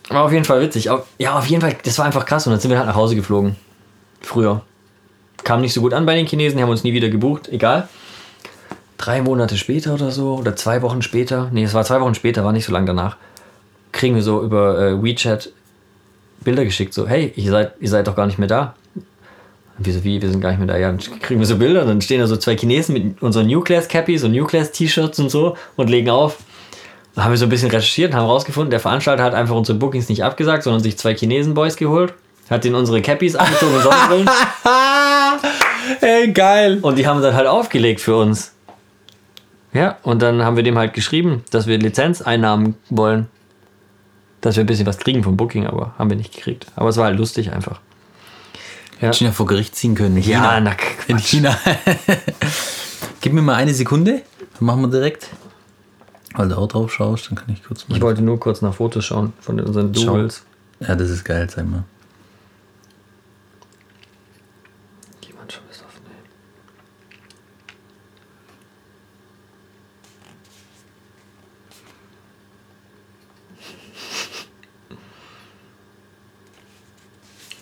War auf jeden Fall witzig. Au- Ja, auf jeden Fall, das war einfach krass. Und dann sind wir halt nach Hause geflogen. Früher. Kam nicht so gut an bei den Chinesen, die haben uns nie wieder gebucht. Egal. Drei Monate später oder so, oder zwei Wochen später, nee, es war zwei Wochen später, war nicht so lange danach, kriegen wir so über äh, WeChat Bilder geschickt, so, hey, ihr seid, ihr seid doch gar nicht mehr da. Und wir so, wie, wir sind gar nicht mehr da. Ja, dann kriegen wir so Bilder, dann stehen da so zwei Chinesen mit unseren New Class Cappies und New Class T-Shirts und so und legen auf. Dann haben wir so ein bisschen recherchiert und haben rausgefunden, der Veranstalter hat einfach unsere Bookings nicht abgesagt, sondern sich zwei Chinesen-Boys geholt, hat denen unsere Cappies angezogen und Sonnenbrillen Ey, geil. und die haben dann halt aufgelegt für uns. Ja, und dann haben wir dem halt geschrieben, dass wir Lizenzeinnahmen wollen. Dass wir ein bisschen was kriegen vom Booking, aber haben wir nicht gekriegt. Aber es war halt lustig einfach. Ja, China vor Gericht ziehen können. In ja China. na In. China. Gib mir mal eine Sekunde. Dann machen wir direkt. Weil du auch drauf schaust, dann kann ich kurz mal. Ich wollte nur kurz nach Fotos schauen von unseren. Doubles. ja, das ist geil, sag mal. Jemand schon ist offen. ey.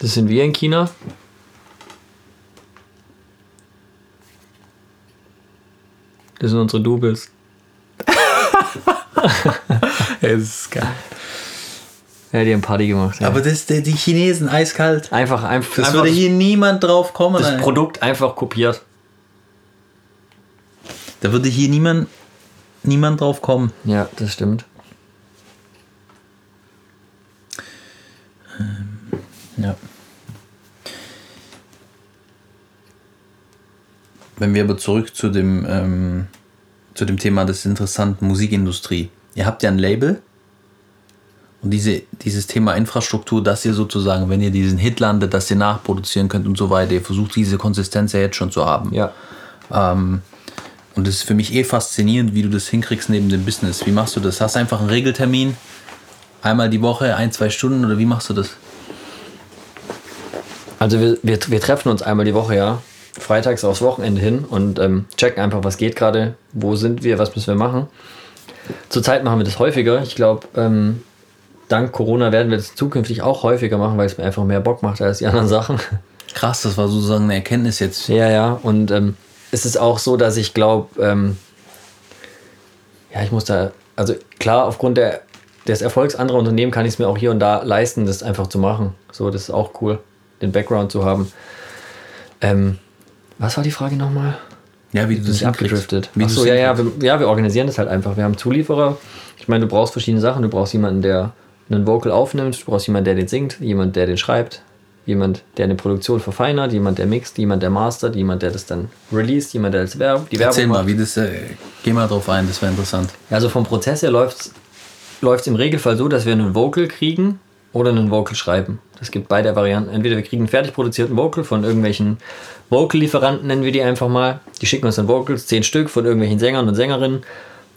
Das sind wir in China. Das sind unsere Doubles. Das ist geil. Ja, die haben Party gemacht. Ja. Aber das die, die Chinesen eiskalt. einfach, einfach, Das einfach würde hier niemand drauf kommen. das ey. Produkt einfach kopiert. Da würde hier niemand, niemand drauf kommen. Ja, das stimmt. Ja. Wenn wir aber zurück zu dem, ähm, zu dem Thema des interessanten Musikindustrie. Ihr habt ja ein Label und diese, dieses Thema Infrastruktur, dass ihr sozusagen, wenn ihr diesen Hit landet, dass ihr nachproduzieren könnt und so weiter, ihr versucht diese Konsistenz ja jetzt schon zu haben. Ja. Ähm, und das ist für mich eh faszinierend, wie du das hinkriegst neben dem Business. Wie machst du das? Hast du einfach einen Regeltermin? Einmal die Woche, ein, zwei Stunden oder wie machst du das? Also wir, wir, wir treffen uns einmal die Woche, ja. Freitags aufs Wochenende hin und ähm, checken einfach, was geht gerade, wo sind wir, was müssen wir machen. Zurzeit machen wir das häufiger. Ich glaube, ähm, dank Corona werden wir das zukünftig auch häufiger machen, weil es mir einfach mehr Bock macht als die anderen Sachen. Krass, das war sozusagen eine Erkenntnis jetzt. Ja, ja. Und ähm, es ist auch so, dass ich glaube, ähm, ja, ich muss da, also klar, aufgrund der, des Erfolgs anderer Unternehmen kann ich es mir auch hier und da leisten, das einfach zu machen. So, das ist auch cool, den Background zu haben. Ähm, was war die Frage nochmal? Ja, wie du Das abgedriftet. Wie Achso, ja, ja, wir, ja, wir organisieren das halt einfach. Wir haben Zulieferer. Ich meine, du brauchst verschiedene Sachen. Du brauchst jemanden, der einen Vocal aufnimmt. Du brauchst jemanden, der den singt. Jemand, der den schreibt. Jemand, der eine Produktion verfeinert. Jemand, der mixt. Jemand, der mastert. Jemand, der das dann released. Jemand, der das Werb die Erzähl Werbung mal, macht. wie das. Äh, geh mal drauf ein, das wäre interessant. Also vom Prozess her läuft es im Regelfall so, dass wir einen Vocal kriegen oder einen Vocal schreiben. Es gibt beide Varianten. Entweder wir kriegen einen fertig produzierten Vocal von irgendwelchen Vocal-Lieferanten, nennen wir die einfach mal. Die schicken uns dann Vocals, zehn Stück von irgendwelchen Sängern und Sängerinnen,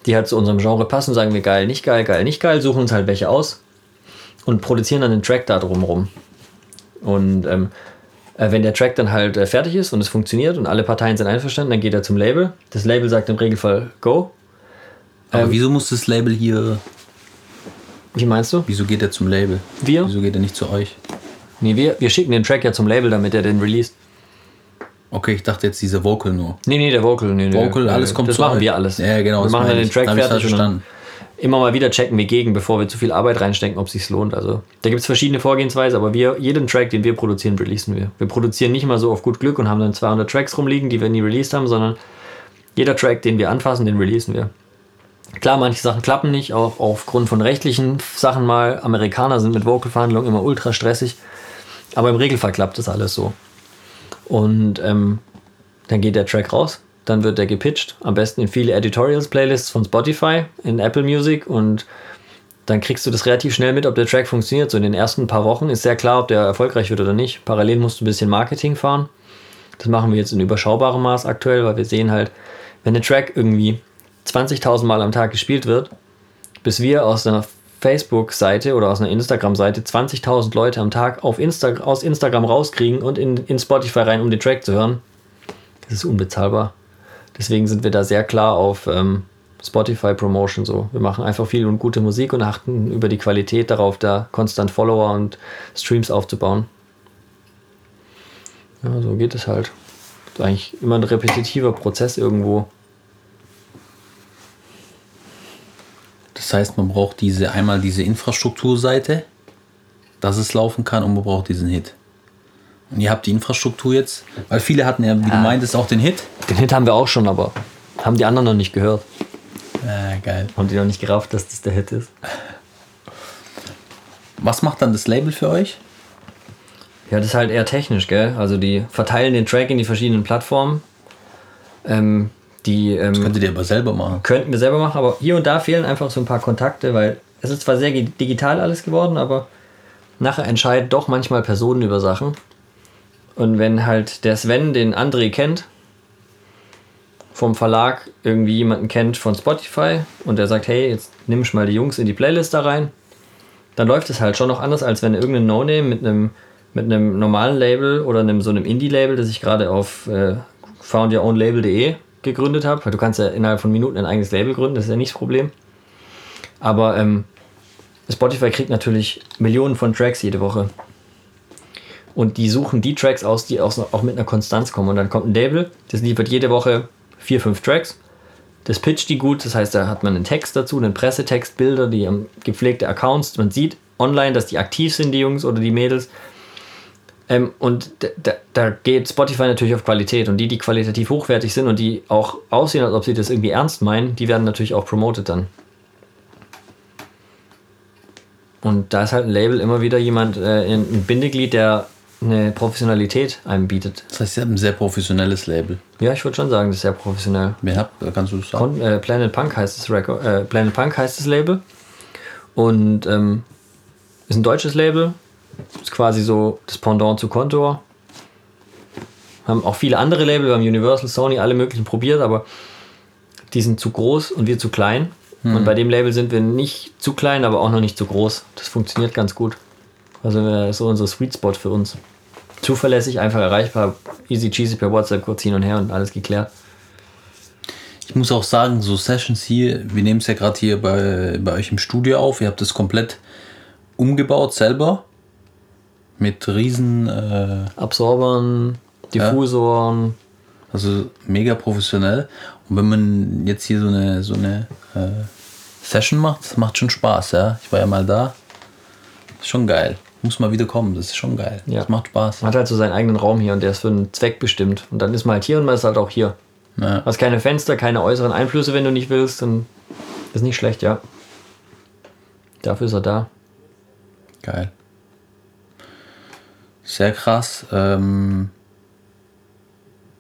die halt zu unserem Genre passen, sagen wir geil, nicht geil, geil, nicht geil, suchen uns halt welche aus und produzieren dann einen Track da drumherum. Und ähm, äh, wenn der Track dann halt äh, fertig ist und es funktioniert und alle Parteien sind einverstanden, dann geht er zum Label. Das Label sagt im Regelfall Go. Aber Ähm, wieso muss das Label hier. Wie meinst du? Wieso geht er zum Label? Wir? Wieso geht er nicht zu euch? Nee, wir, wir schicken den Track ja zum Label, damit er den released. Okay, ich dachte jetzt dieser Vocal nur. Nee, nee, der Vocal. Nee, nee, Vocal, nee, alles kommt Das zu machen euch. wir alles. Ja, genau. Wir das machen dann den ich. Track ich fertig und verstanden. dann immer mal wieder checken wir gegen, bevor wir zu viel Arbeit reinstecken, ob es sich lohnt. Also da gibt es verschiedene Vorgehensweise, aber wir, jeden Track, den wir produzieren, releasen wir. Wir produzieren nicht mal so auf gut Glück und haben dann 200 Tracks rumliegen, die wir nie released haben, sondern jeder Track, den wir anfassen, den releasen wir. Klar, manche Sachen klappen nicht, auch aufgrund von rechtlichen Sachen mal. Amerikaner sind mit Vocal-Verhandlungen immer ultra stressig. Aber im Regelfall klappt das alles so. Und ähm, dann geht der Track raus, dann wird der gepitcht, am besten in viele Editorials-Playlists von Spotify, in Apple Music und dann kriegst du das relativ schnell mit, ob der Track funktioniert. So in den ersten paar Wochen ist sehr klar, ob der erfolgreich wird oder nicht. Parallel musst du ein bisschen Marketing fahren. Das machen wir jetzt in überschaubarem Maß aktuell, weil wir sehen halt, wenn der Track irgendwie 20.000 Mal am Tag gespielt wird, bis wir aus einer Facebook-Seite oder aus einer Instagram-Seite 20.000 Leute am Tag auf Insta aus Instagram rauskriegen und in, in Spotify rein, um den Track zu hören, das ist unbezahlbar. Deswegen sind wir da sehr klar auf ähm, Spotify Promotion so. Wir machen einfach viel und gute Musik und achten über die Qualität darauf, da konstant Follower und Streams aufzubauen. Ja, so geht es halt. Das ist eigentlich immer ein repetitiver Prozess irgendwo. Das heißt, man braucht diese einmal diese Infrastrukturseite, dass es laufen kann und man braucht diesen Hit. Und ihr habt die Infrastruktur jetzt, weil viele hatten ja, wie du meintest, auch den Hit. Den Hit haben wir auch schon, aber haben die anderen noch nicht gehört. Äh, geil. Haben die noch nicht gerafft, dass das der Hit ist. Was macht dann das Label für euch? Ja, das ist halt eher technisch, gell? Also die verteilen den Track in die verschiedenen Plattformen. Ähm, die ähm, Könntet ihr aber selber machen. könnten wir selber machen, aber hier und da fehlen einfach so ein paar Kontakte, weil es ist zwar sehr digital alles geworden, aber nachher entscheiden doch manchmal Personen über Sachen. Und wenn halt der Sven den André kennt, vom Verlag irgendwie jemanden kennt von Spotify und der sagt, hey, jetzt nimm ich mal die Jungs in die Playlist da rein, dann läuft es halt schon noch anders, als wenn irgendein No-Name mit einem mit einem normalen Label oder einem so einem Indie-Label, das ich gerade auf äh, foundyourownlabel.de gegründet habe, weil du kannst ja innerhalb von Minuten ein eigenes Label gründen, das ist ja nicht das Problem. Aber ähm, Spotify kriegt natürlich Millionen von Tracks jede Woche. Und die suchen die Tracks aus, die auch, mit einer Konstanz kommen. Und dann kommt ein Label, das liefert jede Woche vier, fünf Tracks. Das pitcht die gut, das heißt, da hat man einen Text dazu, einen Pressetext, Bilder, die haben gepflegte Accounts. Man sieht online, dass die aktiv sind, die Jungs oder die Mädels. Ähm, und da, da, geht Spotify natürlich auf Qualität. Und die, die qualitativ hochwertig sind und die auch aussehen, als ob sie das irgendwie ernst meinen, die werden natürlich auch promoted dann. Und da ist halt ein Label immer wieder jemand, äh, ein Bindeglied, der eine Professionalität einem bietet. Das heißt, ihr habt ein sehr professionelles Label. Ja, ich würde schon sagen, das ist sehr professionell. Wer habt, kannst du das sagen? Kon äh, Planet Punk heißt das Record, äh, Planet Punk heißt das Label und ähm, ist ein deutsches Label, ist quasi so das Pendant zu Contour. Haben auch viele andere Label, wir haben Universal, Sony, alle möglichen probiert, aber die sind zu groß und wir zu klein. Und bei dem Label sind wir nicht zu klein, aber auch noch nicht zu groß. Das funktioniert ganz gut. Also das ist so unser Sweet Spot für uns. Zuverlässig, einfach erreichbar, easy cheesy per WhatsApp kurz hin und her und alles geklärt. Ich muss auch sagen, so Sessions hier, wir nehmen es ja gerade hier bei, bei euch im Studio auf. Ihr habt es komplett umgebaut selber. Mit riesen, äh, Absorbern, Diffusoren. also mega professionell. Und wenn man jetzt hier so eine, so eine äh, Session macht, das macht schon Spaß, ja. Ich war ja mal da. Ist schon geil. Muss mal wieder kommen, das ist schon geil. Ja. Das macht Spaß. Man hat halt so seinen eigenen Raum hier und der ist für einen Zweck bestimmt. Und dann ist man halt hier und man ist halt auch hier. Ja. Hast keine Fenster, keine äußeren Einflüsse, wenn du nicht willst, dann ist nicht schlecht, ja. Dafür ist er da. Geil. Sehr krass. Ähm,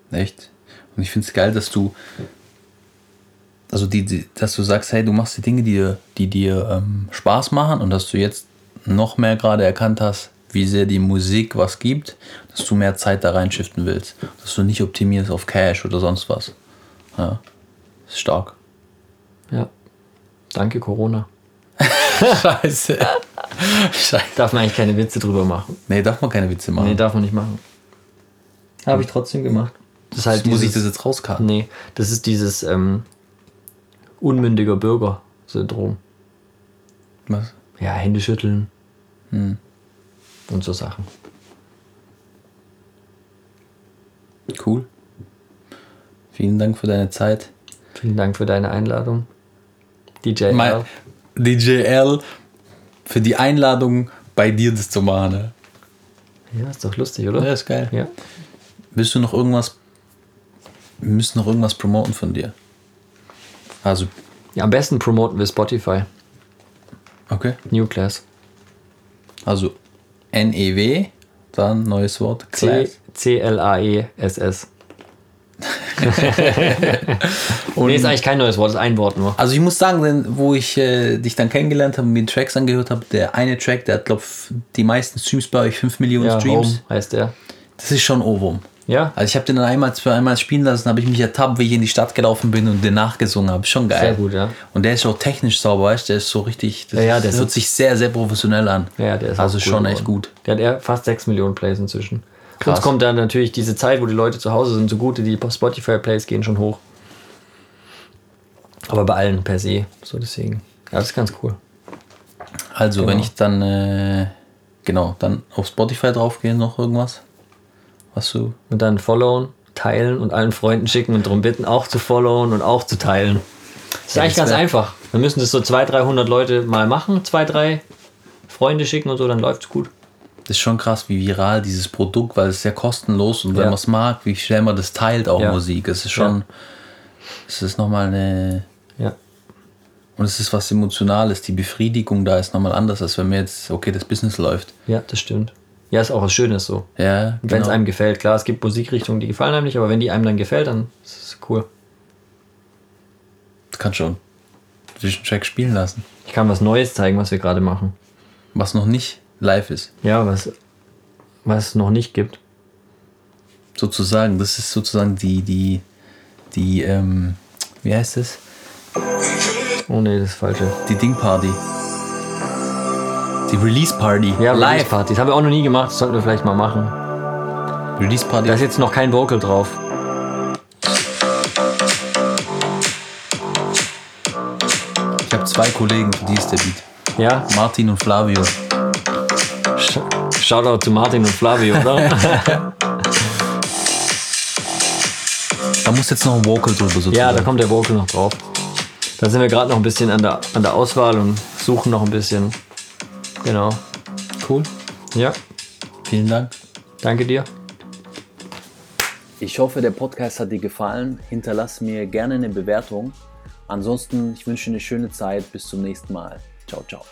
echt. Und ich finde es geil, dass du, also die, die, dass du sagst, hey, du machst die Dinge, die dir, die dir ähm, Spaß machen und dass du jetzt noch mehr gerade erkannt hast, wie sehr die Musik was gibt, dass du mehr Zeit da reinschiften willst. Dass du nicht optimierst auf Cash oder sonst was. Ja. Ist stark. Ja. Danke, Corona. Scheiße. Scheiße. Darf man eigentlich keine Witze drüber machen. Nee, darf man keine Witze machen. Nee, darf man nicht machen. Habe ich trotzdem gemacht. Das ist halt Muss ich dieses, das jetzt rauskarten? Nee, das ist dieses ähm, unmündiger Bürger-Syndrom. Was? Ja, Hände schütteln. Hm. Und so Sachen. Cool. Vielen Dank für deine Zeit. Vielen Dank für deine Einladung. DJ Mein, L. DJL für die Einladung, bei dir das zu machen. Ja, ist doch lustig, oder? Ja, ist geil. Ja. Willst du noch irgendwas? Wir müssen noch irgendwas promoten von dir. Also Ja, am besten promoten wir Spotify. Okay. New Class. Also NEW, dann neues Wort. Class. C-L-A-E-S-S. Und- Nee, ist eigentlich kein neues Wort, ist ein Wort nur. Also ich muss sagen, denn, wo ich äh, dich dann kennengelernt habe und mir Tracks angehört habe, der eine Track, der hat, glaube die meisten Streams bei euch, 5 Millionen Ja, Streams. Home heißt der. Das ist schon Ohrwurm. Ja, Also ich habe den dann einmal, einmal spielen lassen, habe ich mich ertappt, wie ich in die Stadt gelaufen bin und den nachgesungen habe. Schon geil. Sehr gut, ja. Und der ist auch technisch sauber, weißt du? Der ist so richtig, das Ja, ja, der hört sich sehr, sehr professionell an. ja der ist also schon echt geworden. gut. Der hat eher fast 6 Millionen Plays inzwischen. Krass. Uns kommt dann natürlich diese Zeit, wo die Leute zu Hause sind, zugute, die Spotify-Plays gehen schon hoch. Aber bei allen per se. So deswegen. Ja, das ist ganz cool. Also Genau. wenn ich dann, äh, genau, dann auf Spotify draufgehe, noch irgendwas? Was du, Und dann followen, teilen und allen Freunden schicken und darum bitten, auch zu followen und auch zu teilen. Das ist Ja, eigentlich das ganz einfach. Wir müssen das so 200, 300 Leute mal machen, zwei, drei Freunde schicken und so, dann läuft's gut. Ist schon krass, wie viral dieses Produkt, weil es ist ja kostenlos und wenn Ja. man es mag, wie schnell man das teilt, auch Ja. Musik. Es ist schon, es ist nochmal eine, Ja. und es ist was Emotionales. Die Befriedigung da ist nochmal anders, als wenn mir jetzt, okay, das Business läuft. Ja, das stimmt. Ja, ist auch was Schönes so. Ja, Wenn es genau. einem gefällt. Klar, es gibt Musikrichtungen, die gefallen einem nicht, aber wenn die einem dann gefällt, dann ist es cool. Das kann schon zwischen Track spielen lassen. Ich kann was Neues zeigen, was wir gerade machen. Was noch nicht live ist, Ja, was, was es noch nicht gibt. sozusagen. Das ist sozusagen die, die, die, ähm, wie heißt es? Oh nee, das ist falsche. Die Ding-Party. Die Release-Party. Ja, live. Release-Partys. Haben wir auch noch nie gemacht, das sollten wir vielleicht mal machen. Release-Party. Da ist jetzt noch kein Vocal drauf. Ich habe zwei Kollegen, für die ist der Beat. Ja, Martin und Flavio. Sh- Shoutout zu Martin und Flavio, oder? Da muss jetzt noch ein Vocal drüber sozusagen. ja, da kommt der Vocal noch drauf. Da sind wir gerade noch ein bisschen an der, an der Auswahl und suchen noch ein bisschen. Genau. Cool. Ja, Vielen Dank. danke dir. Ich hoffe, der Podcast hat dir gefallen. Hinterlass mir gerne eine Bewertung. Ansonsten, ich wünsche dir eine schöne Zeit. Bis zum nächsten Mal. Ciao, ciao.